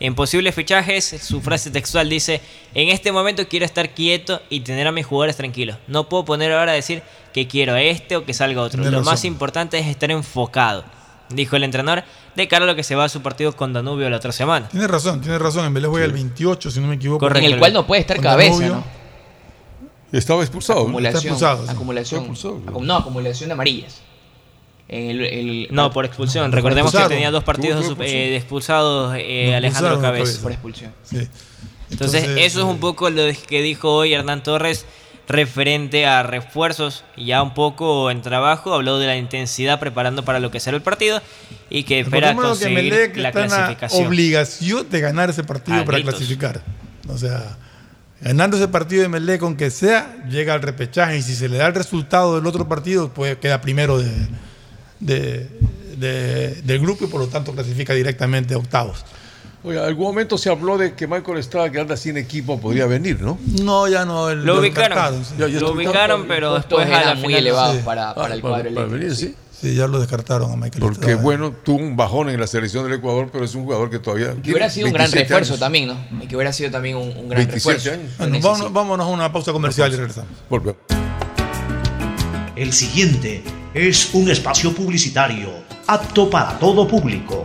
en posibles fichajes, su frase textual dice, en este momento quiero estar quieto y tener a mis jugadores tranquilos. No puedo poner ahora a decir que quiero a este o que salga otro. Lo más importante es estar enfocado, dijo el entrenador, de cara a lo que se va a su partido con Danubio la otra semana. Tiene razón, tiene razón. En Vélez juega el 28, si no me equivoco. Correcto. En el cual no puede estar Con cabeza, Danubio. ¿no? Estaba expulsado. ¿no? Acumulación, Está expulsado, sí. acumulación, acum- no, acumulación de amarillas. En el- el- No, por expulsión. No, Recordemos expulsado. que tenía dos partidos eh, de expulsados eh, Lo Alejandro. Cabeza. por expulsión. Sí. Entonces, eso es un eh, poco lo que dijo hoy Hernán Torres referente a refuerzos. Y Ya un poco en trabajo habló de la intensidad preparando para lo que será el partido y que espera que conseguir la clasificación. obligación de ganar ese partido para gritos. clasificar. O sea, ganando ese partido de Melec, aunque sea, llega al repechaje. Y si se le da el resultado del otro partido, pues queda primero de, de- de- del grupo y por lo tanto clasifica directamente a octavos. Oye, algún momento se habló de que Michael Estrada, que anda sin equipo, podría venir, ¿no? No, ya no. el- Lo ubicaron, descartaron, sí. Ya- ya lo ubicaron, pero después a la muy elevados sí. para, para el Ah, cuadro para, para eléctrico, venir, sí. Sí. Ya lo descartaron a Michael Porque Estrada. bueno, tuvo un bajón en la selección del Ecuador, pero es un jugador que todavía. Que hubiera sido un gran 27 refuerzo años. también, ¿no? Y que hubiera sido también un, un gran 27 refuerzo. años. Bueno, vámonos a una pausa comercial y regresamos. Volvemos. El siguiente es un espacio publicitario apto para todo público.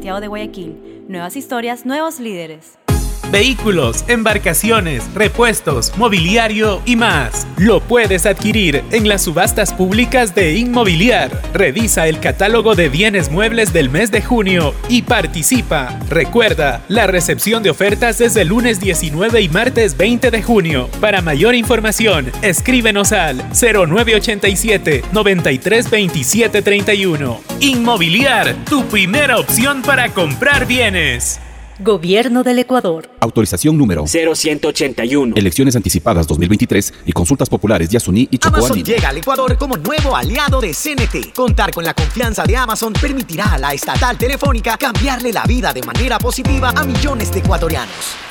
Santiago de Guayaquil. Nuevas historias, nuevos líderes. Vehículos, embarcaciones, repuestos, mobiliario y más. Lo puedes adquirir en las subastas públicas de Inmobiliar. Revisa el catálogo de bienes muebles del mes de junio y participa. Recuerda, la recepción de ofertas es el lunes 19 y martes 20 de junio. Para mayor información, escríbenos al 0987 932731. Inmobiliar, tu primera opción para comprar bienes. Gobierno del Ecuador. Autorización número 0181. Elecciones anticipadas 2023 y consultas populares de Asuní y Amazon Chocoani. llega al Ecuador como nuevo aliado de CNT. Contar con la confianza de Amazon permitirá a la estatal telefónica cambiarle la vida de manera positiva a millones de ecuatorianos.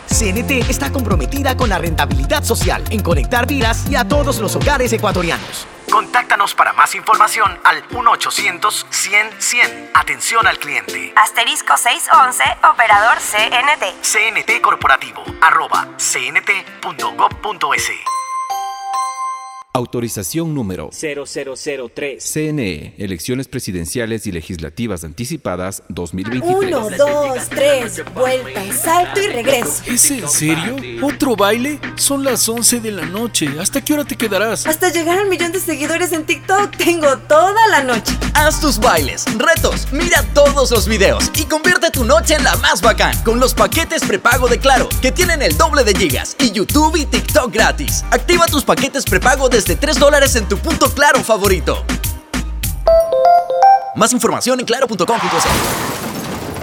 CNT está comprometida con la rentabilidad social en conectar vidas y a todos los hogares ecuatorianos. Contáctanos para más información al 1-800-100-100. Atención al cliente. Asterisco 611, operador CNT. CNT Corporativo, arroba cnt.gov.es. Autorización número 0003. CNE, Elecciones Presidenciales y Legislativas Anticipadas 2023. 1, 2, 3, vuelta, salto y regreso. ¿Es en serio? ¿Otro baile? Son las 11 de la noche. ¿Hasta qué hora te quedarás? Hasta llegar al millón de seguidores en TikTok tengo toda la noche. Haz tus bailes, retos, mira todos los videos y convierte tu noche en la más bacán con los paquetes prepago de Claro, que tienen el doble de gigas y YouTube y TikTok gratis. Activa tus paquetes prepago desde 3 dólares en tu punto Claro favorito. Más información en claro.com.es.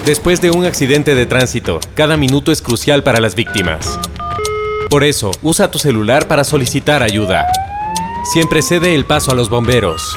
Después de un accidente de tránsito, cada minuto es crucial para las víctimas. Por eso, usa tu celular para solicitar ayuda. Siempre cede el paso a los bomberos.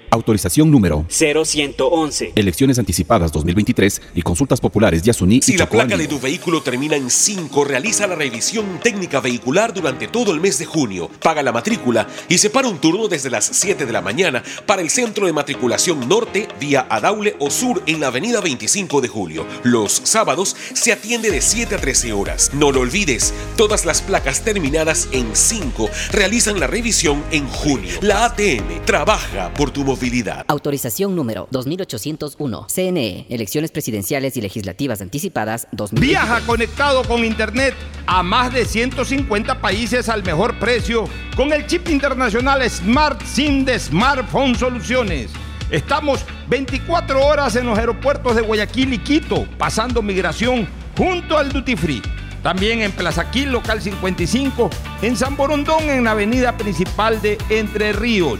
Autorización número 0111. Elecciones anticipadas 2023 y consultas populares Yasuní Si y la placa de tu vehículo termina en 5, realiza la revisión técnica vehicular durante todo el mes de junio. Paga la matrícula y separa un turno desde las 7 de la mañana para el centro de matriculación norte vía Adaule o sur en la avenida 25 de julio. Los sábados se atiende de 7 a 13 horas. No lo olvides, todas las placas terminadas en 5 realizan la revisión en junio. La ATM trabaja por tu movilidad. Autorización número 2801. CNE, Elecciones Presidenciales y Legislativas Anticipadas 2023. Viaja conectado con Internet a más de 150 países al mejor precio con el chip internacional Smart SIM de Smartphone Soluciones. Estamos 24 horas en los aeropuertos de Guayaquil y Quito, pasando migración junto al Duty Free. También en Plaza Quil, local 55, en San Borondón, en la avenida principal de Entre Ríos.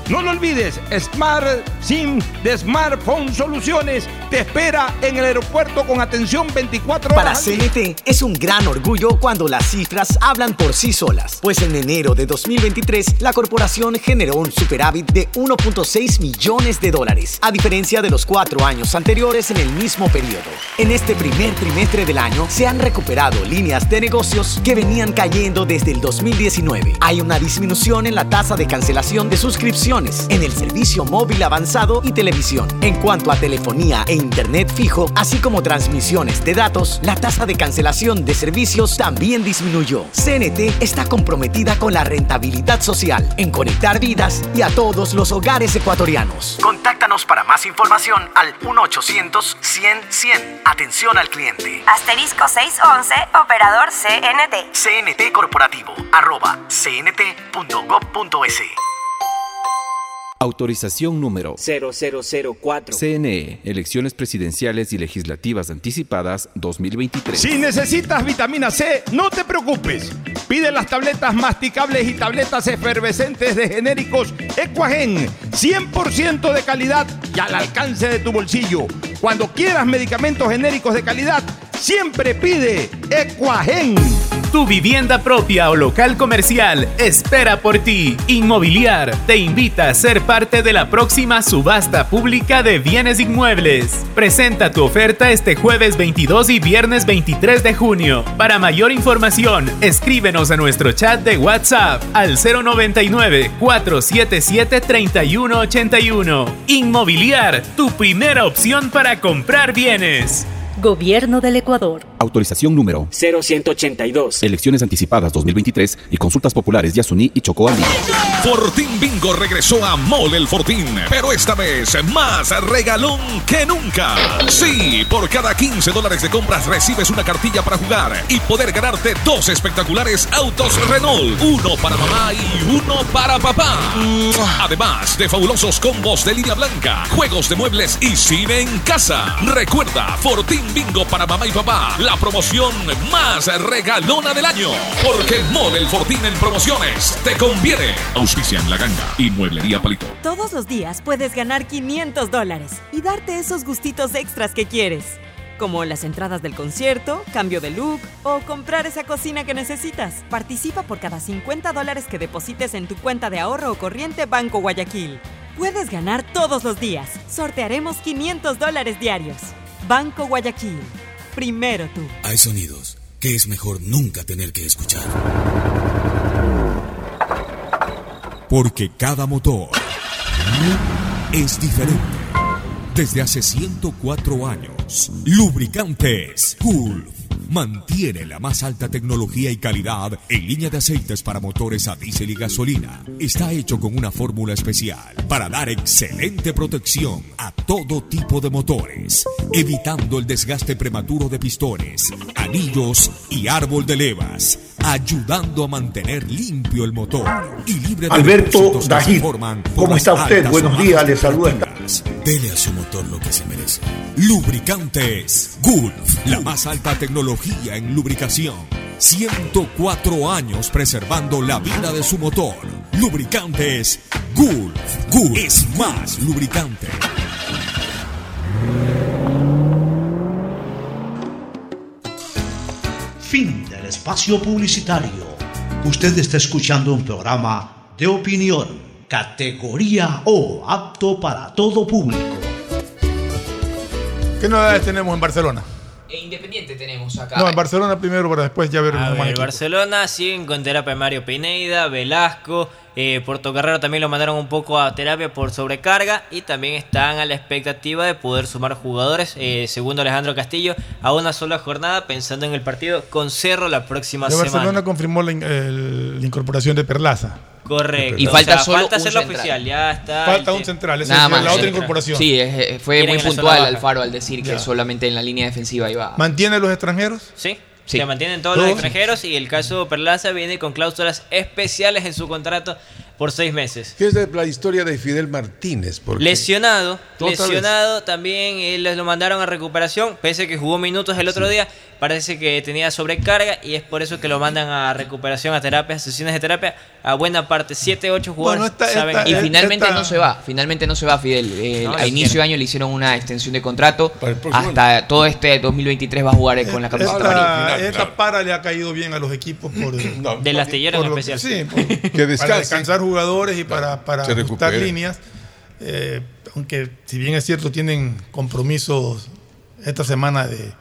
No lo olvides, Smart SIM de Smartphone Soluciones te espera en el aeropuerto con atención 24 Para horas. día. CNT es un gran orgullo cuando las cifras hablan por sí solas, pues en enero de 2023 la corporación generó un superávit de 1.6 millones de dólares, a diferencia de los cuatro años anteriores en el mismo periodo. En este primer trimestre del año se han recuperado líneas de negocios que venían cayendo desde el 2019. Hay una disminución en la tasa de cancelación de suscripciones en el servicio móvil avanzado y televisión. En cuanto a telefonía e internet fijo, así como transmisiones de datos, la tasa de cancelación de servicios también disminuyó. CNT está comprometida con la rentabilidad social, en conectar vidas y a todos los hogares ecuatorianos. Contáctanos para más información al 1-800-100-100. Atención al cliente. Asterisco 611, operador CNT. CNT Corporativo, arroba cnt.gov.es. Autorización número 0004. CNE, Elecciones Presidenciales y Legislativas Anticipadas 2023. Si necesitas vitamina C, no te preocupes. Pide las tabletas masticables y tabletas efervescentes de genéricos Equagen, 100% de calidad y al alcance de tu bolsillo. Cuando quieras medicamentos genéricos de calidad, siempre pide Equagen. Tu vivienda propia o local comercial espera por ti. Inmobiliar te invita a ser parte de la próxima subasta pública de bienes inmuebles. Presenta tu oferta este jueves 22 y viernes 23 de junio. Para mayor información, escríbenos a nuestro chat de WhatsApp al 099-477-3181. Inmobiliar, tu primera opción para comprar bienes. Gobierno del Ecuador. Autorización número 0182. Elecciones anticipadas 2023 y consultas populares Yasuní y Chocó Andino. Fortín Bingo regresó a Mole el Fortín, pero esta vez más regalón que nunca. Sí, por cada 15 dólares de compras recibes una cartilla para jugar y poder ganarte dos espectaculares autos Renault, uno para mamá y uno para papá. Además de fabulosos combos de línea blanca, juegos de muebles y cine en casa. Recuerda, Fortín Bingo para mamá y papá, la promoción más regalona del año. Porque Mole el Fortín en promociones te conviene. Auspician La Ganga y Mueblería Palito. Todos los días puedes ganar 500 dólares y darte esos gustitos extras que quieres. como las entradas del concierto, cambio de look o comprar esa cocina que necesitas. Participa por cada 50 dólares que deposites en tu cuenta de ahorro o corriente Banco Guayaquil. Puedes ganar todos los días. Sortearemos 500 dólares diarios. Banco Guayaquil. Primero tú. Hay sonidos que es mejor nunca tener que escuchar. Porque cada motor es diferente. Desde hace 104 años, Lubricantes Gulf mantiene la más alta tecnología y calidad en línea de aceites para motores a diésel y gasolina. Está hecho con una fórmula especial para dar excelente protección a todo tipo de motores, evitando el desgaste prematuro de pistones, anillos y árbol de levas, ayudando a mantener limpio el motor y libre de Alberto depósitos que se Dajir, forman por ¿cómo está usted? Buenos días, le saluda. Dele a su motor lo que se merece. Lubricantes Gulf, la más alta tecnología en lubricación. 104 años preservando la vida de su motor. Lubricantes Gulf. Gulf es más lubricante. Fin del espacio publicitario. Usted está escuchando un programa de opinión, categoría O, apto para todo público. ¿Qué novedades tenemos en Barcelona? E Independiente tenemos acá. No, en Barcelona primero para después ya ver A ver. Barcelona siguen con terapia Mario Pineda, Velasco, eh, Portocarrero también lo mandaron un poco a terapia por sobrecarga y también están a la expectativa de poder sumar jugadores, eh, segundo Alejandro Castillo, a una sola jornada pensando en el partido con Cerro la próxima De semana. Barcelona confirmó la, in- el- la incorporación de Perlaza. Correcto. Y O falta sea, solo falta un hacerlo central. oficial, ya está. Falta el un central, esa Nada es más. la otra incorporación. Sí, es- fue muy puntual. Alfaro al decir que Ya. solamente en la línea defensiva iba. ¿Mantiene los extranjeros? Sí. Sí. Se mantienen todos los Todos. extranjeros y el caso Perlaza viene con cláusulas especiales en su contrato por seis meses. ¿Qué es la historia de Fidel Martínez? Porque Lesionado, vez. lesionado también, eh, les lo mandaron a recuperación, pese a que jugó minutos el otro día, parece que tenía sobrecarga y es por eso que lo mandan a recuperación, a terapia, a sesiones de terapia, a buena parte, 7, 8 jugadores saben y finalmente no se va, finalmente no se va Fidel. Eh, No, a inicio de año le hicieron una extensión de contrato. Hasta todo este 2023 va a jugar eh, con la camiseta amarilla. Esta, esta para le ha caído bien a los equipos por, Del astillero en especial. sí, por- Que para descansar jugadores y para, para ajustar líneas. Eh, aunque si bien es cierto tienen compromisos esta semana de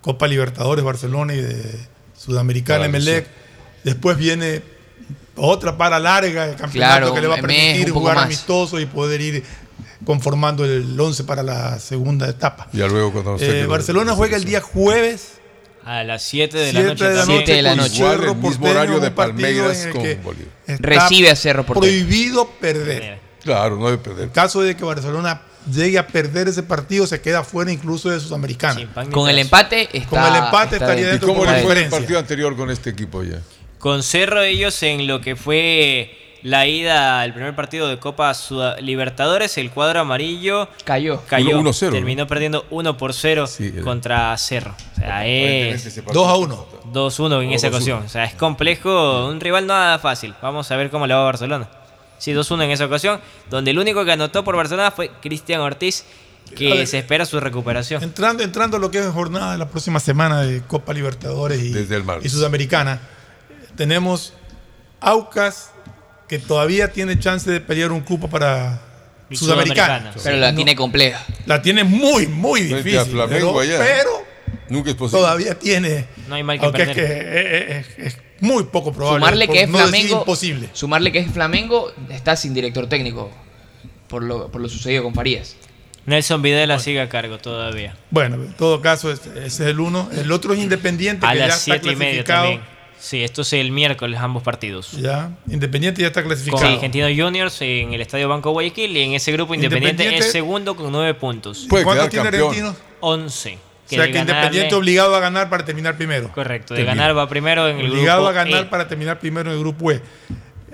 Copa Libertadores Barcelona y de Sudamericana Para Emelec, después viene otra para larga de campeonato Claro, que le va a permitir jugar más. amistoso y poder ir conformando el 11 para la segunda etapa. Ya luego cuando Eh, Barcelona juega el día jueves A las 7 de la noche. de la también. noche de la con noche. Igual Cerro el mismo horario de Palmeiras con Bolívar. Recibe a Cerro Porteño. Prohibido perder. Claro, no debe perder. En caso de que Barcelona llegue a perder ese partido, se queda fuera incluso de Sudamericana. Con el empate está. Con el empate está estaría ¿Y dentro cómo por le fue el partido anterior con este equipo ya? Con Cerro ellos en lo que fue la ida al primer partido de Copa Suda- Libertadores, el cuadro amarillo Cayó. cayó. 1-0, ¿no? terminó perdiendo 1 por 0 Sí, el- contra Cerro. O sea, es 2 a 1. 2-1 en O esa 2-1. ocasión. O sea, es complejo, un rival nada fácil. Vamos a ver cómo le va a Barcelona. Sí, 2-1 en esa ocasión, donde el único que anotó por Barcelona fue Cristian Ortiz, A que ver. se espera su recuperación. Entrando, entrando a lo que es jornada de la próxima semana de Copa Libertadores y, Desde el y Sudamericana, tenemos Aucas que todavía tiene chance de pelear un cupo para Y Sudamericana. Sudamericana. Pero la No. tiene compleja. La tiene muy, muy Frente difícil. a Flamengo pero, allá. pero Nunca es posible. todavía tiene. No hay mal que aunque es, que es, es- es muy poco probable. Sumarle que es no Flamengo. imposible. Sumarle que es Flamengo, está sin director técnico. Por lo, por lo sucedido con Farías. Nelson Videla sigue a cargo todavía. Bueno, en todo caso, ese ese es el uno. El otro es Independiente, A que ya está 7 y media clasificado. también. Sí, esto es el miércoles, ambos partidos. Ya, Independiente ya está Con clasificado. Argentino Juniors en el Estadio Banco Guayaquil y en ese grupo Independiente, Independiente- es segundo con 9 puntos. Puede ¿Cuántos tiene campeón. Argentinos? 11. O sea que Independiente ganarle- obligado a ganar para terminar primero. Correcto, de ganar va primero en el Obligado grupo a ganar E. para terminar primero en el grupo E.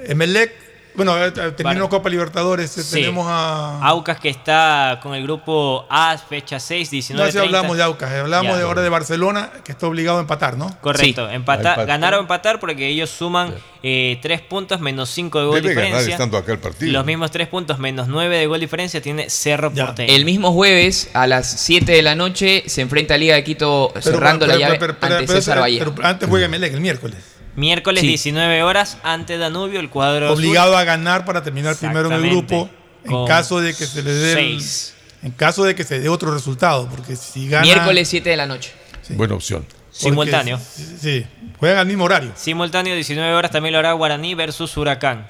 Emelec Bueno, eh, eh, terminó Copa Libertadores, eh, Sí. tenemos a... Aucas que está con el grupo A, fecha 6, 19 No, si hablamos de Aucas, hablamos Ya. de ahora de Barcelona, que está obligado a empatar, ¿no? Correcto, empatar, ganar o empatar porque ellos suman 3 puntos menos 5 de gol Debe ganar diferencia. estando acá el partido. Los mismos 3 puntos menos 9 de gol diferencia tiene Cerro Porteño. El mismo jueves, a las 7 de la noche, se enfrenta a Liga de Quito cerrando pero- la llave pero- pero- ante pero- César pero antes juega Melec el miércoles. Miércoles Sí. 19 horas ante Danubio, el cuadro azul. Obligado a ganar para terminar primero en el grupo, en Con caso de que se le dé seis. en caso de que se dé otro resultado, porque si gana Miércoles 7 de la noche. Buena opción. Simultáneo. Sí, juegan al mismo horario. Simultáneo 19 horas también lo hará Guaraní versus Huracán.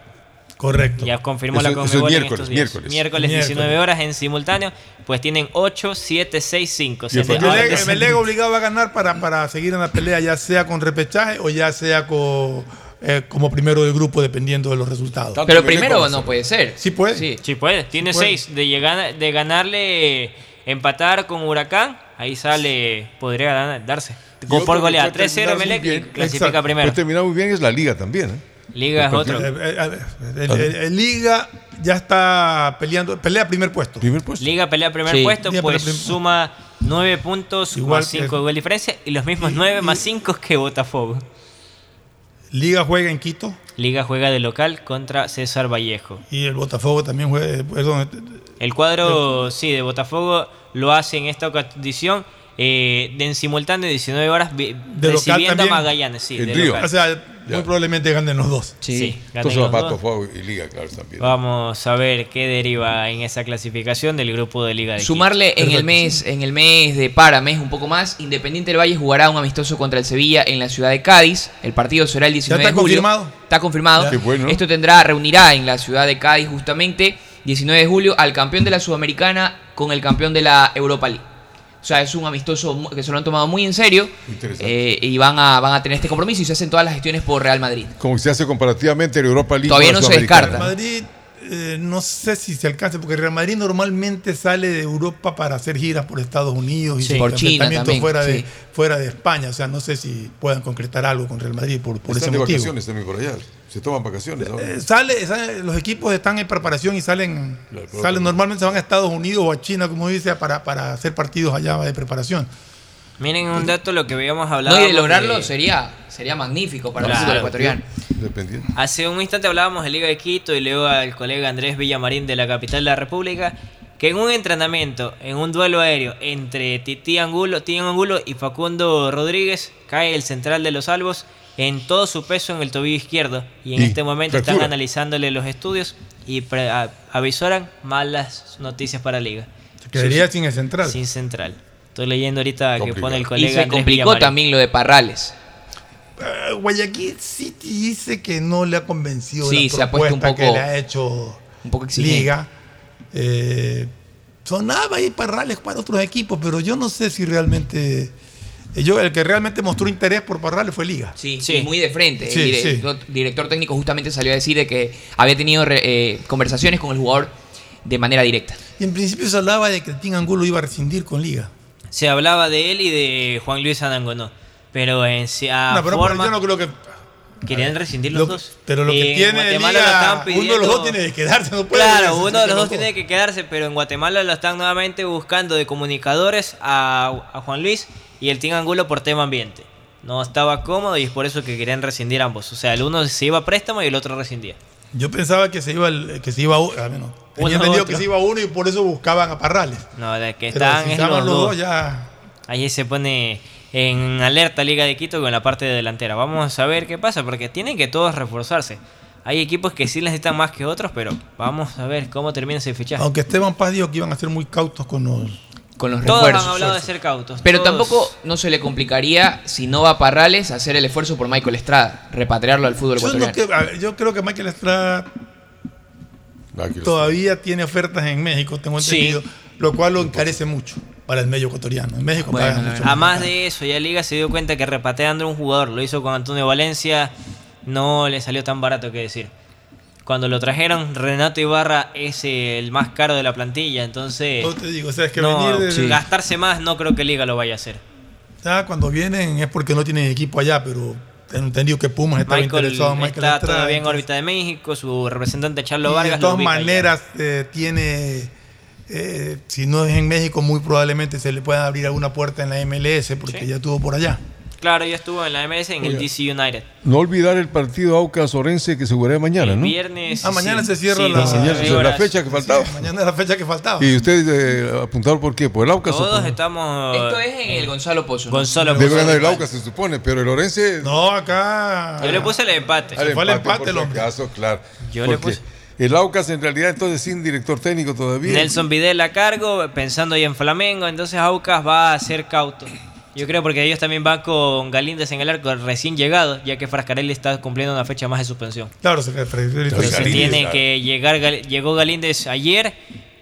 Correcto. Ya confirmó la Eso- eso es Conmebol en miércoles, estos días. miércoles. Miércoles Miércoles. 19 horas en simultáneo, pues tienen 8, 7, 6, 5. O sea, el de- Melec obligado a ganar para, para seguir en la pelea, ya sea con repechaje o ya sea con, eh, como primero del grupo, dependiendo de los resultados. Tanto Pero Melec primero no puede ser. Sí puede. Sí. Sí puede, tiene puede. 6 de, llegar, de ganarle, empatar con Huracán, ahí sale, podría ganar- darse. Y Con otro por goleada, puede 3-0 terminar muy Melec clasifica Exacto. primero. Puede terminar muy bien es la liga también. ¿eh? Liga es otro. Eh, eh, a ver, el, el- el Liga ya está peleando, pelea primer puesto. Primer puesto. Liga pelea primer Sí. puesto, Liga pues suma 9 puntos Igual más que- 5 de gol diferencia y los mismos Y- 9 y- más 5 que Botafogo. Liga juega en Quito Liga juega de local contra César Vallejo. y el Botafogo también juega. eh, perdón, El cuadro, sí, de Botafogo lo hace en esta condición eh, de en simultáneo 19 horas De local recibiendo a también. Magallanes, sí, En de Río. local. o sea, muy probablemente ganen los dos. Sí. Sí, Entonces los dos. Botafogo y liga, claro, también. Vamos a ver qué deriva en esa clasificación del grupo de Liga de Quito. Sumarle en el mes, en el mes de para, mes un poco más, Independiente del Valle jugará un amistoso contra el Sevilla en la ciudad de Cádiz. El partido será el 19 está de julio. confirmado? Está confirmado. Qué bueno. Esto tendrá, reunirá en la ciudad de Cádiz justamente 19 de julio al campeón de la Sudamericana con el campeón de la Europa League. O sea, es un amistoso mu- que se lo han tomado muy en serio Interesante. eh, y van a, van a tener este compromiso y se hacen todas las gestiones por Real Madrid. Como se hace comparativamente en Europa League. Todavía no se descarta. Madrid, eh, no sé si se alcanza, porque Real Madrid normalmente sale de Europa para hacer giras por Estados Unidos y Sí. Por China también, fuera, de, fuera de España. O sea, no sé si puedan concretar algo con Real Madrid por, por ese Están de motivo. vacaciones también por allá. Se toman vacaciones ahora. Eh, sale, sale- los equipos están en preparación y salen, salen normalmente se van a Estados Unidos o a China, como dice, para, para hacer partidos allá de preparación. Miren un dato, lo que habíamos hablado. No, y de lograrlo sería, sería magnífico para Claro. el fútbol ecuatoriano. Dependiendo. Hace un instante hablábamos de Liga de Quito y luego al colega Andrés Villamarín de la capital de la República, que en un entrenamiento, en un duelo aéreo entre Titi Angulo, Titi Angulo y Facundo Rodríguez, cae el central de los Albos en todo su peso en el tobillo izquierdo. Y en Y este momento están analizándole los estudios y avisoran malas noticias para Liga. Se quedaría sin el central. Sin central. Estoy leyendo ahorita que pone el Y colega se Andrés complicó Villamarín. también lo de Parrales. Eh, Guayaquil City dice que no le ha convencido Sí, la se ha puesto un propuesta poco- que le ha hecho Un poco exigente. Liga. Eh, sonaba ahí Parrales para otros equipos, pero yo no sé si realmente. Yo, el que realmente mostró interés por Parrales fue Liga. Sí, Sí. muy de frente. Sí, el director, director técnico justamente salió a decir de que había tenido re- eh, conversaciones con el jugador de manera directa. Y en principio se hablaba de que el Team Angulo iba a rescindir con Liga. Se hablaba de él y de Juan Luis Anangonó. Pero en no, pero, forma, yo no creo que. querían rescindir los lo- dos. pero lo que En tiene Guatemala Liga, lo estaban uno de los dos tiene que quedarse. No puede Claro, uno de los dos tiene que quedarse, pero en Guatemala lo están nuevamente buscando de comunicadores a, a Juan Luis y el Team Angulo por tema ambiente. No estaba cómodo y es por eso que querían rescindir ambos. O sea, el uno se iba a préstamo y el otro rescindía. Yo pensaba que se iba el- que se iba u- ah, bueno, Uno tenía entendido otro. que se iba uno y por eso buscaban a Parrales. No, de que están si es los los dos. dos ya. Ahí se pone en alerta Liga de Quito con la parte de delantera. Vamos a ver qué pasa, porque tienen que todos reforzarse. Hay equipos que sí necesitan más que otros, pero vamos a ver cómo termina ese fichaje. Aunque Esteban Paz dijo que iban a ser muy cautos con los. Con los Todos refuerzos. han hablado de ser cautos. Pero todos. tampoco no se le complicaría si no va Parrales hacer el esfuerzo por Michael Estrada, repatriarlo al fútbol Yo, no ecuatoriano. que- a ver, yo creo que Michael Estrada todavía tiene ofertas en México, tengo Sí. entendido, lo cual lo encarece mucho para el medio ecuatoriano. En México Bueno, pagan mucho A más. más de eso, ya Liga se dio cuenta que repateando un jugador, lo hizo con Antonio Valencia, no le salió tan barato que decir cuando lo trajeron, Renato Ibarra es el más caro de la plantilla. Entonces, no gastarse más no creo que Liga lo vaya a hacer. Ya cuando vienen es porque no tienen equipo allá, pero entendido que Pumas estaba interesado en Michael está todavía en órbita de México, su representante Charlo Vargas. De todas maneras, eh, tiene, eh, si no es en México, muy probablemente se le pueda abrir alguna puerta en la MLS, porque ya estuvo por allá. Claro, ella estuvo en la MS en el DC United. No olvidar el partido Aucas Orense que se jugará mañana, ¿no? Viernes. Ah, mañana se cierra la, fecha que faltaba. Mañana es la fecha que faltaba. ¿Y ustedes eh, apuntaron por qué? ¿Por el Aucas? Todos estamos. Esto es en el Gonzalo Pozo. Gonzalo Pozo. Debe ganar el Aucas, se supone, pero el Orense. No, acá. Yo le puse el empate. Se fue el empate, los casos, claro. Yo le puse. El Aucas en realidad entonces sin director técnico todavía. Nelson Videla a cargo, pensando ya en Flamengo, entonces Aucas va a ser cauto. Yo creo porque ellos también van con Galíndez en el arco recién llegado, ya que Frascarelli está cumpliendo una fecha más de suspensión. Claro, se, tiene que llegar, llegó Galíndez ayer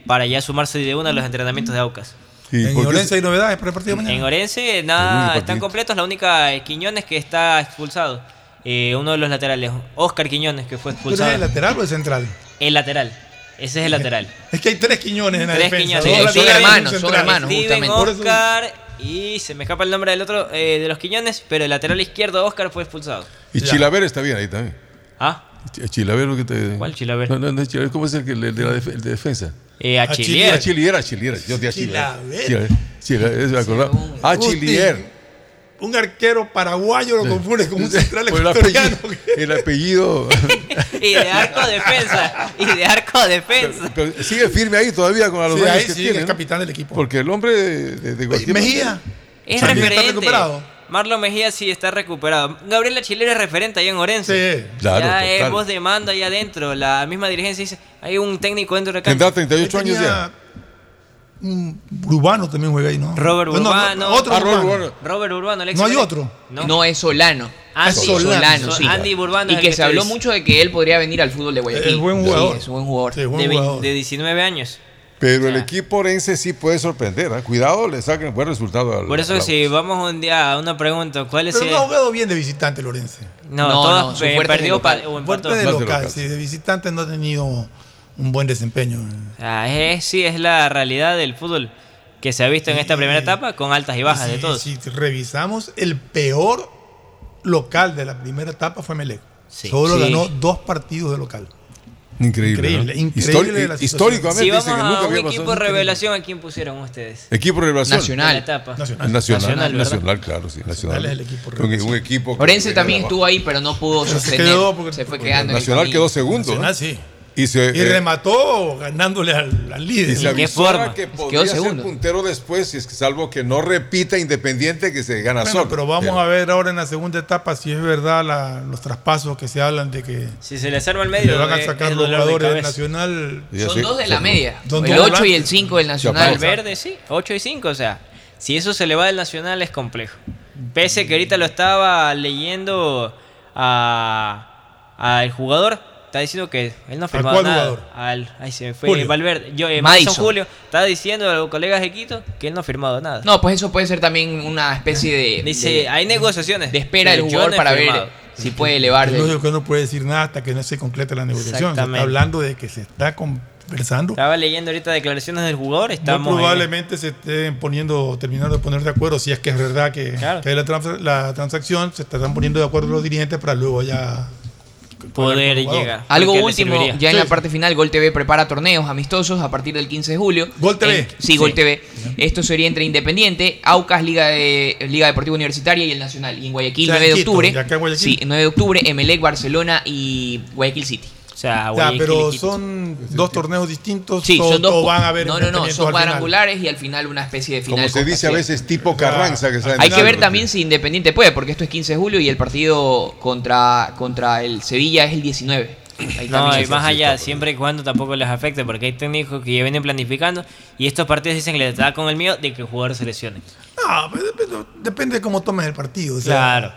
para ya sumarse de uno a los entrenamientos de Aucas. Sí, ¿En Orense hay novedades para el partido mañana? En Orense nada, están completos, la única es Quiñones que está expulsado. Eh, uno de los laterales, Oscar Quiñones, que fue expulsado. Es el lateral o el central? El lateral. Ese es el lateral. Es que hay tres Quiñones en la tres. Quiñones. Son, hermanos, son hermanos, Oscar y se me escapa el nombre del otro, eh, de los Quiñones, pero el lateral izquierdo Oscar fue expulsado. Y Chilaver está bien ahí también. ¿Ah? Ch eh, que te... ¿Cuál Chilaver? No, no, no Chilaver, ¿cómo es el, que, el de, la def de defensa? Eh, Achilier. Achilier, Achilier. Yo te Achilier. Chilaver. Chilaver, Achilier un arquero paraguayo lo confunde con un central ecuatoriano. El apellido. y de arco defensa. Y de arco defensa. Sigue firme ahí todavía con los sí, que tiene, el capitán del equipo. Porque el hombre de, de Guatemala, Mejía. Es referente. Está recuperado. Marlon Mejía sí está recuperado. Gabriela Chilera es referente ahí en Orense. Sí, claro. Ya es voz de mando ahí adentro. La misma dirigencia dice: hay un técnico dentro de la cancha. Tendrá 38 años ya un Urbano también juega ahí, ¿no? Robert Urbano. Otro. Ah, Robert, Urbano. No hay otro. No, es Solano. Ah, sí, Solano, Andy Urbano. Y que, se habló mucho de que él podría venir al fútbol de Guayaquil. Es buen jugador. Es buen jugador. Buen jugador. De, 19 años. Pero el equipo orense sí puede sorprender. ¿eh? Cuidado, le sacan buen resultado. Al, Por eso, si vamos un día a una pregunta, ¿cuál es Pero el... no ha jugado bien de visitante, Lorenzo. No, no, perdió o empató. De local, sí, de visitante no ha tenido un buen desempeño. Ah, sí, es la realidad del fútbol que se ha visto en esta primera etapa con altas y bajas de todos. Si revisamos, el peor local de la primera etapa fue Melec. Solo ganó dos partidos de local. Increíble. Increíble, ¿no? increíble Históricamente. Si vamos a un equipo pasado, revelación, ¿a quién pusieron ustedes? Equipo revelación. Nacional. Etapa. Nacional. Nacional, claro, sí. Nacional. Es el equipo revelación. Orense también estuvo ahí, pero no pudo sostener. Se, quedó porque, se fue quedando. Nacional en el quedó segundo. Nacional, sí. Y, eh, remató ganándole al, líder. Y se ¿Qué forma? que podía ser puntero después, si es que, salvo que no repita Independiente que se gana bueno, solo. Pero vamos a ver ahora en la segunda etapa si es verdad los traspasos que se hablan de que. Si se le salva el medio. Van a eh, sacar los jugadores del Nacional. Son dos de la media. El 8 y el 5 del Nacional. El verde, sí. 8 y 5, o sea. Si eso se le va del Nacional es complejo. Pese que ahorita lo estaba leyendo a, a jugador está diciendo que él no firmó nada. Al, ahí se me fue. Julio. Valverde. Yo, eh, Madison. Madison Julio. Está diciendo a los colegas de Quito que él no ha firmado nada. No, pues eso puede ser también una especie de. Dice, de, hay negociaciones. De espera del jugador no para firmado. ver si puede elevar. Yo que no puede decir nada hasta que no se complete la negociación. Se está hablando de que se está conversando. Estaba leyendo ahorita declaraciones del jugador. Estamos Muy probablemente ahí. se estén poniendo, terminando de poner de acuerdo, si es que es verdad que, claro. que hay la, trans, la transacción, se estarán poniendo de acuerdo los dirigentes para luego ya poder llegar. Algo último, ya en la parte final, Gol TV prepara torneos amistosos a partir del 15 de julio. Gol TV. Sí, Gol TV. Esto sería entre Independiente, Aucas, Liga de Liga Deportiva Universitaria y el Nacional. Y en Guayaquil, ya 9 de octubre. Guayaquil. Sí, 9 de octubre, Emelec, Barcelona y Guayaquil City. O sea, ya, pero son dos torneos distintos. Sí, son dos. Van a haber no, no, no, son cuadrangulares y al final una especie de final. Como se dice a veces tipo Carranza. Que Hay que ver también si Independiente puede, porque esto es 15 de julio y el partido contra, contra el Sevilla es el 19. No, y más allá, siempre y cuando tampoco les afecte, porque hay técnicos que ya vienen planificando y estos partidos dicen que les da con el mío de que el jugador se lesione. No, pero depende, de cómo tomes el partido. Claro.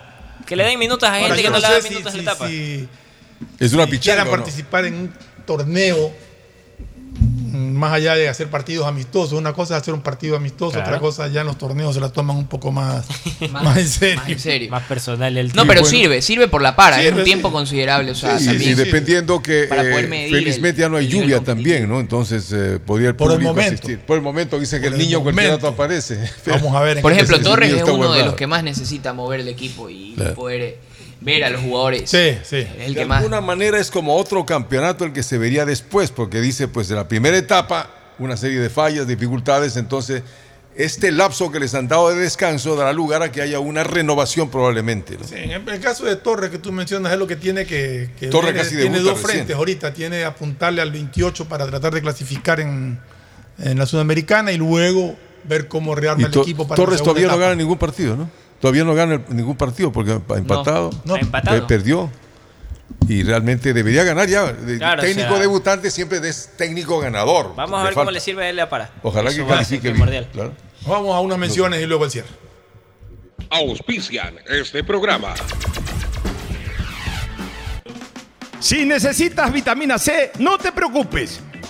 Que le den minutos a gente que no, le da minutos si, a la etapa. Si, es una pichanga. Quieran participar en un torneo, más allá de hacer partidos amistosos. Una cosa es hacer un partido amistoso, otra cosa ya en los torneos se la toman un poco más, más, en serio. más, en serio. Personal el No, pero sirve, sirve por la para, es un tiempo considerable. O sea, sí, dependiendo que eh, felizmente el, ya no hay lluvia también, ¿no? Entonces eh, podía el por público el asistir. Por el momento dice que el, niño cualquier rato aparece. Vamos a ver. En por ejemplo, Torres es uno de los que más necesita mover el equipo y poder eh, ver a los jugadores. Sí, sí. Es el de que más. alguna manera es como otro campeonato el que se vería después, porque dice, pues en la primera etapa, una serie de fallas, dificultades, entonces este lapso que les han dado de descanso dará lugar a que haya una renovación probablemente. ¿no? Sí, en el, caso de Torres que tú mencionas es lo que tiene que... que Torres casi tiene dos recién. frentes ahorita. Tiene apuntarle al 28 para tratar de clasificar en, en la Sudamericana y luego ver cómo rearma Y el equipo para Torres todavía no gana ningún partido, ¿no? Todavía no gana el- ningún partido porque ha empatado, No, Ha empatado. eh, perdió. Y realmente debería ganar ya. Claro, técnico o sea- debutante siempre es técnico ganador. Vamos a ver cómo le sirve a él para. Ojalá Eso que va a ser califique bien. primordial. claro. Vamos a unas menciones y luego el cierre. Auspician este programa. Si necesitas vitamina C, no te preocupes.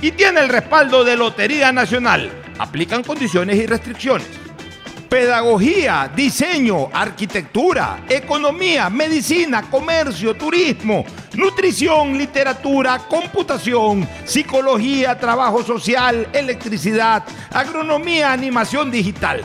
y tiene el respaldo de Lotería Nacional. Aplican condiciones y restricciones. Pedagogía, diseño, arquitectura, economía, medicina, comercio, turismo, nutrición, literatura, computación, psicología, trabajo social, electricidad, agronomía, animación digital.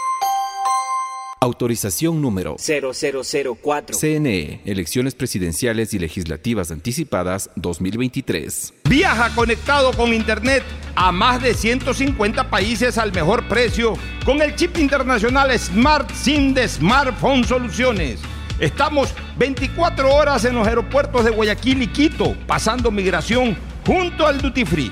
Autorización número 0004. CNE, Elecciones Presidenciales y Legislativas Anticipadas 2023. Viaja conectado con Internet a más de 150 países al mejor precio con el chip internacional Smart SIM de Smartphone Soluciones. Estamos 24 horas en los aeropuertos de Guayaquil y Quito, pasando migración junto al Duty Free.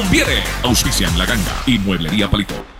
conviene. Auspicia en la ganga y mueblería palito.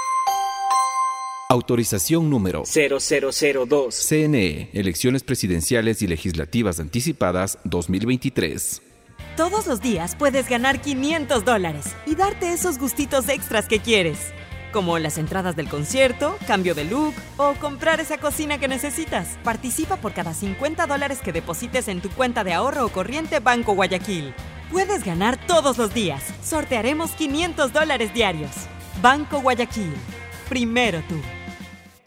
Autorización número 0002. CNE, Elecciones Presidenciales y Legislativas Anticipadas 2023. Todos los días puedes ganar 500 dólares y darte esos gustitos extras que quieres, como las entradas del concierto, cambio de look o comprar esa cocina que necesitas. Participa por cada 50 dólares que deposites en tu cuenta de ahorro o corriente Banco Guayaquil. Puedes ganar todos los días. Sortearemos 500 dólares diarios. Banco Guayaquil. Primero tú.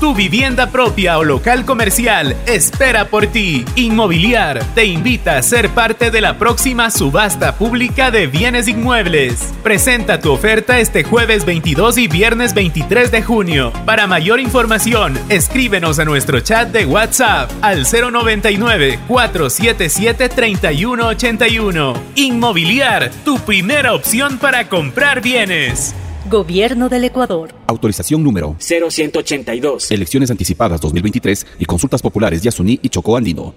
Tu vivienda propia o local comercial espera por ti. Inmobiliar te invita a ser parte de la próxima subasta pública de bienes inmuebles. Presenta tu oferta este jueves 22 y viernes 23 de junio. Para mayor información, escríbenos a nuestro chat de WhatsApp al 099-477-3181. Inmobiliar, tu primera opción para comprar bienes. Gobierno del Ecuador. Autorización número 0182. Elecciones anticipadas 2023 y consultas populares Yasuní y Chocó Andino.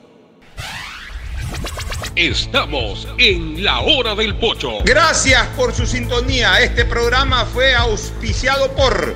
Estamos en la hora del pocho. Gracias por su sintonía. Este programa fue auspiciado por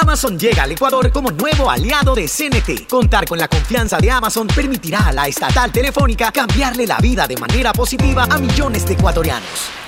Amazon llega al Ecuador como nuevo aliado de CNT. Contar con la confianza de Amazon permitirá a la estatal telefónica cambiarle la vida de manera positiva a millones de ecuatorianos.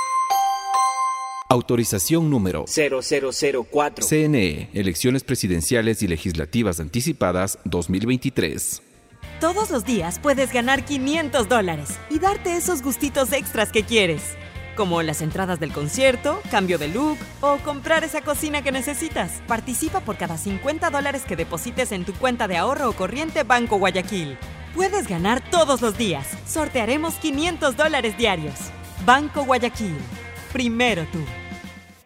Autorización número 0004. CNE, Elecciones Presidenciales y Legislativas Anticipadas 2023. Todos los días puedes ganar 500 dólares y darte esos gustitos extras que quieres, como las entradas del concierto, cambio de look o comprar esa cocina que necesitas. Participa por cada 50 dólares que deposites en tu cuenta de ahorro o corriente Banco Guayaquil. Puedes ganar todos los días. Sortearemos 500 dólares diarios. Banco Guayaquil. Primero tú.